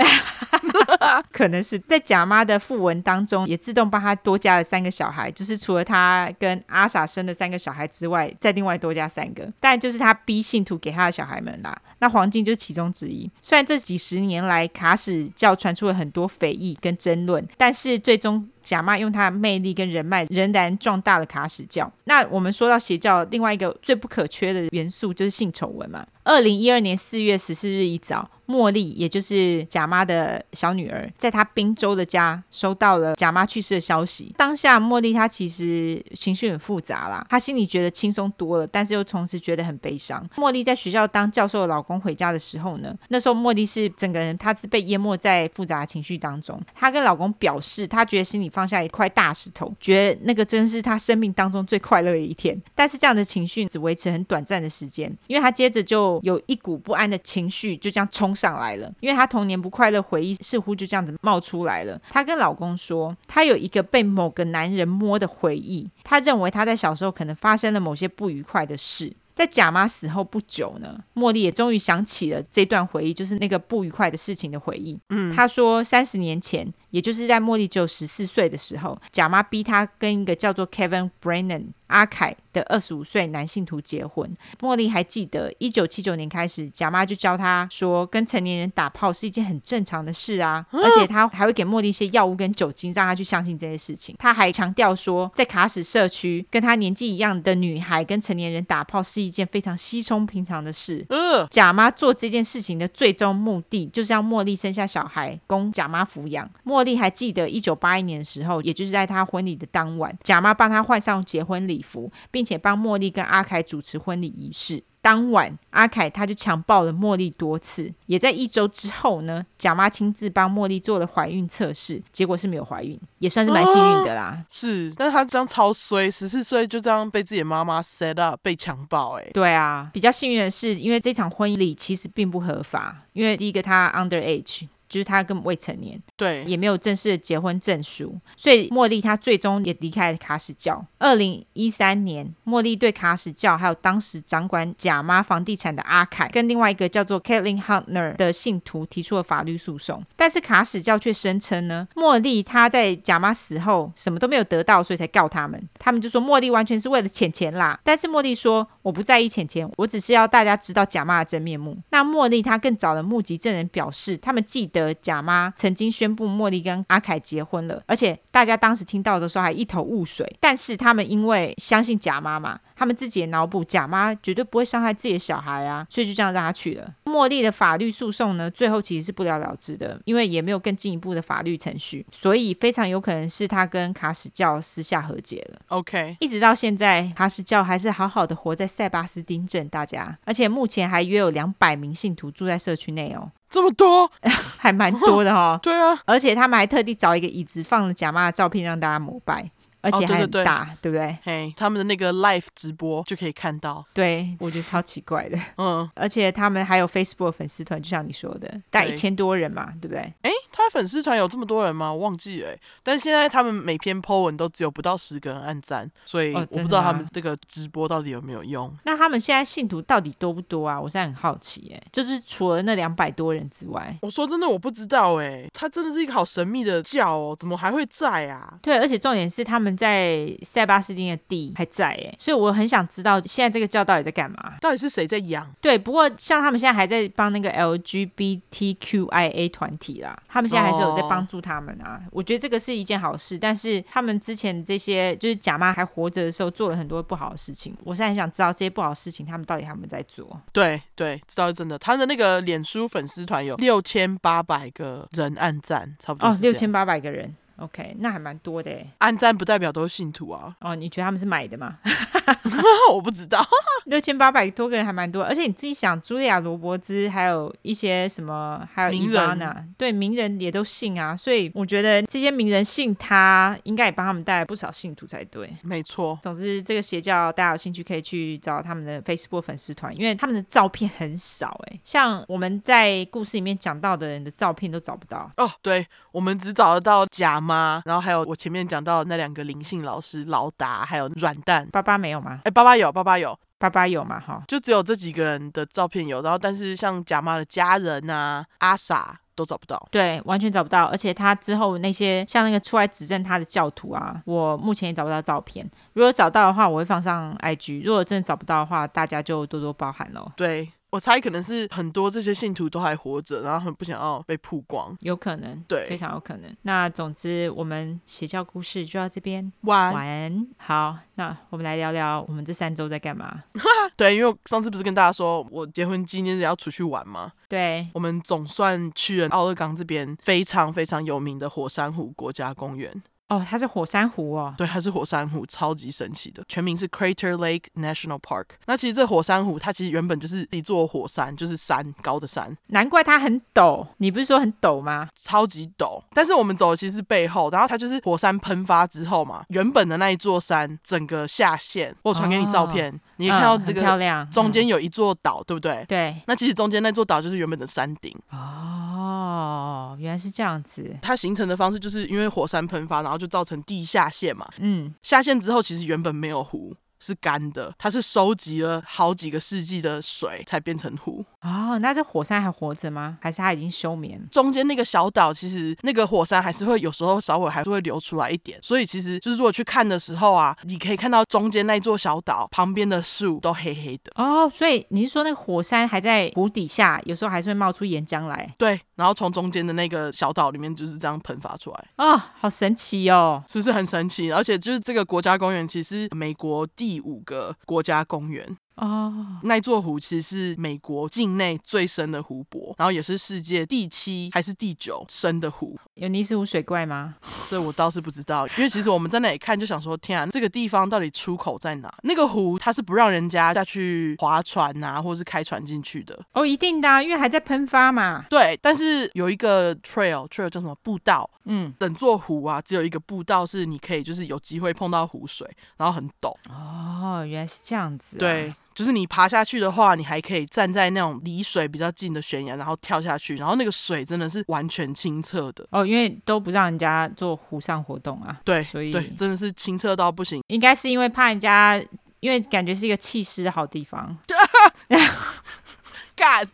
可能是在贾妈的符文当中，也自动帮她多加了三个小孩，就是除了她跟阿傻生的三个小孩之外，再另外多加三个，但就是她逼信徒给她的小孩们啦。那黄金就是其中之一。虽然这几十年来卡史教传出了很多非议跟争论，但是最终贾妈用她的魅力跟人脉，仍然壮大了卡史教。那我们说到邪教，另外一个最不可缺的元素就是性丑闻嘛。二零一二年四月十四日一早，茉莉也就是贾妈的小女儿，在她宾州的家收到了贾妈去世的消息。当下茉莉她其实情绪很复杂啦，她心里觉得轻松多了，但是又同时觉得很悲伤。茉莉在学校当教授的老公回家的时候呢，那时候茉莉是整个人她是被淹没在复杂的情绪当中。她跟老公表示，她觉得心里放下一块大石头，觉得那个真是她生命当中最快乐的一天。但是这样的情绪只维持很短暂的时间，因为她接着就。有一股不安的情绪就这样冲上来了，因为她童年不快乐回忆似乎就这样子冒出来了。她跟老公说，她有一个被某个男人摸的回忆，她认为她在小时候可能发生了某些不愉快的事。在贾妈死后不久呢，茉莉也终于想起了这段回忆，就是那个不愉快的事情的回忆。嗯，她说三十年前，也就是在茉莉只有十四岁的时候，贾妈逼她跟一个叫做 Kevin Brennan 阿凯的二十五岁男性徒结婚。茉莉还记得，一九七九年开始，贾妈就教她说，跟成年人打炮是一件很正常的事啊，而且她还会给茉莉一些药物跟酒精，让她去相信这些事情。她还强调说，在卡史社区，跟她年纪一样的女孩跟成年人打炮是一件非常稀松平常的事。嗯，贾妈做这件事情的最终目的，就是让茉莉生下小孩供贾妈抚养。茉莉还记得，一九八一年的时候，也就是在她婚礼的当晚，贾妈帮她换上结婚礼服，并且帮茉莉跟阿凯主持婚礼仪式。当晚，阿凯他就强暴了茉莉多次。也在一周之后呢，贾妈亲自帮茉莉做了怀孕测试，结果是没有怀孕，也算是蛮幸运的啦。啊、是，但是她这样超衰，十四岁就这样被自己的妈妈 set up 被强暴、欸，哎，对啊，比较幸运的是，因为这场婚礼其实并不合法，因为第一个她 under age。就是他根本未成年，对，也没有正式的结婚证书，所以茉莉她最终也离开了卡史教。二零一三年，茉莉对卡史教还有当时掌管贾妈房地产的阿凯，跟另外一个叫做 Caitlin Huntner 的信徒提出了法律诉讼。但是卡史教却声称呢，茉莉她在贾妈死后什么都没有得到，所以才告他们。他们就说茉莉完全是为了钱钱啦。但是茉莉说，我不在意钱钱，我只是要大家知道贾妈的真面目。那茉莉她更找了目击证人表示，他们记得。的贾妈曾经宣布茉莉跟阿凯结婚了，而且大家当时听到的时候还一头雾水。但是他们因为相信贾妈嘛，他们自己也脑补贾妈绝对不会伤害自己的小孩啊，所以就这样让他去了。茉莉的法律诉讼呢，最后其实是不了了之的，因为也没有更进一步的法律程序，所以非常有可能是他跟卡史教私下和解了。OK，一直到现在，卡史教还是好好的活在塞巴斯丁镇，大家，而且目前还约有两百名信徒住在社区内哦。这么多，还蛮多的哈、哦。对啊，而且他们还特地找一个椅子，放了假妈的照片，让大家膜拜。而且还很大，哦、对，对，对，对不对？嘿，他们的那个 live 直播就可以看到。对，我觉得超奇怪的。嗯，而且他们还有 Facebook 粉丝团，就像你说的，大概一千多人嘛，对不对？哎，他粉丝团有这么多人吗？我忘记了。但现在他们每篇 po 文都只有不到十个人按赞，所以我不知道他们这个直播到底有没有用。哦、那他们现在信徒到底多不多啊？我现在很好奇。哎，就是除了那两百多人之外，我说真的，我不知道。哎，他真的是一个好神秘的教哦，怎么还会在啊？对，而且重点是他们在。塞巴斯丁的地还在哎，所以我很想知道现在这个教到底在干嘛？到底是谁在养？对，不过像他们现在还在帮那个 LGBTQIA 团体啦，他们现在还是有在帮助他们啊。Oh. 我觉得这个是一件好事，但是他们之前这些就是贾妈还活着的时候做了很多不好的事情。我现在很想知道这些不好的事情，他们到底他们在做？对对，知道是真的。他的那个脸书粉丝团有六千八百个人按赞，差不多哦，六千八百个人。OK，那还蛮多的诶。按赞不代表都是信徒啊。哦，你觉得他们是买的吗？我不知道。六千八百多个人还蛮多，而且你自己想，茱莉亚·罗伯兹还有一些什么，还有伊莎娜，对，名人也都信啊。所以我觉得这些名人信他，应该也帮他们带来不少信徒才对。没错。总之，这个邪教大家有兴趣可以去找他们的 Facebook 粉丝团，因为他们的照片很少哎。像我们在故事里面讲到的人的照片都找不到哦。对，我们只找得到假妈，然后还有我前面讲到那两个灵性老师劳达，还有软蛋。爸爸没有吗？哎，爸爸有，爸爸有。爸爸有嘛？哈，就只有这几个人的照片有，然后但是像贾妈的家人啊，阿傻都找不到，对，完全找不到。而且他之后那些像那个出来指证他的教徒啊，我目前也找不到照片。如果找到的话，我会放上 IG；如果真的找不到的话，大家就多多包涵喽。对。我猜可能是很多这些信徒都还活着，然后很不想要被曝光，有可能，对，非常有可能。那总之，我们邪教故事就到这边完。完，好，那我们来聊聊我们这三周在干嘛。对，因为我上次不是跟大家说我结婚纪念日要出去玩吗？对，我们总算去了奥勒冈这边非常非常有名的火山湖国家公园。哦，它是火山湖哦。对，它是火山湖，超级神奇的，全名是 Crater Lake National Park。那其实这火山湖，它其实原本就是一座火山，就是山高的山。难怪它很陡，你不是说很陡吗？超级陡。但是我们走的其实是背后，然后它就是火山喷发之后嘛，原本的那一座山整个下陷。我传给你照片，哦、你看到这个、嗯、漂亮，中间有一座岛，对不对？对。那其实中间那座岛就是原本的山顶。哦，原来是这样子。它形成的方式就是因为火山喷发，然后。就造成地下陷嘛，嗯，下陷之后其实原本没有湖。是干的，它是收集了好几个世纪的水才变成湖。哦，那这火山还活着吗？还是它已经休眠？中间那个小岛，其实那个火山还是会有时候稍微还是会流出来一点。所以其实就是如果去看的时候啊，你可以看到中间那座小岛旁边的树都黑黑的。哦，所以你是说那个火山还在湖底下，有时候还是会冒出岩浆来？对，然后从中间的那个小岛里面就是这样喷发出来。啊、哦，好神奇哦！是不是很神奇？而且就是这个国家公园，其实美国第。第五个国家公园。哦，那座湖其实是美国境内最深的湖泊，然后也是世界第七还是第九深的湖。有尼斯湖水怪吗？这我倒是不知道，因为其实我们在那里看就想说，天啊，这个地方到底出口在哪？那个湖它是不让人家下去划船啊，或是开船进去的。哦，一定的啊，因为还在喷发嘛。对，但是有一个 trail，trail 叫什么步道？嗯，整座湖啊，只有一个步道是你可以就是有机会碰到湖水，然后很陡。哦，原来是这样子啊。对。就是你爬下去的话，你还可以站在那种离水比较近的悬崖，然后跳下去，然后那个水真的是完全清澈的哦，因为都不让人家做湖上活动啊。对，所以对，真的是清澈到不行。应该是因为怕人家，因为感觉是一个弃尸的好地方。干，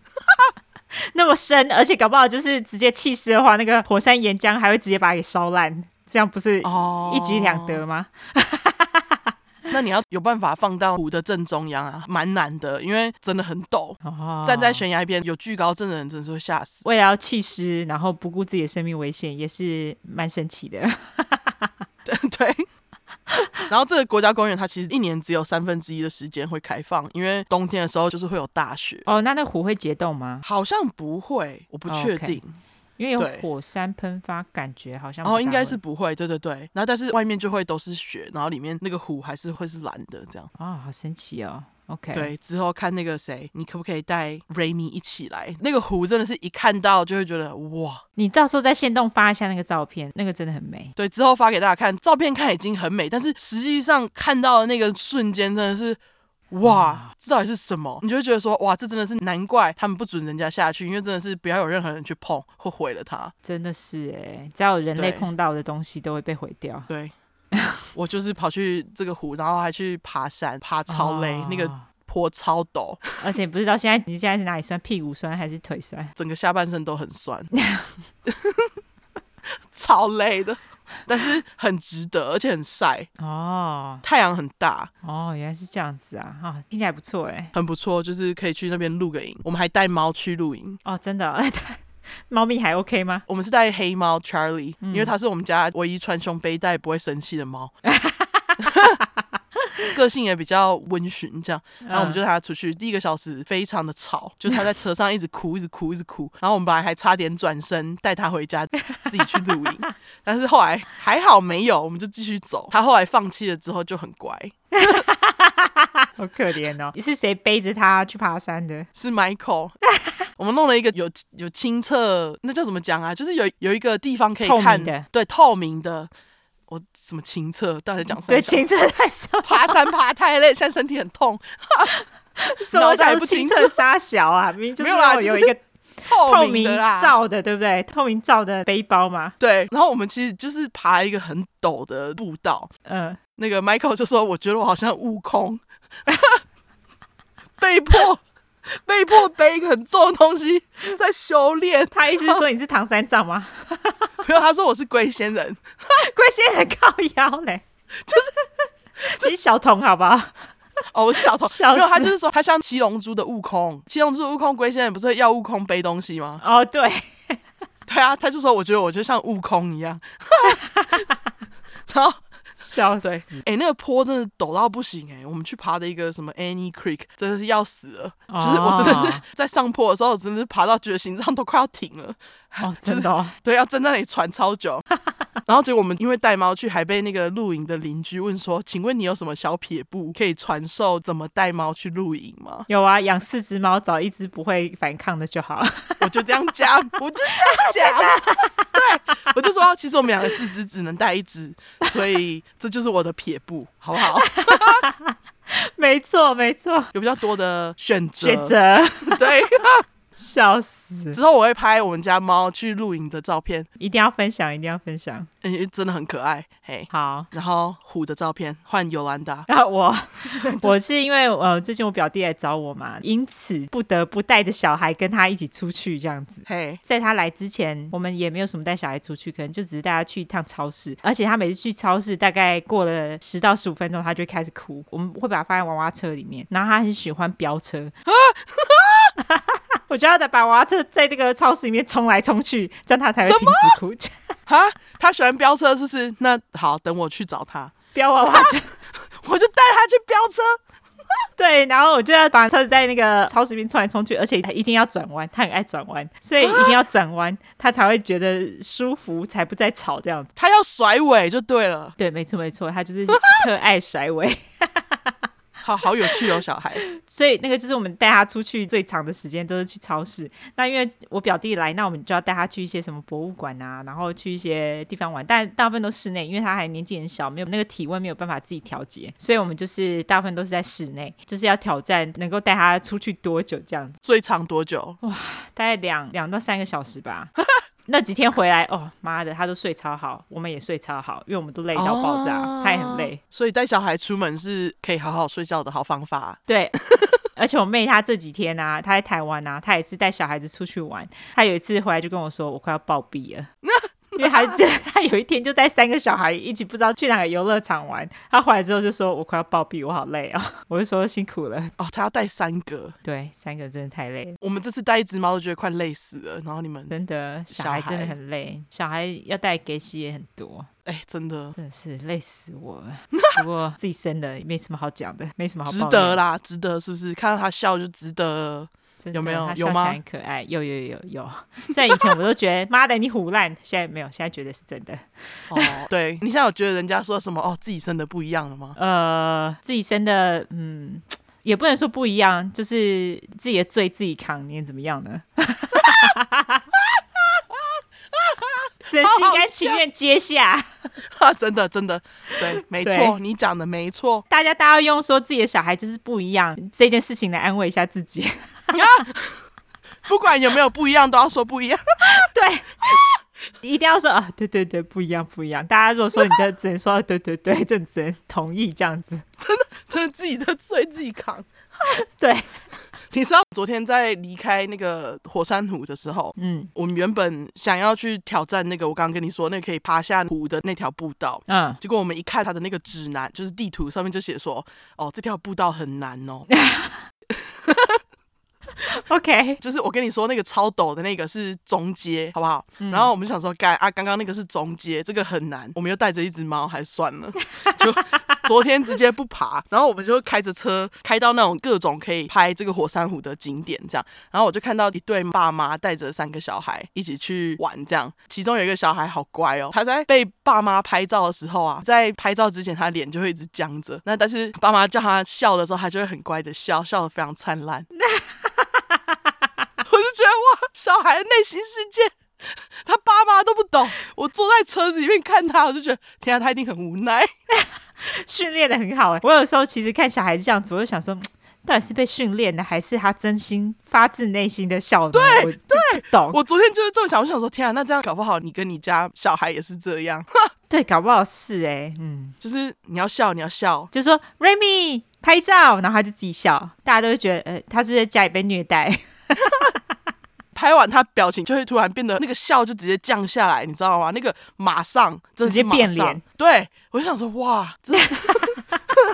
那么深，而且搞不好就是直接弃尸的话，那个火山岩浆还会直接把它给烧烂，这样不是一举两得吗？哦 那你要有办法放到湖的正中央啊，蛮难的，因为真的很陡。哦、站在悬崖边有巨高症的人，真的是会吓死。为了要弃尸，然后不顾自己的生命危险，也是蛮神奇的。对。然后这个国家公园，它其实一年只有三分之一的时间会开放，因为冬天的时候就是会有大雪。哦，那那湖会结冻吗？好像不会，我不确定。因为有火山喷发，感觉好像哦，应该是不会，对对对。然后但是外面就会都是雪，然后里面那个湖还是会是蓝的，这样。哦，好神奇哦。OK，对，之后看那个谁，你可不可以带 Raymi 一起来？那个湖真的是一看到就会觉得哇！你到时候在线动发一下那个照片，那个真的很美。对，之后发给大家看，照片看已经很美，但是实际上看到的那个瞬间真的是。哇，这到底是什么？你就会觉得说，哇，这真的是难怪他们不准人家下去，因为真的是不要有任何人去碰，会毁了它。真的是哎，只要有人类碰到的东西都会被毁掉。对，我就是跑去这个湖，然后还去爬山，爬超累，哦、那个坡超陡，而且不知道现在你现在是哪里酸，屁股酸还是腿酸？整个下半身都很酸，超累的。但是很值得，而且很晒哦，太阳很大哦，原来是这样子啊，啊，听起来不错哎，很不错，就是可以去那边露个营。我们还带猫去露营哦，真的，猫咪还 OK 吗？我们是带黑猫 Charlie，嗯，因为它是我们家唯一穿胸背带不会生气的猫。个性也比较温驯，这样。然后我们就带他出去，第一个小时非常的吵，就他在车上一直哭，一直哭，一直哭。然后我们本来还差点转身带他回家，自己去露营，但是后来还好没有，我们就继续走。他后来放弃了之后就很乖，好可怜哦。你 是谁背着他去爬山的？是 Michael。我们弄了一个有有清澈，那叫怎么讲啊？就是有有一个地方可以看的，对，透明的。我什么清澈？到底讲什么？对，清澈太少。爬山爬太累，现在身体很痛。脑袋不清澈，沙小啊！明明就是没有啦，有一个透明罩的，对不对？透明罩的背包嘛。对。然后我们其实就是爬一个很陡的步道。嗯。那个 Michael 就说：“我觉得我好像悟空，被迫。” 被迫背一个很重的东西在修炼，他意思是说你是唐三藏吗？没有，他说我是龟仙人，龟仙人靠腰嘞，就是其实小童好不好？哦，我是小童，没有，他就是说他像七龙珠的悟空，七龙珠的悟空龟仙人不是会要悟空背东西吗？哦，对，对啊，他就说我觉得我就像悟空一样，然后。笑死！哎、欸，那个坡真的陡到不行哎、欸！我们去爬的一个什么 Annie Creek，真的是要死了。哦、就是我真的是在上坡的时候，我真的是爬到觉得心脏都快要停了。哦，真的、哦，对，要站在那里喘超久。然后结果我们因为带猫去，还被那个露营的邻居问说：“请问你有什么小撇步可以传授怎么带猫去露营吗？”有啊，养四只猫，找一只不会反抗的就好。我就这样讲，我就这样讲。对，我就说，其实我们两个四只，只能带一只，所以这就是我的撇步，好不好？没错，没错，有比较多的选择。选择，对。笑死！之后我会拍我们家猫去露营的照片，一定要分享，一定要分享。嗯，真的很可爱。嘿，好。然后虎的照片换尤兰达。然 后我，我是因为呃，最近我表弟来找我嘛，因此不得不带着小孩跟他一起出去这样子。嘿，在他来之前，我们也没有什么带小孩出去，可能就只是带他去一趟超市。而且他每次去超市，大概过了十到十五分钟，他就开始哭。我们会把他放在娃娃车里面，然后他很喜欢飙车。我就要把娃娃车在那个超市里面冲来冲去，这样他才会停止哭。哈，他喜欢飙车，是不是？那好，等我去找他飙娃娃车，我就带他去飙车。对，然后我就要把车子在那个超市里面冲来冲去，而且他一定要转弯，他很爱转弯，所以一定要转弯，他才会觉得舒服，才不再吵这样子。他要甩尾就对了。对，没错没错，他就是特爱甩尾。好好有趣哦，小孩。所以那个就是我们带他出去最长的时间都是去超市。那因为我表弟来，那我们就要带他去一些什么博物馆啊，然后去一些地方玩。但大部分都室内，因为他还年纪很小，没有那个体温没有办法自己调节，所以我们就是大部分都是在室内，就是要挑战能够带他出去多久这样子。最长多久？哇，大概两两到三个小时吧。那几天回来哦，妈的，他都睡超好，我们也睡超好，因为我们都累到爆炸，哦、他也很累，所以带小孩出门是可以好好睡觉的好方法。对，而且我妹她这几天啊，她在台湾啊，她也是带小孩子出去玩，她有一次回来就跟我说，我快要暴毙了。因为他就 他有一天就带三个小孩一起不知道去哪个游乐场玩，他回来之后就说：“我快要暴毙，我好累啊、哦！” 我就说：“辛苦了哦。”他要带三个，对，三个真的太累了。我们这次带一只猫都觉得快累死了，然后你们真的小孩真的很累，小孩要带给洗也很多，哎，真的真的是累死我了。不过自己生的没什么好讲的，没什么好，值得啦，值得是不是？看到他笑就值得。有没有？有吗？很可爱，有有有有。虽然以前我都觉得 妈的你胡烂，现在没有，现在觉得是真的。哦，对，你现在有觉得人家说什么哦，自己生的不一样了吗？呃，自己生的，嗯，也不能说不一样，就是自己的罪自己扛，你怎么样呢？真心甘情愿接下。啊，真的真的，对，没错，你讲的没错。大家大家用说自己的小孩就是不一样这件事情来安慰一下自己。不管有没有不一样，都要说不一样。对，一定要说啊，对对对，不一样不一样。大家如果说你就只能说对对对，就只能同意这样子。真的，真的自己的罪自己扛。对，你知道昨天在离开那个火山湖的时候，嗯，我们原本想要去挑战那个我刚刚跟你说那个可以爬下湖的那条步道，嗯，结果我们一看他的那个指南，就是地图上面就写说，哦，这条步道很难哦。OK，就是我跟你说那个超陡的那个是中阶，好不好？嗯、然后我们想说，该啊，刚刚那个是中阶，这个很难。我们又带着一只猫，还算了，就昨天直接不爬。然后我们就开着车开到那种各种可以拍这个火山湖的景点，这样。然后我就看到一对爸妈带着三个小孩一起去玩，这样。其中有一个小孩好乖哦，他在被爸妈拍照的时候啊，在拍照之前他脸就会一直僵着，那但是爸妈叫他笑的时候，他就会很乖的笑，笑得非常灿烂。觉得哇，小孩的内心世界，他爸妈都不懂。我坐在车子里面看他，我就觉得天啊，他一定很无奈。训练的很好哎，我有时候其实看小孩子这样子，我就想说，到底是被训练的，还是他真心发自内心的笑？对对，懂。我昨天就是这么想，我想说，天啊，那这样搞不好你跟你家小孩也是这样。对，搞不好是哎，嗯，就是你要笑，你要笑，就说 Remy 拍照，然后他就自己笑，大家都会觉得，呃，他是不是在家里被虐待。拍完他表情就会突然变得那个笑就直接降下来，你知道吗？那个马上直接变脸。对，我就想说哇，真的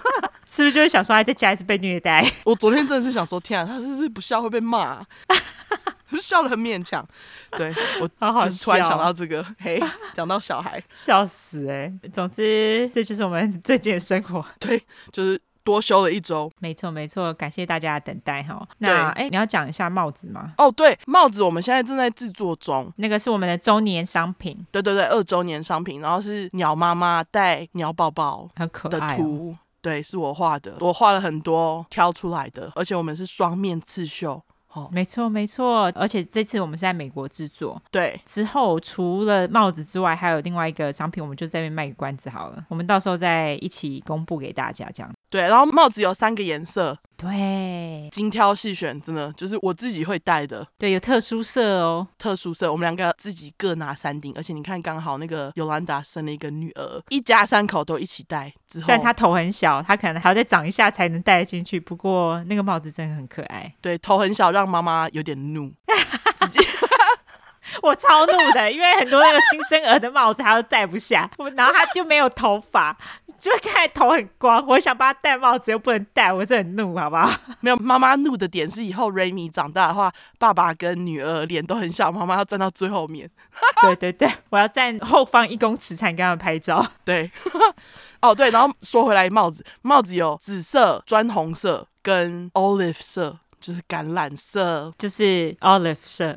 是不是就会想说他在家里是被虐待？我昨天真的是想说天啊，他是不是不笑会被骂啊？笑得很勉强。对，我就是突然想到这个，嘿，讲到小孩，笑死哎、欸。总之这就是我们最近的生活。对，就是。多休了一周，没错没错，感谢大家的等待哈。那哎，你要讲一下帽子吗？哦，对，帽子我们现在正在制作中，那个是我们的周年商品。对对对，二周年商品，然后是鸟妈妈带鸟宝宝很可爱的图，对，是我画的，我画了很多挑出来的，而且我们是双面刺绣。哦，没错没错，而且这次我们是在美国制作。对，之后除了帽子之外，还有另外一个商品，我们就在这边卖个关子好了。我们到时候再一起公布给大家，这样。对，然后帽子有三个颜色。对，精挑细选，真的就是我自己会戴的。对，有特殊色哦，特殊色。我们两个自己各拿三顶，而且你看，刚好那个尤兰达生了一个女儿，一家三口都一起戴。之后虽然她头很小，她可能还要再长一下才能戴进去。不过那个帽子真的很可爱。对，头很小，让妈妈有点怒。自己 我超怒的，因为很多那个新生儿的帽子他都戴不下，然后他就没有头发。就看头很光，我想帮他戴帽子又不能戴，我是很怒，好不好？没有，妈妈怒的点是以后 Remy 长大的话，爸爸跟女儿脸都很小，妈妈要站到最后面。对对对，我要站后方一公尺才能跟他们拍照。对，哦对，然后说回来，帽子帽子有紫色、砖红色跟 olive 色，就是橄榄色，就是 olive 色。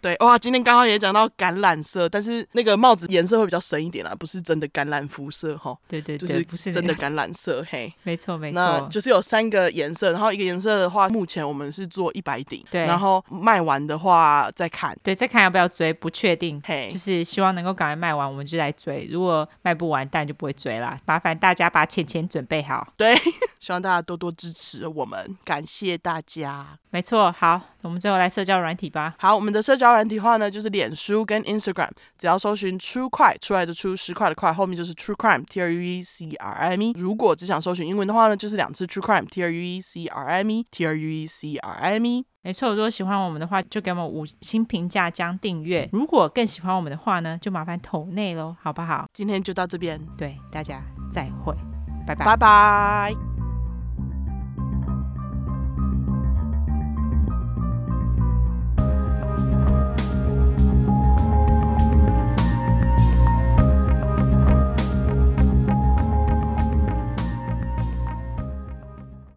对哇，今天刚好也讲到橄榄色，但是那个帽子颜色会比较深一点啦，不是真的橄榄肤色哈。对对对，就是不是真的 橄榄色，嘿，没错没错，那就是有三个颜色，然后一个颜色的话，目前我们是做一百顶，对，然后卖完的话再看，对，再看要不要追，不确定，嘿，就是希望能够赶快卖完，我们就来追，如果卖不完，当然就不会追啦。麻烦大家把钱钱准备好，对，希望大家多多支持我们，感谢大家。没错，好，我们最后来社交软体吧。好，我们的社交软体话呢，就是脸书跟 Instagram，只要搜寻 True Crime 出来的出十块的块，后面就是 True Crime T R U E C R I M E。如果只想搜寻英文的话呢，就是两次 True Crime T R U E C R I M E T R U E C R I M E。没错，如果喜欢我们的话，就给我们五星评价加订阅。如果更喜欢我们的话呢，就麻烦投内喽，好不好？今天就到这边，对大家再会，拜拜，拜拜。